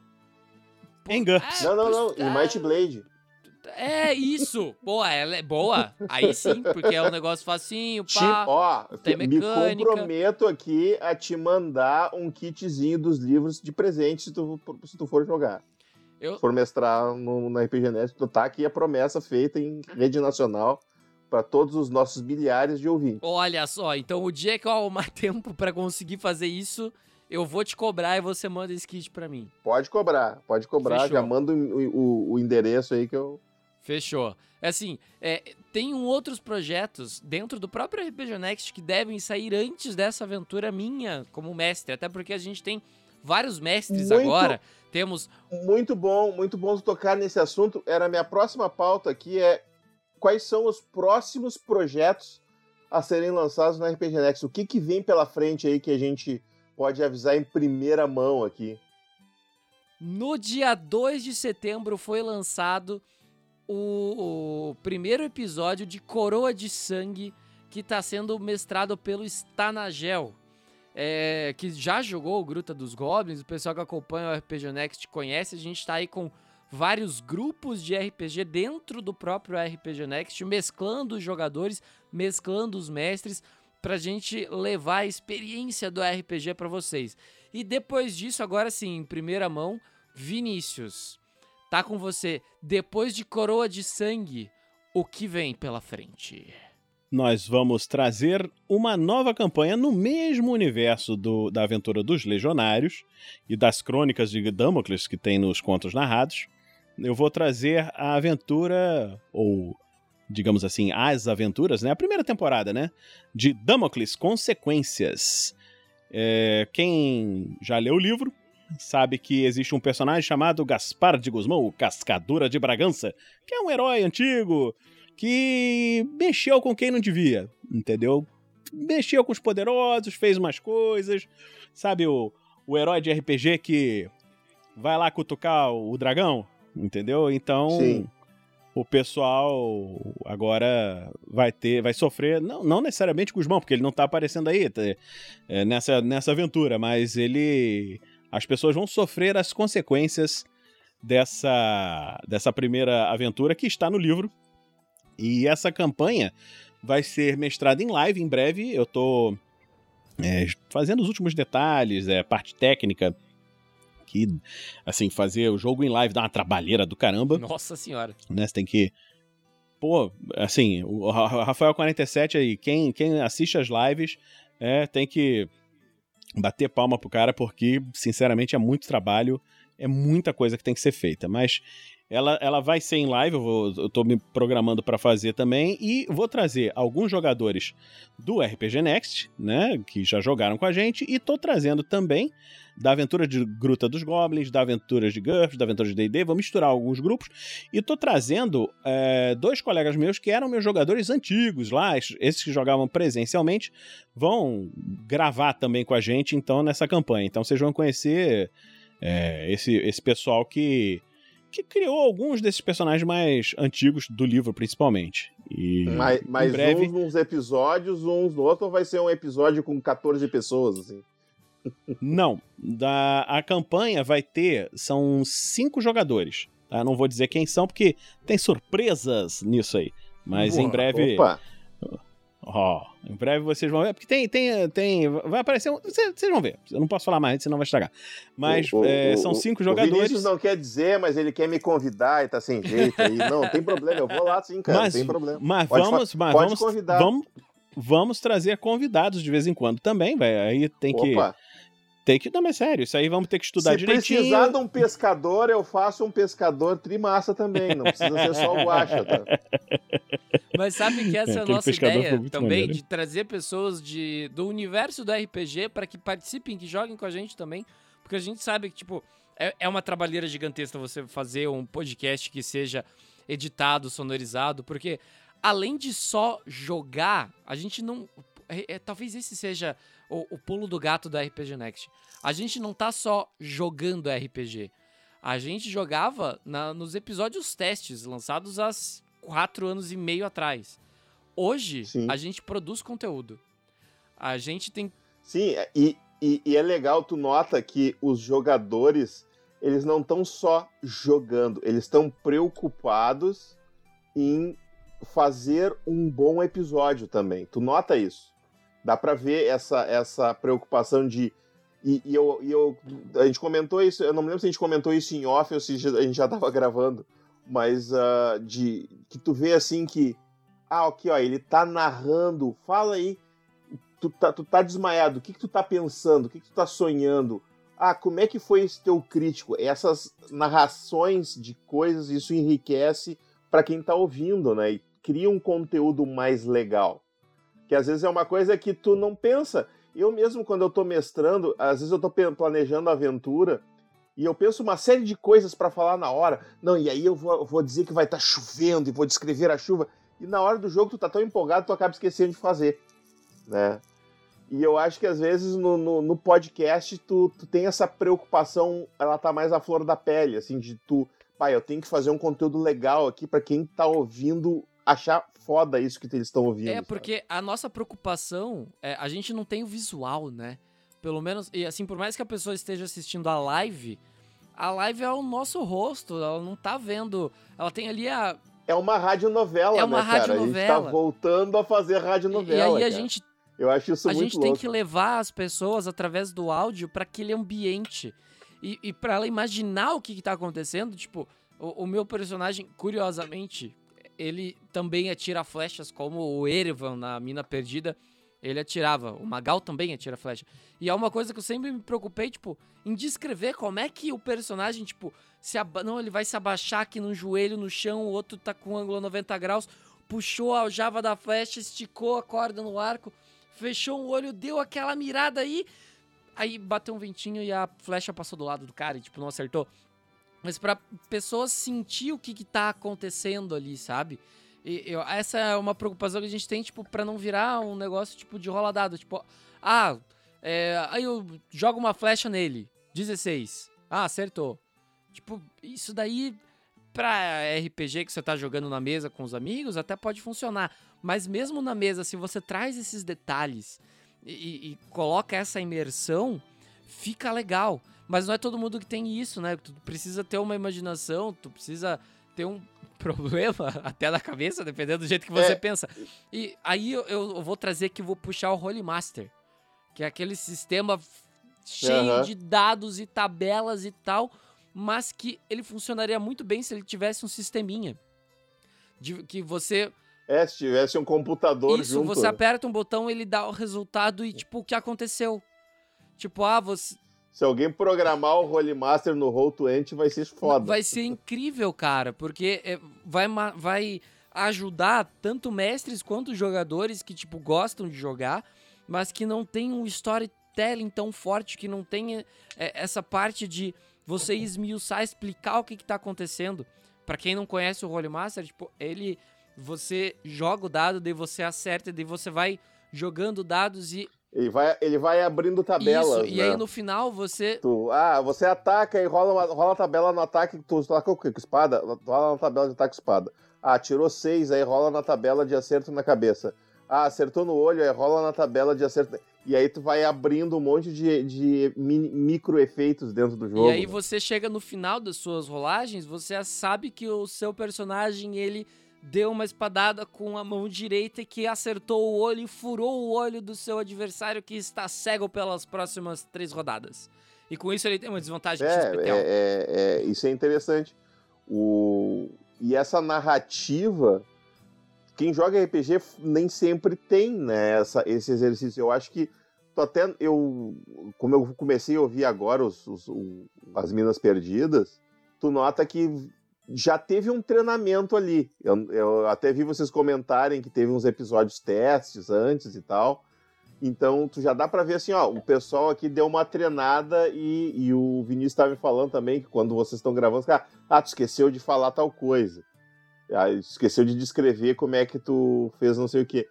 Em GURPS. Não, não, não. Em Might Blade. É isso! Boa, ela é boa. Aí sim, porque é um negócio facinho, Te, pá. ó, tem me mecânica. comprometo aqui a te mandar um kitzinho dos livros de presente se tu, se tu for jogar. Eu, Se for mestrar no, no RPG Net, tu tá aqui a promessa feita em rede nacional para todos os nossos milhares de ouvintes. Olha só, então o dia que eu arrumar tempo pra conseguir fazer isso, eu vou te cobrar e você manda esse kit pra mim. Pode cobrar, pode cobrar. Fechou. Já manda o, o- o endereço aí que eu. Fechou. É Assim, é, tem outros projetos dentro do próprio RPG Next que devem sair antes dessa aventura minha como mestre, até porque a gente tem vários mestres Muito. agora. Temos Muito bom, muito bom tocar nesse assunto. Era a minha próxima pauta aqui é quais são os próximos projetos a serem lançados no RPG Next. O que, que vem pela frente aí que a gente pode avisar em primeira mão aqui? No dia 2 de setembro foi lançado o, o primeiro episódio de Coroa de Sangue, que está sendo mestrado pelo Stanagel, é, que já jogou o Gruta dos Goblins, o pessoal que acompanha o RPG Next conhece, a gente está aí com vários grupos de RPG dentro do próprio RPG Next, mesclando os jogadores, mesclando os mestres, pra gente levar a experiência do RPG para vocês. E depois disso, agora sim, em primeira mão, Vinícius, tá com você. Depois de Coroa de Sangue, o que vem pela frente? nós vamos trazer uma nova campanha no mesmo universo do, da aventura dos Legionários e das crônicas de Damocles que tem nos contos narrados. Eu vou trazer a aventura, ou digamos assim, as aventuras, né? A primeira temporada, né? De Damocles Consequências. É, quem já leu o livro sabe que existe um personagem chamado Gaspar de Guzmão, o Cascadura de Bragança, que é um herói antigo que mexeu com quem não devia, entendeu? Mexeu com os poderosos, fez umas coisas, sabe o, o herói de RPG que vai lá cutucar o dragão, entendeu? Então, Sim. o pessoal agora vai ter, vai sofrer, não, não necessariamente Guzmão, porque ele não tá aparecendo aí tá, é, nessa, nessa aventura, mas ele, as pessoas vão sofrer as consequências dessa, dessa primeira aventura que está no livro. E essa campanha vai ser mestrada em live em breve. Eu tô é, fazendo os últimos detalhes, é, parte técnica. Que, assim, fazer o jogo em live dá uma trabalheira do caramba. Nossa senhora. Né? Você tem que. Pô, assim, o Rafael 47 aí, quem, quem assiste as lives é, tem que bater palma pro cara, porque, sinceramente, é muito trabalho, é muita coisa que tem que ser feita. Mas ela, ela vai ser em live, eu, vou, eu tô me programando para fazer também, e vou trazer alguns jogadores do RPG Next, né, que já jogaram com a gente, e tô trazendo também da aventura de Gruta dos Goblins, da aventura de GURPS, da aventura de D&D, vou misturar alguns grupos, e tô trazendo é, dois colegas meus que eram meus jogadores antigos lá, esses que jogavam presencialmente, vão gravar também com a gente, então, nessa campanha. Então, vocês vão conhecer é, esse, esse pessoal que que criou alguns desses personagens mais antigos do livro, principalmente. E mas mas breve... uns nos episódios, uns no outro, ou vai ser um episódio com 14 pessoas, assim? Não. Da, a campanha vai ter. São cinco jogadores. Tá? Não vou dizer quem são, porque tem surpresas nisso aí. Mas Boa, em breve. Opa! Ó, em breve vocês vão ver. Porque tem. tem, tem vai aparecer. Um, vocês, vocês vão ver. Eu não posso falar mais, senão vai estragar. Mas O- o- é, o- são o- cinco O jogadores. Vinícius não quer dizer, mas ele quer me convidar e tá sem jeito aí. Não, tem problema, eu vou lá sim, cara, Mas- não tem problema. Mas Pode vamos, mas pode vamos, convidar. vamos, vamos trazer convidados de vez em quando também, vai. Aí tem que, Opa, tem que, não, mas sério, isso aí vamos ter que estudar se direitinho. precisar de um pescador, eu faço um pescador trimassa também, não precisa ser só o guacha, tá? Mas sabe que essa é a nossa ideia também, maneiro, de trazer pessoas de, do universo do RPG para que participem, que joguem com a gente também. Porque a gente sabe que, tipo, é, é uma trabalheira gigantesca você fazer um podcast que seja editado, sonorizado, porque além de só jogar, a gente não. É- é- talvez esse seja o, o pulo do gato da RPG Next. A gente não tá só jogando RPG. A gente jogava na- nos episódios testes, lançados há quatro anos e meio atrás. Hoje, Sim. a gente produz conteúdo. A gente tem. Sim, e, e, e é legal, tu nota que os jogadores, eles não estão só jogando, eles estão preocupados em fazer um bom episódio também. Tu nota isso? Dá pra ver essa, essa preocupação de. E, e eu, e eu. A gente comentou isso, eu não me lembro se a gente comentou isso em off ou se a gente já tava gravando, mas ah, de que tu vê assim que. Ah, aqui, ó, ele tá narrando, fala aí tu tá, tu tá desmaiado, o que, que tu tá pensando, o que, que tu tá sonhando? Ah, como é que foi esse teu crítico? Essas narrações de coisas, isso enriquece para quem tá ouvindo, né? E cria um conteúdo mais legal. Que às vezes é uma coisa que tu não pensa. Eu mesmo, quando eu tô mestrando, às vezes eu pe- planejando a aventura e eu penso uma série de coisas para falar na hora. Não, e aí eu vou, vou dizer que vai estar chovendo e vou descrever a chuva. E na hora do jogo tu tá tão empolgado, tu acaba esquecendo de fazer né? E eu acho que às vezes no, no, no podcast tu, tu tem essa preocupação, ela tá mais à flor da pele, assim, de tu, pai, eu tenho que fazer um conteúdo legal aqui para quem tá ouvindo achar foda isso que eles estão ouvindo. É, sabe? porque a nossa preocupação, é, a gente não tem o visual, né? Pelo menos, e assim, por mais que a pessoa esteja assistindo a live, a live é o nosso rosto, ela não tá vendo. Ela tem ali a. É uma radionovela, É uma né, cara? A gente radionovela. tá voltando a fazer e radionovela. aí a cara. gente, Eu acho isso a muito gente tem louco. que levar as pessoas através do áudio para aquele ambiente. E, e para ela imaginar o que, que tá acontecendo, tipo, o, o meu personagem, curiosamente, ele também atira flechas como o Erevan na Mina Perdida. Ele atirava. O Magal também atira flecha. E é uma coisa que eu sempre me preocupei, tipo, em descrever como é que o personagem, tipo, se aba... não, ele vai se abaixar aqui no joelho, no chão, o outro tá com ângulo 90 graus, puxou a aljava da flecha, esticou a corda no arco, fechou o olho, deu aquela mirada aí, aí bateu um ventinho e a flecha passou do lado do cara e, tipo, não acertou. Mas pra pessoas sentir o que que tá acontecendo ali, sabe? E eu, essa é uma preocupação que a gente tem, tipo, pra não virar um negócio, tipo, de rola dado. Tipo, ah, é, aí eu jogo uma flecha nele, 16. Ah, acertou. Tipo, isso daí, pra RPG que você tá jogando na mesa com os amigos, até pode funcionar. Mas mesmo na mesa, se você traz esses detalhes e, e coloca essa imersão, fica legal. Mas não é todo mundo que tem isso, né? Tu precisa ter uma imaginação, tu precisa ter um problema até na cabeça, dependendo do jeito que você É. pensa. E aí eu, eu vou trazer que vou puxar o Holy Master, que é aquele sistema cheio Aham. de dados e tabelas e tal, mas que ele funcionaria muito bem se ele tivesse um sisteminha. De, que você É, se tivesse um computador isso, junto. você aperta um botão, ele dá o resultado e, tipo, o que aconteceu. Tipo, ah, você. Se alguém programar o Holy Master no Roll20, vai ser foda. Vai ser incrível, cara, porque é, vai, vai ajudar tanto mestres quanto jogadores que, tipo, gostam de jogar, mas que não tem um storytelling tão forte, que não tem é, essa parte de você esmiuçar, explicar o que, que tá acontecendo. Pra quem não conhece o Holy Master, tipo, ele. Você joga o dado, daí você acerta, daí você vai jogando dados e. Ele, vai, ele vai abrindo tabelas. isso, e né? aí no final você. Tu, ah, você ataca e rola, uma- rola a tabela no ataque. Tu ataca o quê? Com espada? Rola na tabela de ataque com espada. Ah, tirou seis, aí rola na tabela de acerto na cabeça. Ah, acertou no olho, aí rola na tabela de acerto. E aí tu vai abrindo um monte de, de micro efeitos dentro do jogo. E aí né? você chega no final das suas rolagens, você sabe que o seu personagem, ele deu uma espadada com a mão direita e que acertou o olho e furou o olho do seu adversário que está cego pelas próximas três rodadas. E com isso ele tem uma desvantagem É, especial. é, é, é, isso é interessante. O, e essa narrativa, quem joga RPG nem sempre tem né, essa, esse exercício. Eu acho que tô até eu, como eu comecei a ouvir agora os, os- o- as Minas Perdidas, tu nota que já teve um treinamento ali. Eu, eu até vi vocês comentarem que teve uns episódios testes antes e tal. Então, tu já dá pra ver assim, ó, o pessoal aqui deu uma treinada e, e o Vinícius estava me falando também que quando vocês estão gravando, cara, ah, tu esqueceu de falar tal coisa. Ah, esqueceu de descrever como é que tu fez não sei o quê.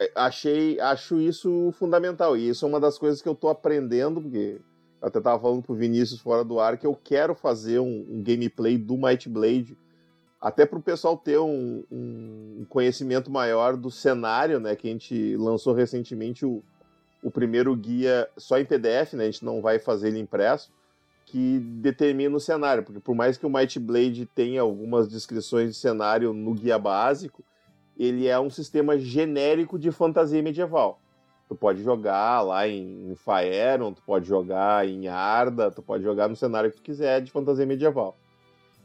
É, Achei, acho isso fundamental. E isso é uma das coisas que eu tô aprendendo, porque até tava falando pro Vinícius fora do ar que eu quero fazer um, um gameplay do Might Blade até para o pessoal ter um, um conhecimento maior do cenário, né? Que a gente lançou recentemente o, o primeiro guia só em PDF, né? A gente não vai fazer ele impresso, que determina o cenário, porque por mais que o Might Blade tenha algumas descrições de cenário no guia básico, ele é um sistema genérico de fantasia medieval. Tu pode jogar lá em, em Faeron, tu pode jogar em Arda, tu pode jogar no cenário que tu quiser de fantasia medieval.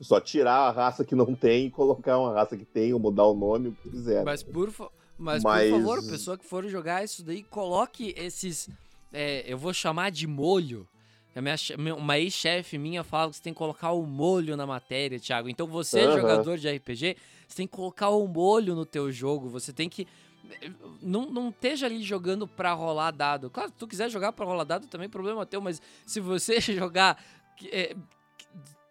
Só tirar a raça que não tem e colocar uma raça que tem, ou mudar o nome, o que quiser. Mas, por, fa- mas, Mas- por favor, pessoa que for jogar isso daí, coloque esses. é, eu vou chamar de molho. A minha uma ex-chefe minha fala que você tem que colocar o molho na matéria, Thiago. Então você, Aham. jogador de RPG, você tem que colocar o molho no teu jogo. Você tem que. Não, não esteja ali jogando pra rolar dado. Claro, se tu quiser jogar pra rolar dado, também é problema teu, mas se você jogar é,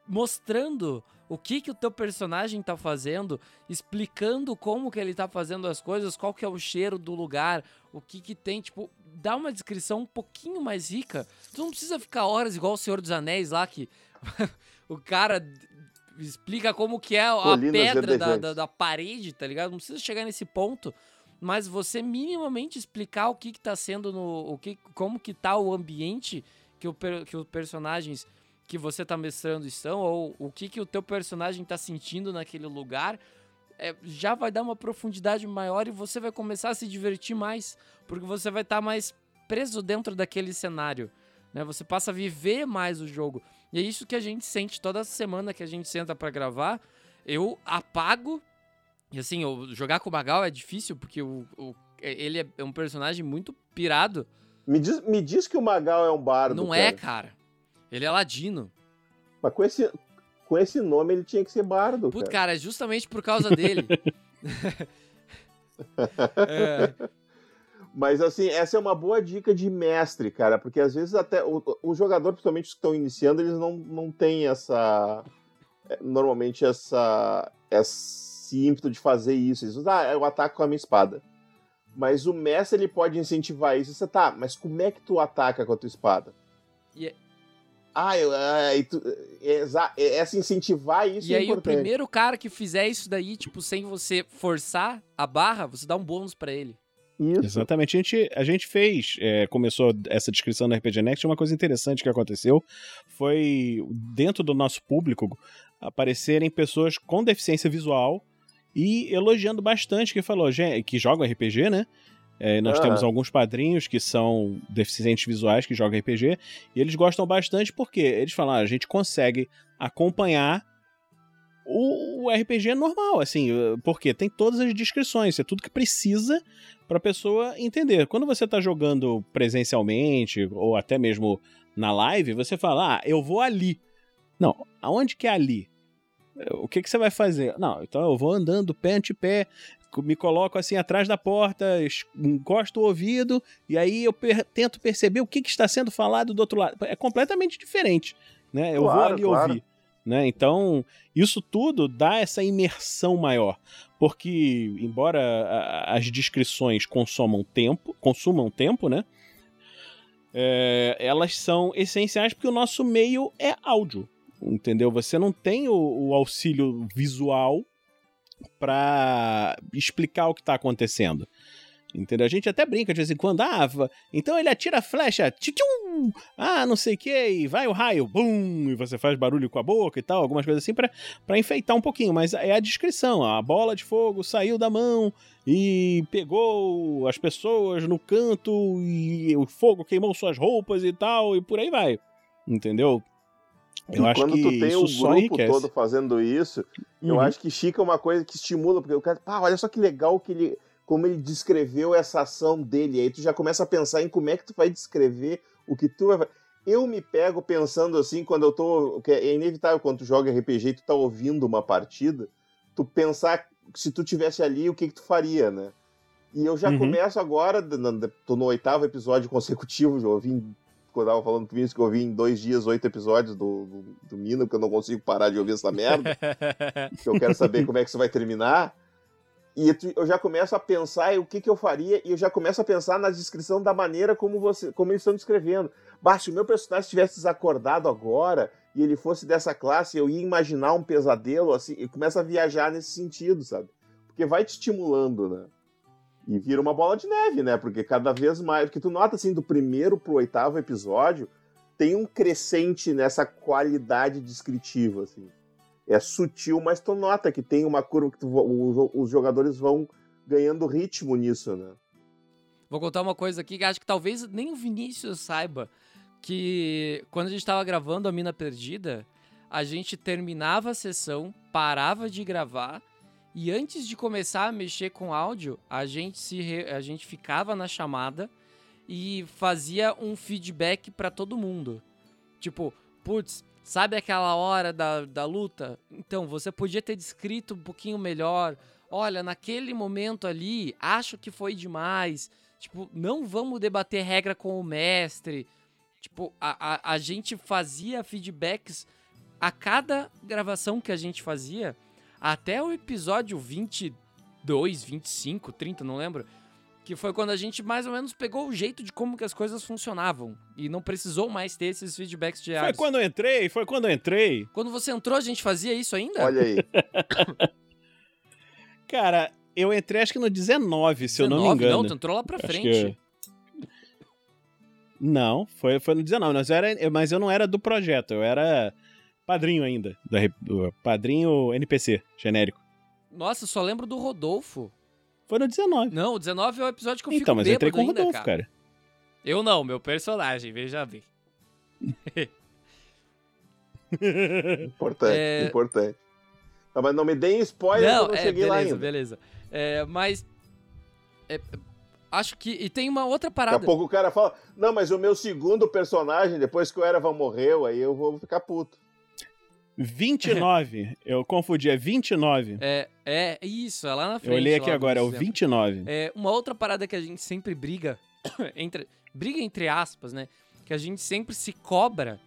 mostrando o que que o teu personagem tá fazendo, explicando como que ele tá fazendo as coisas, qual que é o cheiro do lugar, o que que tem, tipo, dá uma descrição um pouquinho mais rica. Tu não precisa ficar horas igual o Senhor dos Anéis lá, que o cara explica como que é a Colinas pedra da, da, da parede, tá ligado? Não precisa chegar nesse ponto, mas você minimamente explicar o que que tá sendo no... O que, como que tá o ambiente que, o, que os personagens que você tá mestrando estão, ou o que, que o teu personagem tá sentindo naquele lugar, é, já vai dar uma profundidade maior e você vai começar a se divertir mais, porque você vai estar mais preso dentro daquele cenário. Né? Você passa a viver mais o jogo. E é isso que a gente sente toda semana que a gente senta pra gravar. Eu apago E assim, jogar com o Magal é difícil, porque o, o- ele é um personagem muito pirado. Me diz, me diz que o Magal é um bardo. Não cara. é, cara. Ele é ladino. Mas com esse, com esse nome ele tinha que ser bardo. Putz, cara. é justamente por causa dele. É, Mas assim, essa é uma boa dica de mestre, cara, porque às vezes até o, o jogador, principalmente os que estão iniciando, eles não, não têm essa. é, Normalmente essa. Esse ímpeto de fazer isso. Eles dizem, ah, eu ataco com a minha espada. Mas o mestre ele pode incentivar isso. Você tá, mas como é que tu ataca com a tua espada? E é- Ah, eu, ah, e tu, é, exa- é, essa incentivar isso e é aí, o importante. primeiro cara que fizer isso daí, tipo, sem você forçar a barra, você dá um bônus pra ele. Isso. Exatamente. A gente, a gente fez, é, começou essa descrição da RPG Next, uma coisa interessante que aconteceu foi, dentro do nosso público, aparecerem pessoas com deficiência visual e elogiando bastante, que falou, "Gente, que jogam RPG, né? É, nós Ah. temos alguns padrinhos que são deficientes visuais que jogam RPG e eles gostam bastante porque eles falam, "Ah, a gente consegue acompanhar o, o RPG normal, assim, eh, porque tem todas as descrições, é tudo que precisa para a pessoa entender. Quando você tá jogando presencialmente ou até mesmo na live, você fala: "Ah, eu vou ali". Não, aonde que é ali? O que que você vai fazer? Não, então eu vou andando pé ante pé, me coloco assim atrás da porta, encosto o ouvido e aí eu per- tento perceber o que, que está sendo falado do outro lado. É completamente diferente, né? Eu vou Claro, ali claro. ouvir. Né? Então, isso tudo dá essa imersão maior. Porque, embora a- as descrições consumam tempo, consumam tempo, né? É, elas são essenciais porque o nosso meio é áudio. Entendeu? Você não tem o, o auxílio visual para explicar o que está acontecendo. Entendeu? A gente até brinca de vez em quando. Ah, então ele atira a flecha. Tchum, ah, não sei o que, e vai o raio, bum, e você faz barulho com a boca e tal, algumas coisas assim pra enfeitar um pouquinho, mas é a descrição, a bola de fogo saiu da mão e pegou as pessoas no canto e o fogo queimou suas roupas e tal, e por aí vai, entendeu? Eu e acho quando que tu tem o grupo enriquece. todo fazendo isso, eu Uhum. acho que fica uma coisa que estimula, porque o cara, pá, olha só que legal que ele, como ele descreveu essa ação dele. Aí tu já começa a pensar em como é que tu vai descrever o que tu vai Eu me pego pensando assim, quando eu tô. É inevitável quando tu joga RPG e tu tá ouvindo uma partida, tu pensar se tu tivesse ali, o que, que tu faria, né? E eu já Uhum. começo agora, tô no oitavo episódio consecutivo, já ouvi tava falando com o Vinícius que eu ouvi em dois dias oito episódios do, do, do Mina, porque eu não consigo parar de ouvir essa merda, que eu quero saber como é que isso vai terminar. E eu já começo a pensar o que, que eu faria, e eu já começo a pensar na descrição da maneira como você como eles estão descrevendo. Bah, se o meu personagem estivesse desacordado agora e ele fosse dessa classe, eu ia imaginar um pesadelo, assim, e começa a viajar nesse sentido, sabe? Porque vai te estimulando, né? E vira uma bola de neve, né? Porque cada vez mais. Porque tu nota assim, do primeiro pro oitavo episódio, tem um crescente nessa qualidade descritiva, assim. É sutil, mas tu nota que tem uma curva que tu- os jogadores vão ganhando ritmo nisso, né? Vou contar uma coisa aqui que acho que talvez nem o Vinícius saiba. Que quando a gente tava gravando a Mina Perdida, a gente terminava a sessão, parava de gravar e antes de começar a mexer com áudio, a gente, se re- a gente ficava na chamada e fazia um feedback pra todo mundo. Tipo, putz, sabe aquela hora da, da luta? Então, você podia ter descrito um pouquinho melhor. Olha, naquele momento ali, acho que foi demais. Tipo, não vamos debater regra com o mestre. Tipo, a, a, a gente fazia feedbacks a cada gravação que a gente fazia, até o episódio 22, 25, 30, não lembro. Que foi quando a gente mais ou menos pegou o jeito de como que as coisas funcionavam. E não precisou mais ter esses feedbacks Foi diários. quando eu entrei, foi quando eu entrei. Quando você entrou, a gente fazia isso ainda? Olha aí. Cara, eu entrei acho que no 19, se eu não me 19? engano. Não, tu entrou lá pra Acho frente. que- Não, foi, foi no 19, mas, eu era, mas eu não era do projeto, eu era padrinho ainda, do, R- do padrinho NPC, genérico. Nossa, só lembro do Rodolfo. Foi no 19. Não, o 19 é o episódio que eu então, fico mas eu entrei com o ainda, Rodolfo, cara. cara. Eu não, meu personagem, veja bem. Importante, É- importante. Tá, mas não me deem spoiler não, eu não é, cheguei beleza, lá ainda. beleza. É, mas. é, acho que. E tem uma outra Daqui parada. a pouco o cara fala, não, mas o meu segundo personagem, depois que o Erevan morreu, aí eu vou ficar puto. 29. eu confundi, é 29. É, é isso, é lá na frente. Eu olhei aqui agora, é o nesse tempo. 29. É, uma outra parada que a gente sempre briga, entre, briga entre aspas, né? Que a gente sempre se cobra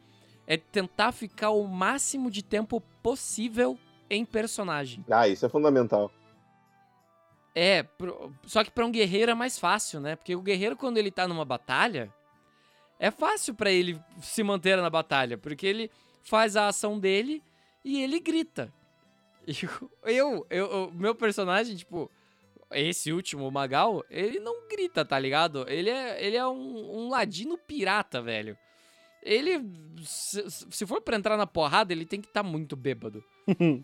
é tentar ficar o máximo de tempo possível em personagem. Ah, isso é fundamental. É, pro- só que pra um guerreiro é mais fácil, né? Porque o guerreiro, quando ele tá numa batalha, é fácil pra ele se manter na batalha, porque ele faz a ação dele e ele grita. Eu, eu, o meu personagem, tipo, esse último, o Magal, ele não grita, tá ligado? Ele é, ele é um, um ladino pirata, velho. Ele, se, se for pra entrar na porrada, ele tem que estar muito bêbado.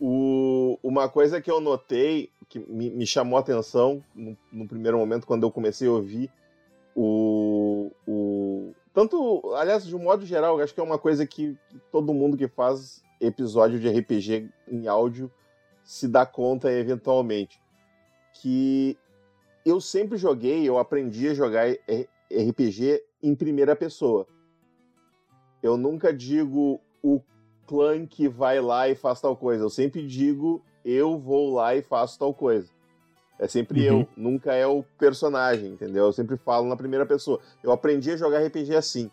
O- uma coisa que eu notei, que me, me chamou a atenção no, no primeiro momento, quando eu comecei a ouvir o, o. Tanto, aliás, de um modo geral, acho que é uma coisa que, todo mundo que faz episódio de RPG em áudio se dá conta eventualmente. Que eu sempre joguei, eu aprendi a jogar RPG em primeira pessoa. Eu nunca digo o clã que vai lá e faz tal coisa. Eu sempre digo, eu vou lá e faço tal coisa. É sempre Uhum. eu, nunca é o personagem, entendeu? Eu sempre falo na primeira pessoa. Eu aprendi a jogar RPG assim.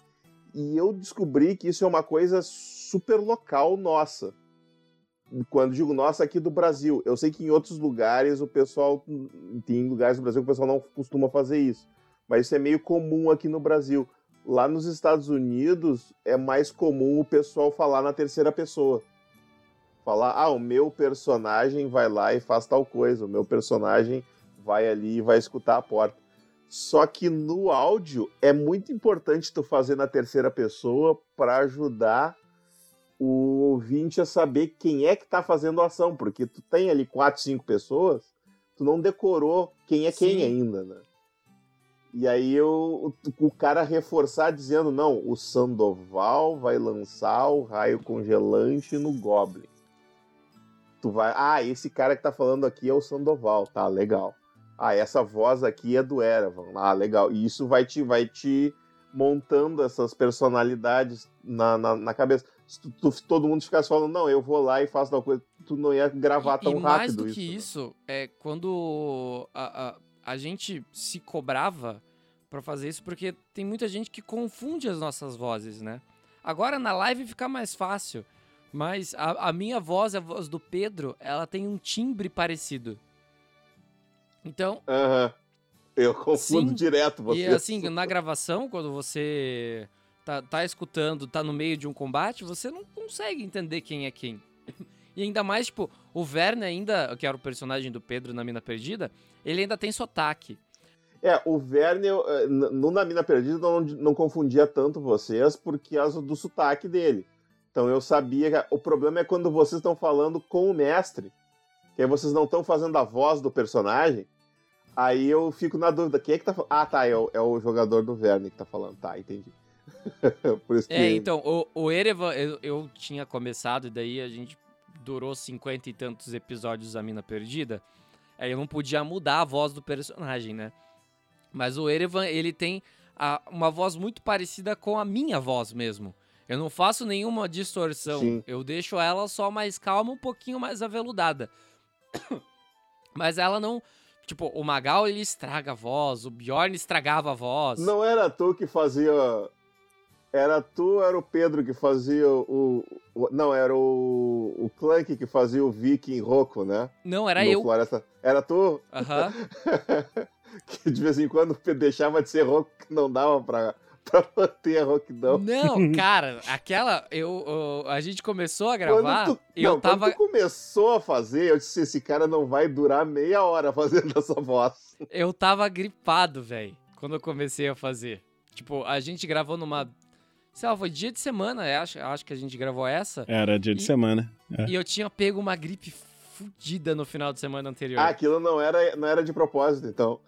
E eu descobri que isso é uma coisa super local nossa. Quando digo nossa, aqui do Brasil. Eu sei que em outros lugares o pessoal. Tem lugares do Brasil que o pessoal não costuma fazer isso. Mas isso é meio comum aqui no Brasil. Lá nos Estados Unidos é mais comum o pessoal falar na terceira pessoa. Falar, ah, o meu personagem vai lá e faz tal coisa, o meu personagem vai ali e vai escutar a porta. Só que no áudio é muito importante tu fazer na terceira pessoa para ajudar o ouvinte a saber quem é que tá fazendo a ação, porque tu tem ali quatro, cinco pessoas, tu não decorou quem é quem Sim. ainda, né? E aí eu, o, o cara reforçar dizendo, não, o Sandoval vai lançar o raio congelante no Goblin. Tu vai, ah, esse cara que tá falando aqui é o Sandoval, tá, legal. Ah, essa voz aqui é do Erevan, ah, legal. E isso vai te, vai te montando essas personalidades na, na, na cabeça. Se tu- tu- todo mundo ficasse falando, não, eu vou lá e faço tal coisa, tu não ia gravar E- tão e rápido mais do isso. que né? isso, é quando a, a, a gente se cobrava pra fazer isso, porque tem muita gente que confunde as nossas vozes, né? Agora na live fica mais fácil, mas a, a minha voz, a voz do Pedro, ela tem um timbre parecido. Então, Aham. Eu confundo Sim, direto você. e assim, na gravação, quando você tá, tá escutando, tá no meio de um combate, você não consegue entender quem é quem. E ainda mais, tipo, o Verne ainda, que era o personagem do Pedro na Mina Perdida, ele ainda tem sotaque. É, o Verne, eh, no Na Mina Perdida, não, não confundia tanto vocês por causa do sotaque dele. Então eu sabia que o problema é quando vocês estão falando com o mestre, que aí vocês não estão fazendo a voz do personagem, aí eu fico na dúvida, quem é que tá falando? Ah, tá, é o, é o jogador do Verne que tá falando, tá, entendi. por isso que... É, então, o, o Erevan, eu, eu tinha começado, e daí a gente durou cinquenta e tantos episódios da Mina Perdida, aí eu não podia mudar a voz do personagem, né? Mas o Erevan, ele tem a- uma voz muito parecida com a minha voz mesmo. Eu não faço nenhuma distorção, Sim. eu deixo ela só mais calma, um pouquinho mais aveludada. Mas ela não... Tipo, o Magal, ele estraga a voz, o Bjorn estragava a voz. Não era tu que fazia... Era tu, era o Pedro que fazia o... o- não, era o, o Clank que fazia o Viking Rocco, né? Não, era No eu. Floresta. Era tu? Aham. que de vez em quando deixava de ser rock que não dava pra, pra manter a rockdown. Não, cara, aquela. Eu, eu- a gente começou a gravar Quando tu, e não, eu tava. quando tu começou a fazer, eu disse, esse cara não vai durar meia hora fazendo essa voz. Eu tava gripado, velho. Quando eu comecei a fazer. Tipo, a gente gravou numa. Sei lá, foi dia de semana, eu acho, eu acho que a gente gravou essa. Era dia de E- semana. É. E eu tinha pego uma gripe fudida no final de semana anterior. Ah, aquilo não era, não era de propósito, então.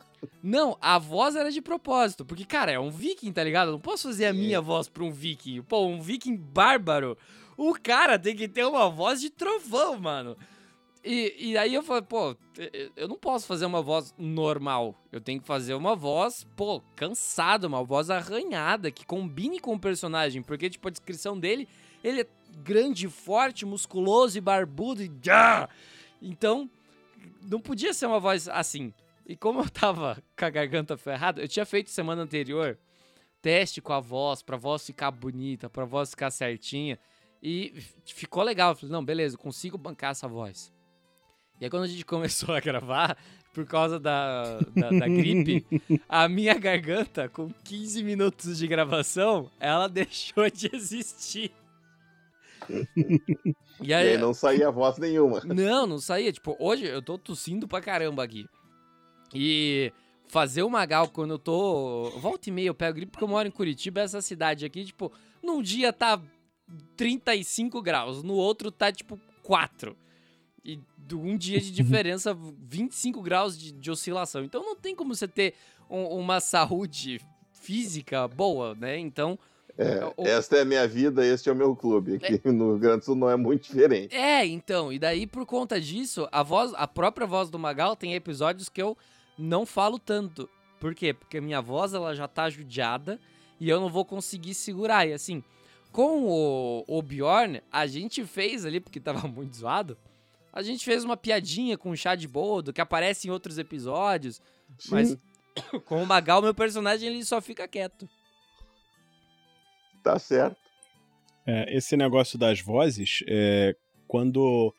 Não, a voz era de propósito, porque, cara, é um viking, tá ligado? Eu não posso fazer a minha voz pra um viking. Pô, um viking bárbaro. O cara tem que ter uma voz de trovão, mano. E, e aí eu falei, pô, eu não posso fazer uma voz normal. Eu tenho que fazer uma voz, pô, cansada, uma voz arranhada, que combine com o personagem. Porque, tipo, a descrição dele, ele é grande, forte, musculoso e barbudo e. Então, não podia ser uma voz assim. E como eu tava com a garganta ferrada, eu tinha feito semana anterior teste com a voz, pra voz ficar bonita, pra voz ficar certinha. E ficou legal. Eu falei, não, beleza, consigo bancar essa voz. E aí quando a gente começou a gravar, por causa da, da, da gripe, a minha garganta, com 15 minutos de gravação, ela deixou de existir. E aí, e aí, não saía voz nenhuma. Não, não saía. Tipo, hoje eu tô tossindo pra caramba aqui. E fazer o Magal quando eu tô. Volta e meia eu pego gripe porque eu moro em Curitiba, essa cidade aqui, tipo, num dia tá 35 graus, no outro tá tipo 4. E um dia de diferença, 25 graus de, de oscilação. Então não tem como você ter um, uma saúde física boa, né? Então. É, o... Esta é a minha vida, este é o meu clube. Aqui é... no Rio Grande do Sul não é muito diferente. É, então, e daí por conta disso, a voz, a própria voz do Magal tem episódios que eu não falo tanto. Por quê? Porque a minha voz ela já tá judiada e eu não vou conseguir segurar. E assim, com o, o Bjorn, a gente fez ali, porque tava muito zoado, a gente fez uma piadinha com o chá de boldo, que aparece em outros episódios. Sim. Mas com o Magal, meu personagem, ele só fica quieto. Tá certo. É, esse negócio das vozes, é, quando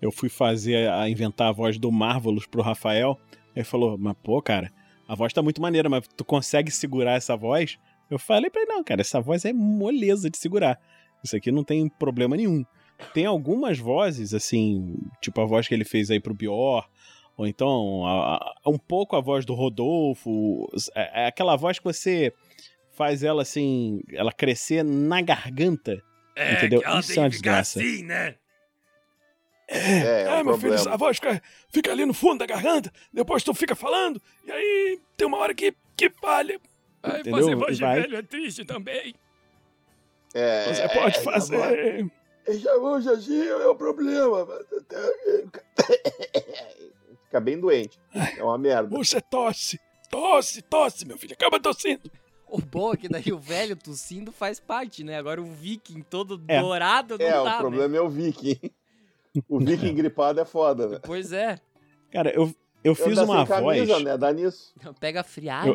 eu fui fazer, a inventar a voz do Marvelous pro Rafael, ele falou, mas pô, cara, a voz tá muito maneira, mas tu consegue segurar essa voz? Eu falei pra ele, não, cara, essa voz é moleza de segurar. Isso aqui não tem problema nenhum. Tem algumas vozes, assim, tipo a voz que ele fez aí pro Bior, ou então a, a, um pouco a voz do Rodolfo, é, é, aquela voz que você faz ela assim, ela crescer na garganta. É, entendeu? Isso é uma desgraça. Assim, né? É, é, é, é meu filho, essa voz fica, fica, ali no fundo da garganta, depois tu fica falando, e aí tem uma hora que, que falha. Aí Entendeu? fazer voz de velho é triste também. É, Você pode fazer. Hoje assim é o problema. Fica bem doente. É uma merda. Você tosse, tosse, tosse, meu filho, acaba tossindo. O bom é que daí o velho tossindo faz parte, né? Agora o viking todo é. dourado não é, dá, É, o problema né? é o viking. O viking gripado é foda, né? Pois é. Cara, eu, eu fiz uma voz. Camisa, né? Dá nisso. Pega friagem.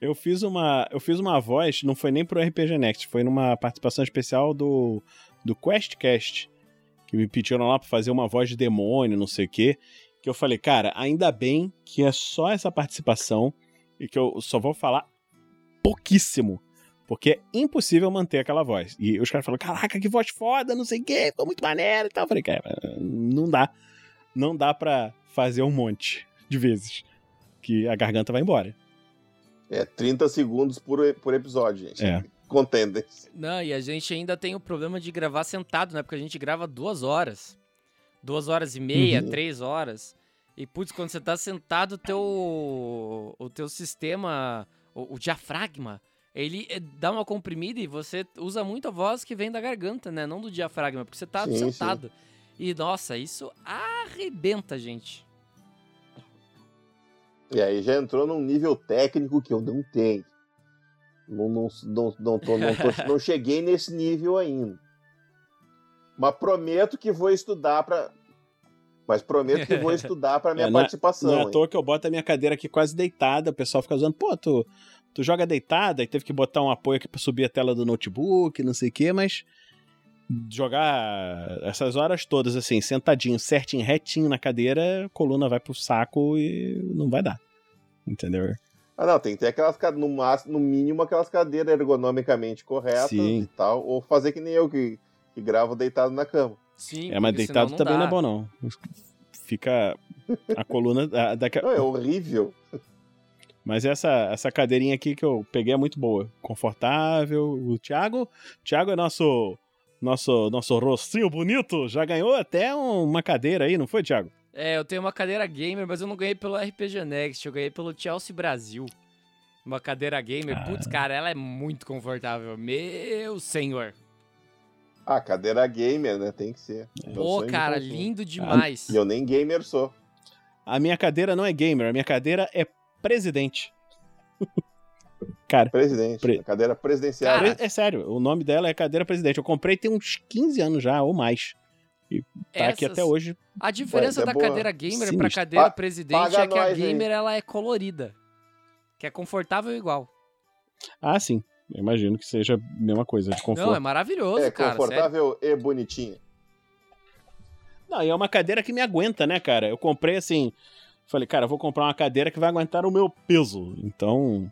Eu... eu... fiz uma, eu fiz uma voz, não foi nem pro RPG Next, foi numa participação especial do do QuestCast, que me pediram lá para fazer uma voz de demônio, não sei o quê, que eu falei, cara, ainda bem que é só essa participação e que eu só vou falar pouquíssimo. Porque é impossível manter aquela voz. E os caras falam, caraca, que voz foda, não sei o quê, ficou muito maneiro e tal. Eu falei, cara, não dá. Não dá pra fazer um monte de vezes. Que a garganta vai embora. É, 30 segundos por, por episódio, gente. É. Contendem. Não, e a gente ainda tem o problema de gravar sentado, né? Porque a gente grava duas horas. Duas horas e meia, uhum. três horas. E, putz, quando você tá sentado, o teu, o teu sistema, o, o diafragma, ele eh, dá uma comprimida e você usa muito a voz que vem da garganta, né? Não do diafragma, porque você tá sim, sentado. Sim. E, nossa, isso arrebenta, gente. E aí já entrou num nível técnico que eu não tenho. Não, não, não, não, tô, não, tô, não cheguei nesse nível ainda. Mas prometo que vou estudar para mas prometo que vou estudar para minha é, participação. Não é à toa que eu boto a minha cadeira aqui quase deitada, o pessoal fica usando, pô, tu, tu joga deitada e teve que botar um apoio aqui pra subir a tela do notebook, não sei o quê, mas jogar essas horas todas assim, sentadinho, certinho, retinho na cadeira, a coluna vai pro saco e não vai dar. Entendeu? Ah, não, tem que ter aquelas no máximo, no mínimo aquelas cadeiras ergonomicamente corretas Sim. e tal, ou fazer que nem eu que, que gravo deitado na cama. Sim, é, mas deitado não também dá. não é bom não. Fica a coluna daqui a... não, é horrível. Mas essa, essa cadeirinha aqui que eu peguei é muito boa. Confortável. O Thiago, Thiago é nosso nosso, nosso rostinho bonito, já ganhou até um- uma cadeira aí, não foi, Thiago? É, eu tenho uma cadeira gamer, mas eu não ganhei pelo RPG Next, eu ganhei pelo Chelsea Brasil. Uma cadeira gamer. Putz, cara, ela é muito confortável. Meu senhor. Ah, cadeira gamer, né? Tem que ser. Meu Pô, cara, lindo demais. E eu nem gamer sou. A minha cadeira não é gamer, a minha cadeira é presidente. Cara, Presidente. Pre- cadeira presidencial. Cara, é sério, o nome dela é cadeira presidente. Eu comprei tem uns 15 anos já, ou mais. Tá aqui Essas- até hoje. A diferença Ué, é da boa. cadeira gamer pra Sinistro. cadeira Pa- presidente paga é que a aí. gamer ela é colorida. Que é confortável igual. Ah, sim. Eu imagino que seja a mesma coisa, de conforto. Não, é maravilhoso, É cara. sério. confortável e bonitinha. Não, e é uma cadeira que me aguenta, né, cara? Eu comprei assim. Falei, cara, eu vou comprar uma cadeira que vai aguentar o meu peso. Então,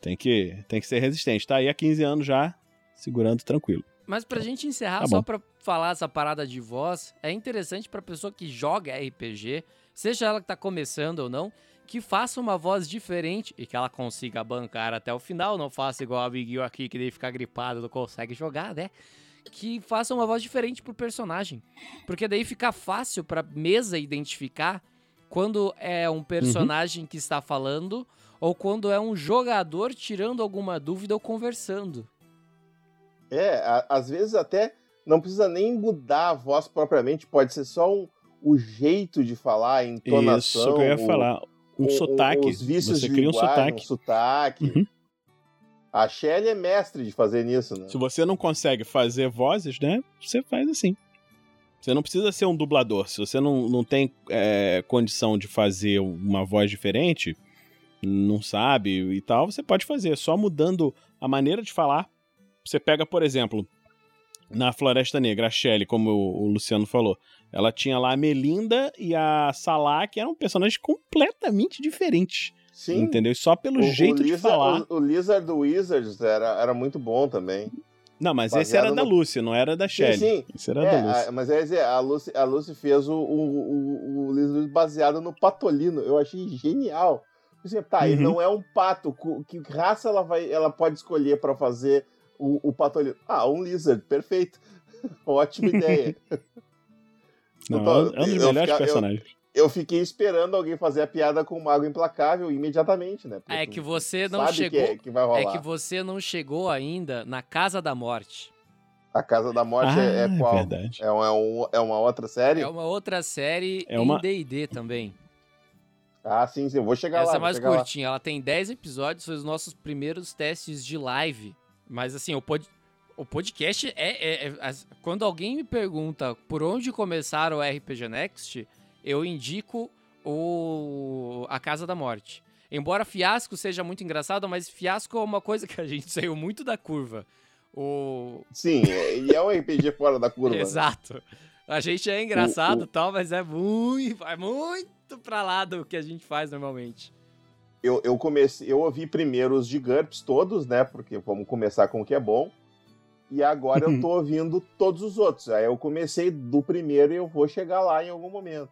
tem que, tem que ser resistente. Tá aí há 15 anos já, segurando tranquilo. Mas pra gente encerrar, Tá só pra falar essa parada de voz, é interessante pra pessoa que joga RPG, seja ela que tá começando ou não, que faça uma voz diferente e que ela consiga bancar até o final, não faça igual o amiguinho aqui que daí fica gripado, não consegue jogar, né? Que faça uma voz diferente pro personagem. Porque daí fica fácil pra mesa identificar quando é um personagem que está falando ou quando é um jogador tirando alguma dúvida ou conversando. É, a- às vezes até não precisa nem mudar a voz propriamente, pode ser só um, o jeito de falar, a entonação. Isso que eu ia o- falar. Um o- sotaque. Os vícios Você cria um linguagem, sotaque. Um sotaque. Uhum. A Shelly é mestre de fazer nisso, né? Se você não consegue fazer vozes, né? Você faz assim. Você não precisa ser um dublador. Se você não, não tem é, condição de fazer uma voz diferente, não sabe e tal, você pode fazer. Só mudando a maneira de falar. Você pega, por exemplo, na Floresta Negra, a Shelley, como o Luciano falou. Ela tinha lá a Melinda e a Salah, que eram personagens completamente diferentes. Sim. Entendeu? Só pelo jeito de Lizard, falar. O, o Lizard do Wizards era, era muito bom também. Não, mas esse baseado era da no- Lucy, não era da Sim, Shelley. sim. Esse era É, da Lucy. a- mas é dizer, a Lucy, a Lucy fez o, o, o, o Lizard baseado no Patolino. Eu achei genial. Assim, tá, ele Uhum. não é um pato. Que raça ela, vai, ela pode escolher pra fazer o, o Patolino? Ah, um Lizard, perfeito. Ótima ideia. Não, Então, é um dos eu melhores fica- eu- personagens. Eu fiquei esperando alguém fazer a piada com o Mago Implacável imediatamente, né? Porque É que você não sabe chegou. Que, é- que vai rolar. É que você não chegou ainda na Casa da Morte. A Casa da Morte ah, é, é qual? verdade. É, um, é, um- é uma outra série? É uma outra série É uma- em D&D também. Ah, sim, sim. Eu vou chegar Essa lá. é vou mais chegar lá. curtinha. Ela tem 10 episódios, foi os nossos primeiros testes de live. Mas assim, o, pod... o podcast é, é- é- Quando alguém me pergunta por onde começar o RPG Next, eu indico o A Casa da Morte. Embora Fiasco seja muito engraçado, mas Fiasco é uma coisa que a gente saiu muito da curva. O... Sim, é- e é um RPG fora da curva. Exato. A gente é engraçado e o- tal, mas é muito, vai muito pra lá do que a gente faz normalmente. Eu, eu comecei, eu ouvi primeiro os de GURPS todos, né? Porque vamos começar com o que é bom. E agora eu tô ouvindo todos os outros. Aí eu comecei do primeiro e eu vou chegar lá em algum momento.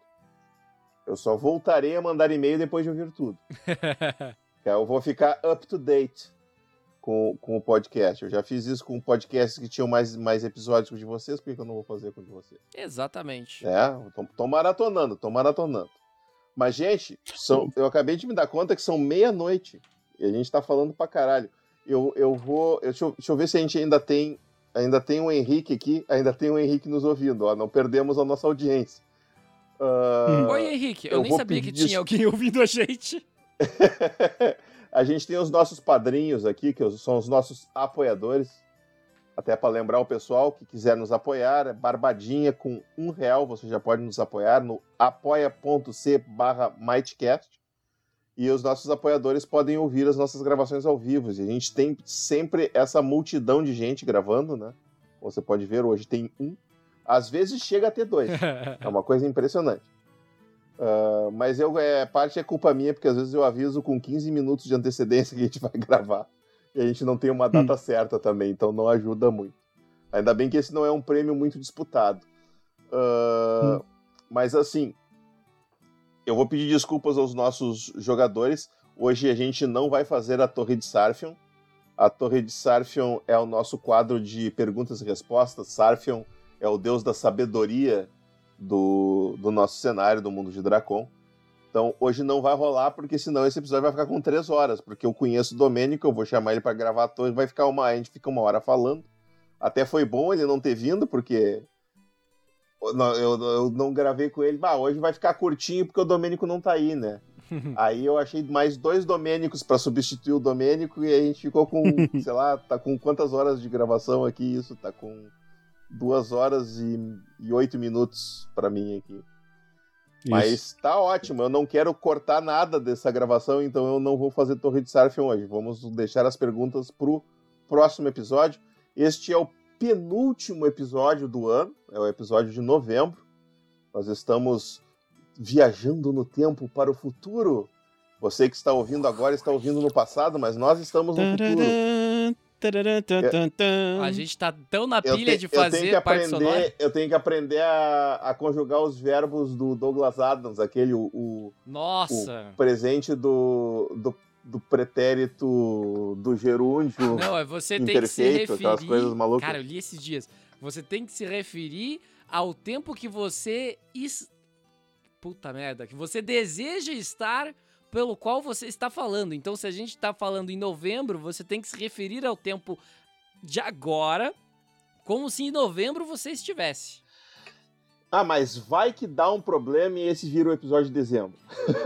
Eu só voltarei a mandar e-mail depois de ouvir tudo. Aí Eu vou ficar up to date com, com o podcast. Eu já fiz isso com podcasts que tinham mais, mais episódios o de vocês, por que eu não vou fazer com de vocês? Exatamente. É, tô, tô maratonando, tô maratonando. Mas, gente, são, eu acabei de me dar conta que são meia-noite. E a gente tá falando pra caralho. Eu, eu vou. eu- deixa, eu, deixa eu ver se a gente ainda tem. Ainda tem o Henrique aqui, ainda tem o Henrique nos ouvindo, ó. Não perdemos a nossa audiência. Ah, Oi, Henrique. Eu, eu nem sabia que tinha alguém ouvindo a gente. a gente tem os nossos padrinhos aqui, que são os nossos apoiadores. Até para lembrar o pessoal que quiser nos apoiar, é barbadinha com um real, você já pode nos apoiar no apoia.c barra Mightcast. E os nossos apoiadores podem ouvir as nossas gravações ao vivo. E a gente tem sempre essa multidão de gente gravando, né? Você pode ver, hoje tem um. Às vezes chega a ter dois. É uma coisa impressionante. Ah, mas eu, é, parte é culpa minha, porque às vezes eu aviso com 15 minutos de antecedência que a gente vai gravar. E a gente não tem uma data certa também, então não ajuda muito. Ainda bem que esse não é um prêmio muito disputado. Ah, Mas assim, eu vou pedir desculpas aos nossos jogadores. Hoje a gente não vai fazer a Torre de Sarfion. A Torre de Sarfion é o nosso quadro de perguntas e respostas. Sarfion é o deus da sabedoria do, do nosso cenário, do mundo de Dracon. Então hoje não vai rolar, porque senão esse episódio vai ficar com três horas. Porque eu conheço o Domênico, eu vou chamar ele para gravar a torre, vai ficar uma. A gente fica uma hora falando. Até foi bom ele não ter vindo, porque eu, eu, eu não gravei com ele. Bah, hoje vai ficar curtinho porque o Domênico não tá aí, né? aí eu achei mais dois Domênicos para substituir o Domênico e a gente ficou com, sei lá, tá com quantas horas de gravação aqui? Isso tá com duas horas e, e oito minutos para mim aqui. Isso. Mas tá ótimo, eu não quero cortar nada dessa gravação, então eu não vou fazer Torre de Sarfion hoje. Vamos deixar as perguntas pro próximo episódio. Este é o penúltimo episódio do ano, é o episódio de novembro. Nós estamos viajando no tempo para o futuro. Você que está ouvindo agora está ouvindo no passado, mas nós estamos no futuro. A gente está tão na pilha te, de fazer eu parte aprender, Eu tenho que aprender a, a, conjugar os verbos do Douglas Adams, aquele o, o Nossa. O presente do, do do pretérito do gerúndio. Não, é você tem que se referir. Aquelas coisas malucas. Cara, eu li esses dias. Você tem que se referir ao tempo que você. Is... Puta merda. Que você deseja estar pelo qual você está falando. Então, se a gente está falando em novembro, você tem que se referir ao tempo de agora, como se em novembro você estivesse. Ah, mas vai que dá um problema e esse vira o episódio de dezembro.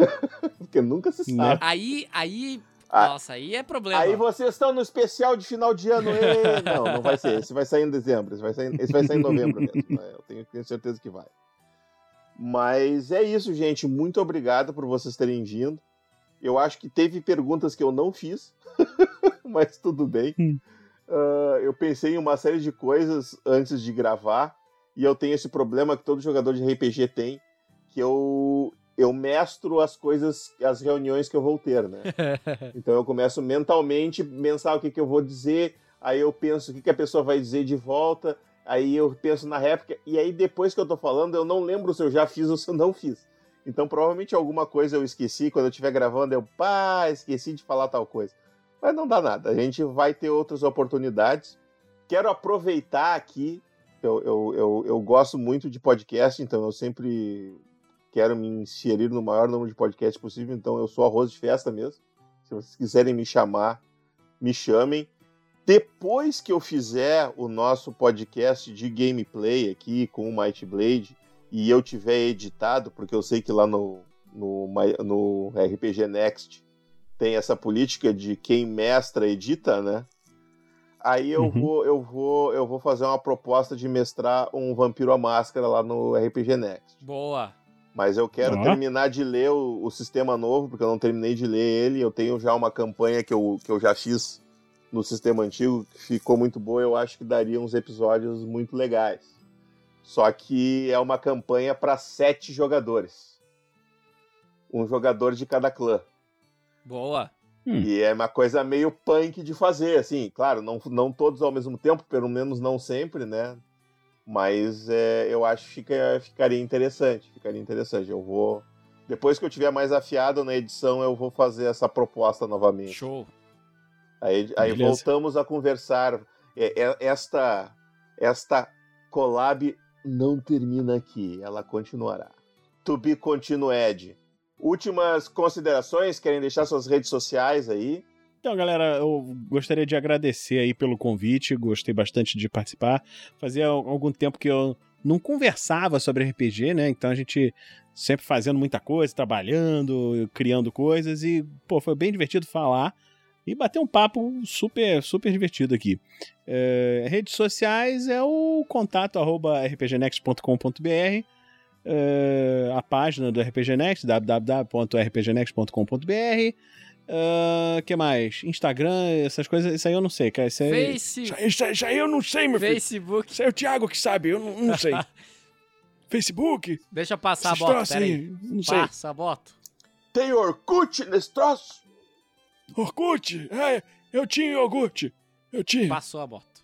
Porque nunca se né? sabe. Aí, aí. Ah, nossa, aí é problema. Aí vocês estão no especial de final de ano. E... Não, não vai ser. Esse vai sair em dezembro. Esse vai sair, esse vai sair em novembro mesmo. Né? Eu tenho, tenho certeza que vai. Mas é isso, gente. Muito obrigado por vocês terem vindo. Eu acho que teve perguntas que eu não fiz, mas tudo bem. Uh, eu pensei em uma série de coisas antes de gravar e eu tenho esse problema que todo jogador de RPG tem, que eu eu mestro as coisas, as reuniões que eu vou ter, né? então eu começo mentalmente pensar o que, que eu vou dizer, aí eu penso o que, que a pessoa vai dizer de volta, aí eu penso na réplica, e aí depois que eu tô falando, eu não lembro se eu já fiz ou se eu não fiz. Então provavelmente alguma coisa eu esqueci, quando eu estiver gravando, eu, pá, esqueci de falar tal coisa. Mas não dá nada, a gente vai ter outras oportunidades. Quero aproveitar aqui eu, eu, eu, eu gosto muito de podcast, então eu sempre quero me inserir no maior número de podcasts possível, então eu sou arroz de festa mesmo. Se vocês quiserem me chamar, me chamem. Depois que eu fizer o nosso podcast de gameplay aqui com o Might Blade e eu tiver editado, porque eu sei que lá no, no, no RPG Next tem essa política de quem mestra edita, né? Aí eu uhum. vou, eu vou, eu vou fazer uma proposta de mestrar um Vampiro à Máscara lá no RPG Next. Boa. Mas eu quero uhum. terminar de ler o, o, sistema novo, porque eu não terminei de ler ele. Eu tenho já uma campanha que eu, que eu já fiz no sistema antigo, que ficou muito boa. Eu acho que daria uns episódios muito legais. Só que é uma campanha para sete jogadores. Um jogador de cada clã. Boa. Hum. E é uma coisa meio punk de fazer, assim, claro, não, não todos ao mesmo tempo, pelo menos não sempre, né? Mas é, eu acho que fica, ficaria interessante, ficaria interessante. Eu vou. Depois que eu tiver mais afiado na edição, eu vou fazer essa proposta novamente. Show. Aí, aí voltamos a conversar. É, é, esta, esta collab não termina aqui, ela continuará. To be continued. Últimas considerações, querem deixar suas redes sociais aí? Então, galera, eu gostaria de agradecer aí pelo convite, gostei bastante de participar. Fazia algum tempo que eu não conversava sobre RPG, né? Então a gente sempre fazendo muita coisa, trabalhando, criando coisas e, pô, foi bem divertido falar e bater um papo super, super divertido aqui. É, redes sociais é o contato arroba rpgnext.com.br uh, a página do RPG Next, www.rpgnext.com.br. Uh, que mais? Instagram, essas coisas, isso aí eu não sei, cara. Isso aí, Face... isso, aí, isso aí eu não sei, meu filho. Facebook. Isso aí é o Thiago que sabe, eu não, não sei. Facebook? Deixa eu passar a bota, peraí. Não sei. Passa a bota. Tem Orkut nesse troço? Orkut? É, eu tinha iogurte. Eu tinha. Passou a bota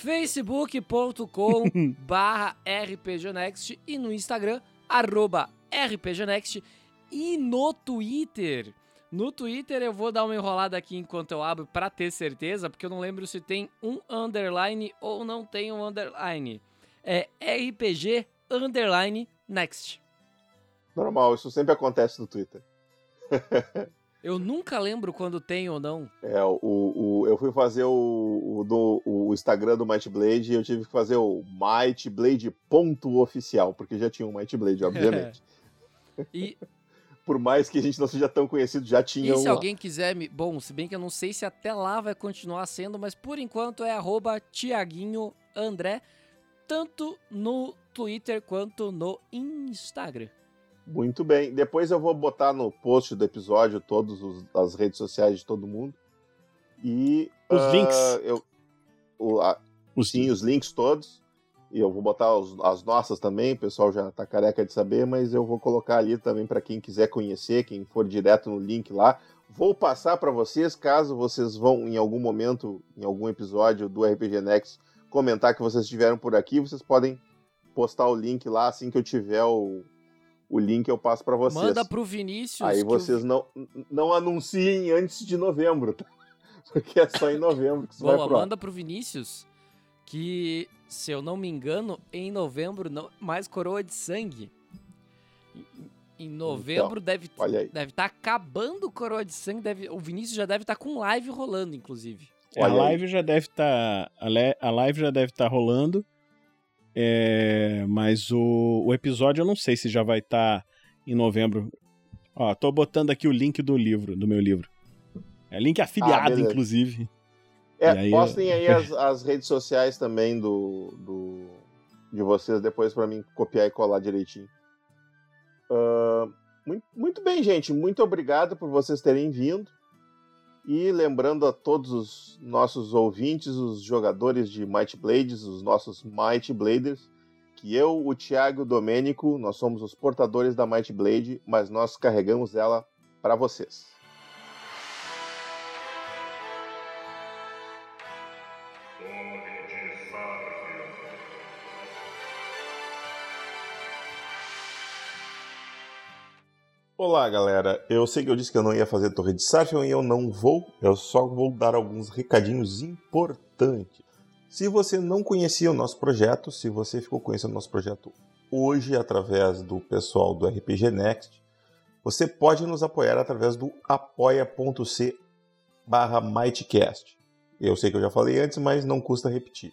facebook.com barra rpgnext e no Instagram, arroba rpgnext e no Twitter, No Twitter eu vou dar uma enrolada aqui enquanto eu abro pra ter certeza, porque eu não lembro se tem um underline ou não tem um underline. É RPG underline next. Normal, isso sempre acontece no Twitter. Eu nunca lembro quando tem ou não. É, o, o, eu fui fazer o, o, do, o Instagram do Might Blade e eu tive que fazer o Might Blade ponto oficial, porque já tinha um Might Blade, obviamente. E Por mais que a gente não seja tão conhecido, já tinha E um. se alguém quiser me. Bom, se bem que eu não sei se até lá vai continuar sendo, mas por enquanto é arroba Tiaguinho André, tanto no Twitter quanto no Instagram. Muito bem. Depois eu vou botar no post do episódio todas as redes sociais de todo mundo. E. Os ah, links. Eu, o, a- Os sim, os links todos. E eu vou botar os- as nossas também, o pessoal já tá careca de saber, mas eu vou colocar ali também para quem quiser conhecer, quem for direto no link lá. Vou passar para vocês, caso vocês vão em algum momento, em algum episódio do RPG Next, comentar que vocês estiveram por aqui, vocês podem postar o link lá assim que eu tiver o, o link eu passo para vocês. Manda pro Vinícius. Aí o vocês não, não anunciem antes de novembro, tá? Porque é só em novembro que vai Boa, pro ar. manda pro Vinícius que, se eu não me engano, em novembro, não, mais coroa de sangue. Em- Em novembro deve Então, aí. deve estar acabando coroa de sangue. Deve, o Vinícius já deve estar com live rolando, inclusive. É, a Olha aí. live já deve estar. a, le- a live já deve estar rolando. É, mas o, o episódio eu não sei se já vai estar em novembro. Ó, tô botando aqui o link do livro, do meu livro. É link afiliado, beleza. inclusive. É, aí, postem aí as, as redes sociais também do, do de vocês depois para mim copiar e colar direitinho. Ah, muito, muito bem, gente. Muito obrigado por vocês terem vindo. E lembrando a todos os nossos ouvintes, os jogadores de Might Blades, os nossos Might Bladers, que eu, o Thiago e o Domênico, nós somos os portadores da Might Blade, mas nós carregamos ela para vocês. Olá, galera. Eu sei que eu disse que eu não ia fazer Torre de Sarfion e eu não vou. Eu só vou dar alguns recadinhos importantes. Se você não conhecia o nosso projeto, se você ficou conhecendo o nosso projeto hoje através do pessoal do RPG Next, você pode nos apoiar através do apoia.c barra Mightcast. Eu sei que eu já falei antes, mas não custa repetir.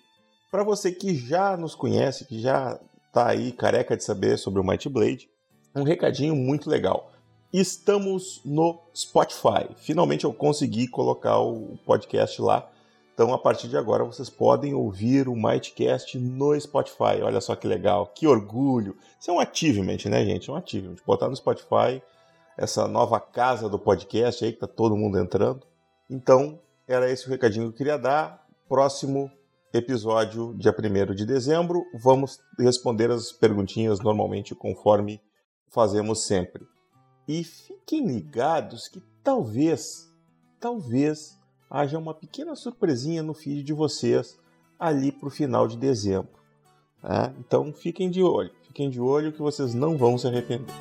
Para você que já nos conhece, que já está aí careca de saber sobre o Might Blade, um recadinho muito legal. Estamos no Spotify. Finalmente eu consegui colocar o podcast lá. Então, a partir de agora, vocês podem ouvir o Mightcast no Spotify. Olha só que legal, que orgulho. Isso é um achievement, né, gente? É um achievement. Botar no Spotify essa nova casa do podcast aí que tá todo mundo entrando. Então, era esse o recadinho que eu queria dar. Próximo episódio, dia 1 de dezembro, vamos responder as perguntinhas normalmente conforme fazemos sempre. E fiquem ligados que talvez, talvez haja uma pequena surpresinha no feed de vocês ali para o final de dezembro. tá? Então fiquem de olho, fiquem de olho que vocês não vão se arrepender.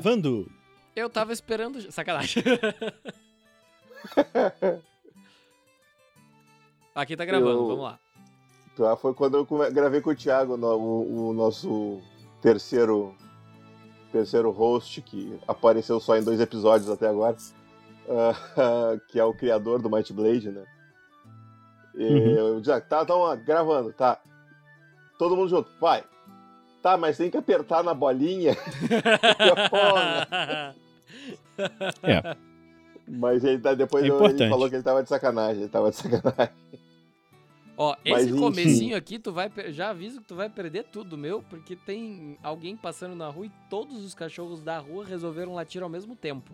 Gravando. Eu tava esperando. Sacanagem. Aqui tá gravando, Eu- vamos lá. Tá, foi quando eu gravei com o Thiago, o, o nosso terceiro terceiro host, que apareceu só em dois episódios até agora, ah, que é o criador do Might Blade, né? E Uhum. Eu disse, ah, tá, tá gravando, tá. Todo mundo junto, vai. Tá, mas tem que apertar na bolinha. É. Mas ele tá, depois É ele falou que ele tava de sacanagem, ele tava de sacanagem. Ó, Mas, esse comecinho aqui, tu vai. Já aviso que tu vai perder tudo, meu, porque tem alguém passando na rua e todos os cachorros da rua resolveram latir ao mesmo tempo.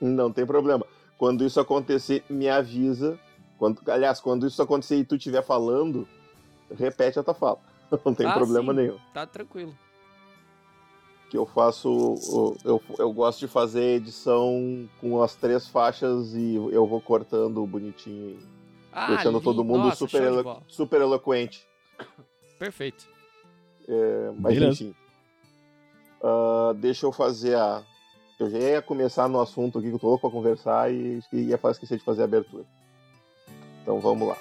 Não tem problema. Quando isso acontecer, me avisa. Quando, aliás, quando isso acontecer e tu estiver falando, repete a tua fala. Não tem Ah, problema sim. nenhum. Tá tranquilo. Que eu faço. Eu, eu gosto de fazer edição com as três faixas e eu vou cortando bonitinho, Ah, deixando todo lindo. mundo Nossa, super, elo- super eloquente. Perfeito. É, mas Beleza. enfim. Ah, deixa eu fazer a. Eu já ia começar no assunto aqui que eu tô louco pra conversar e, e ia esquecer de fazer a abertura. Então vamos lá.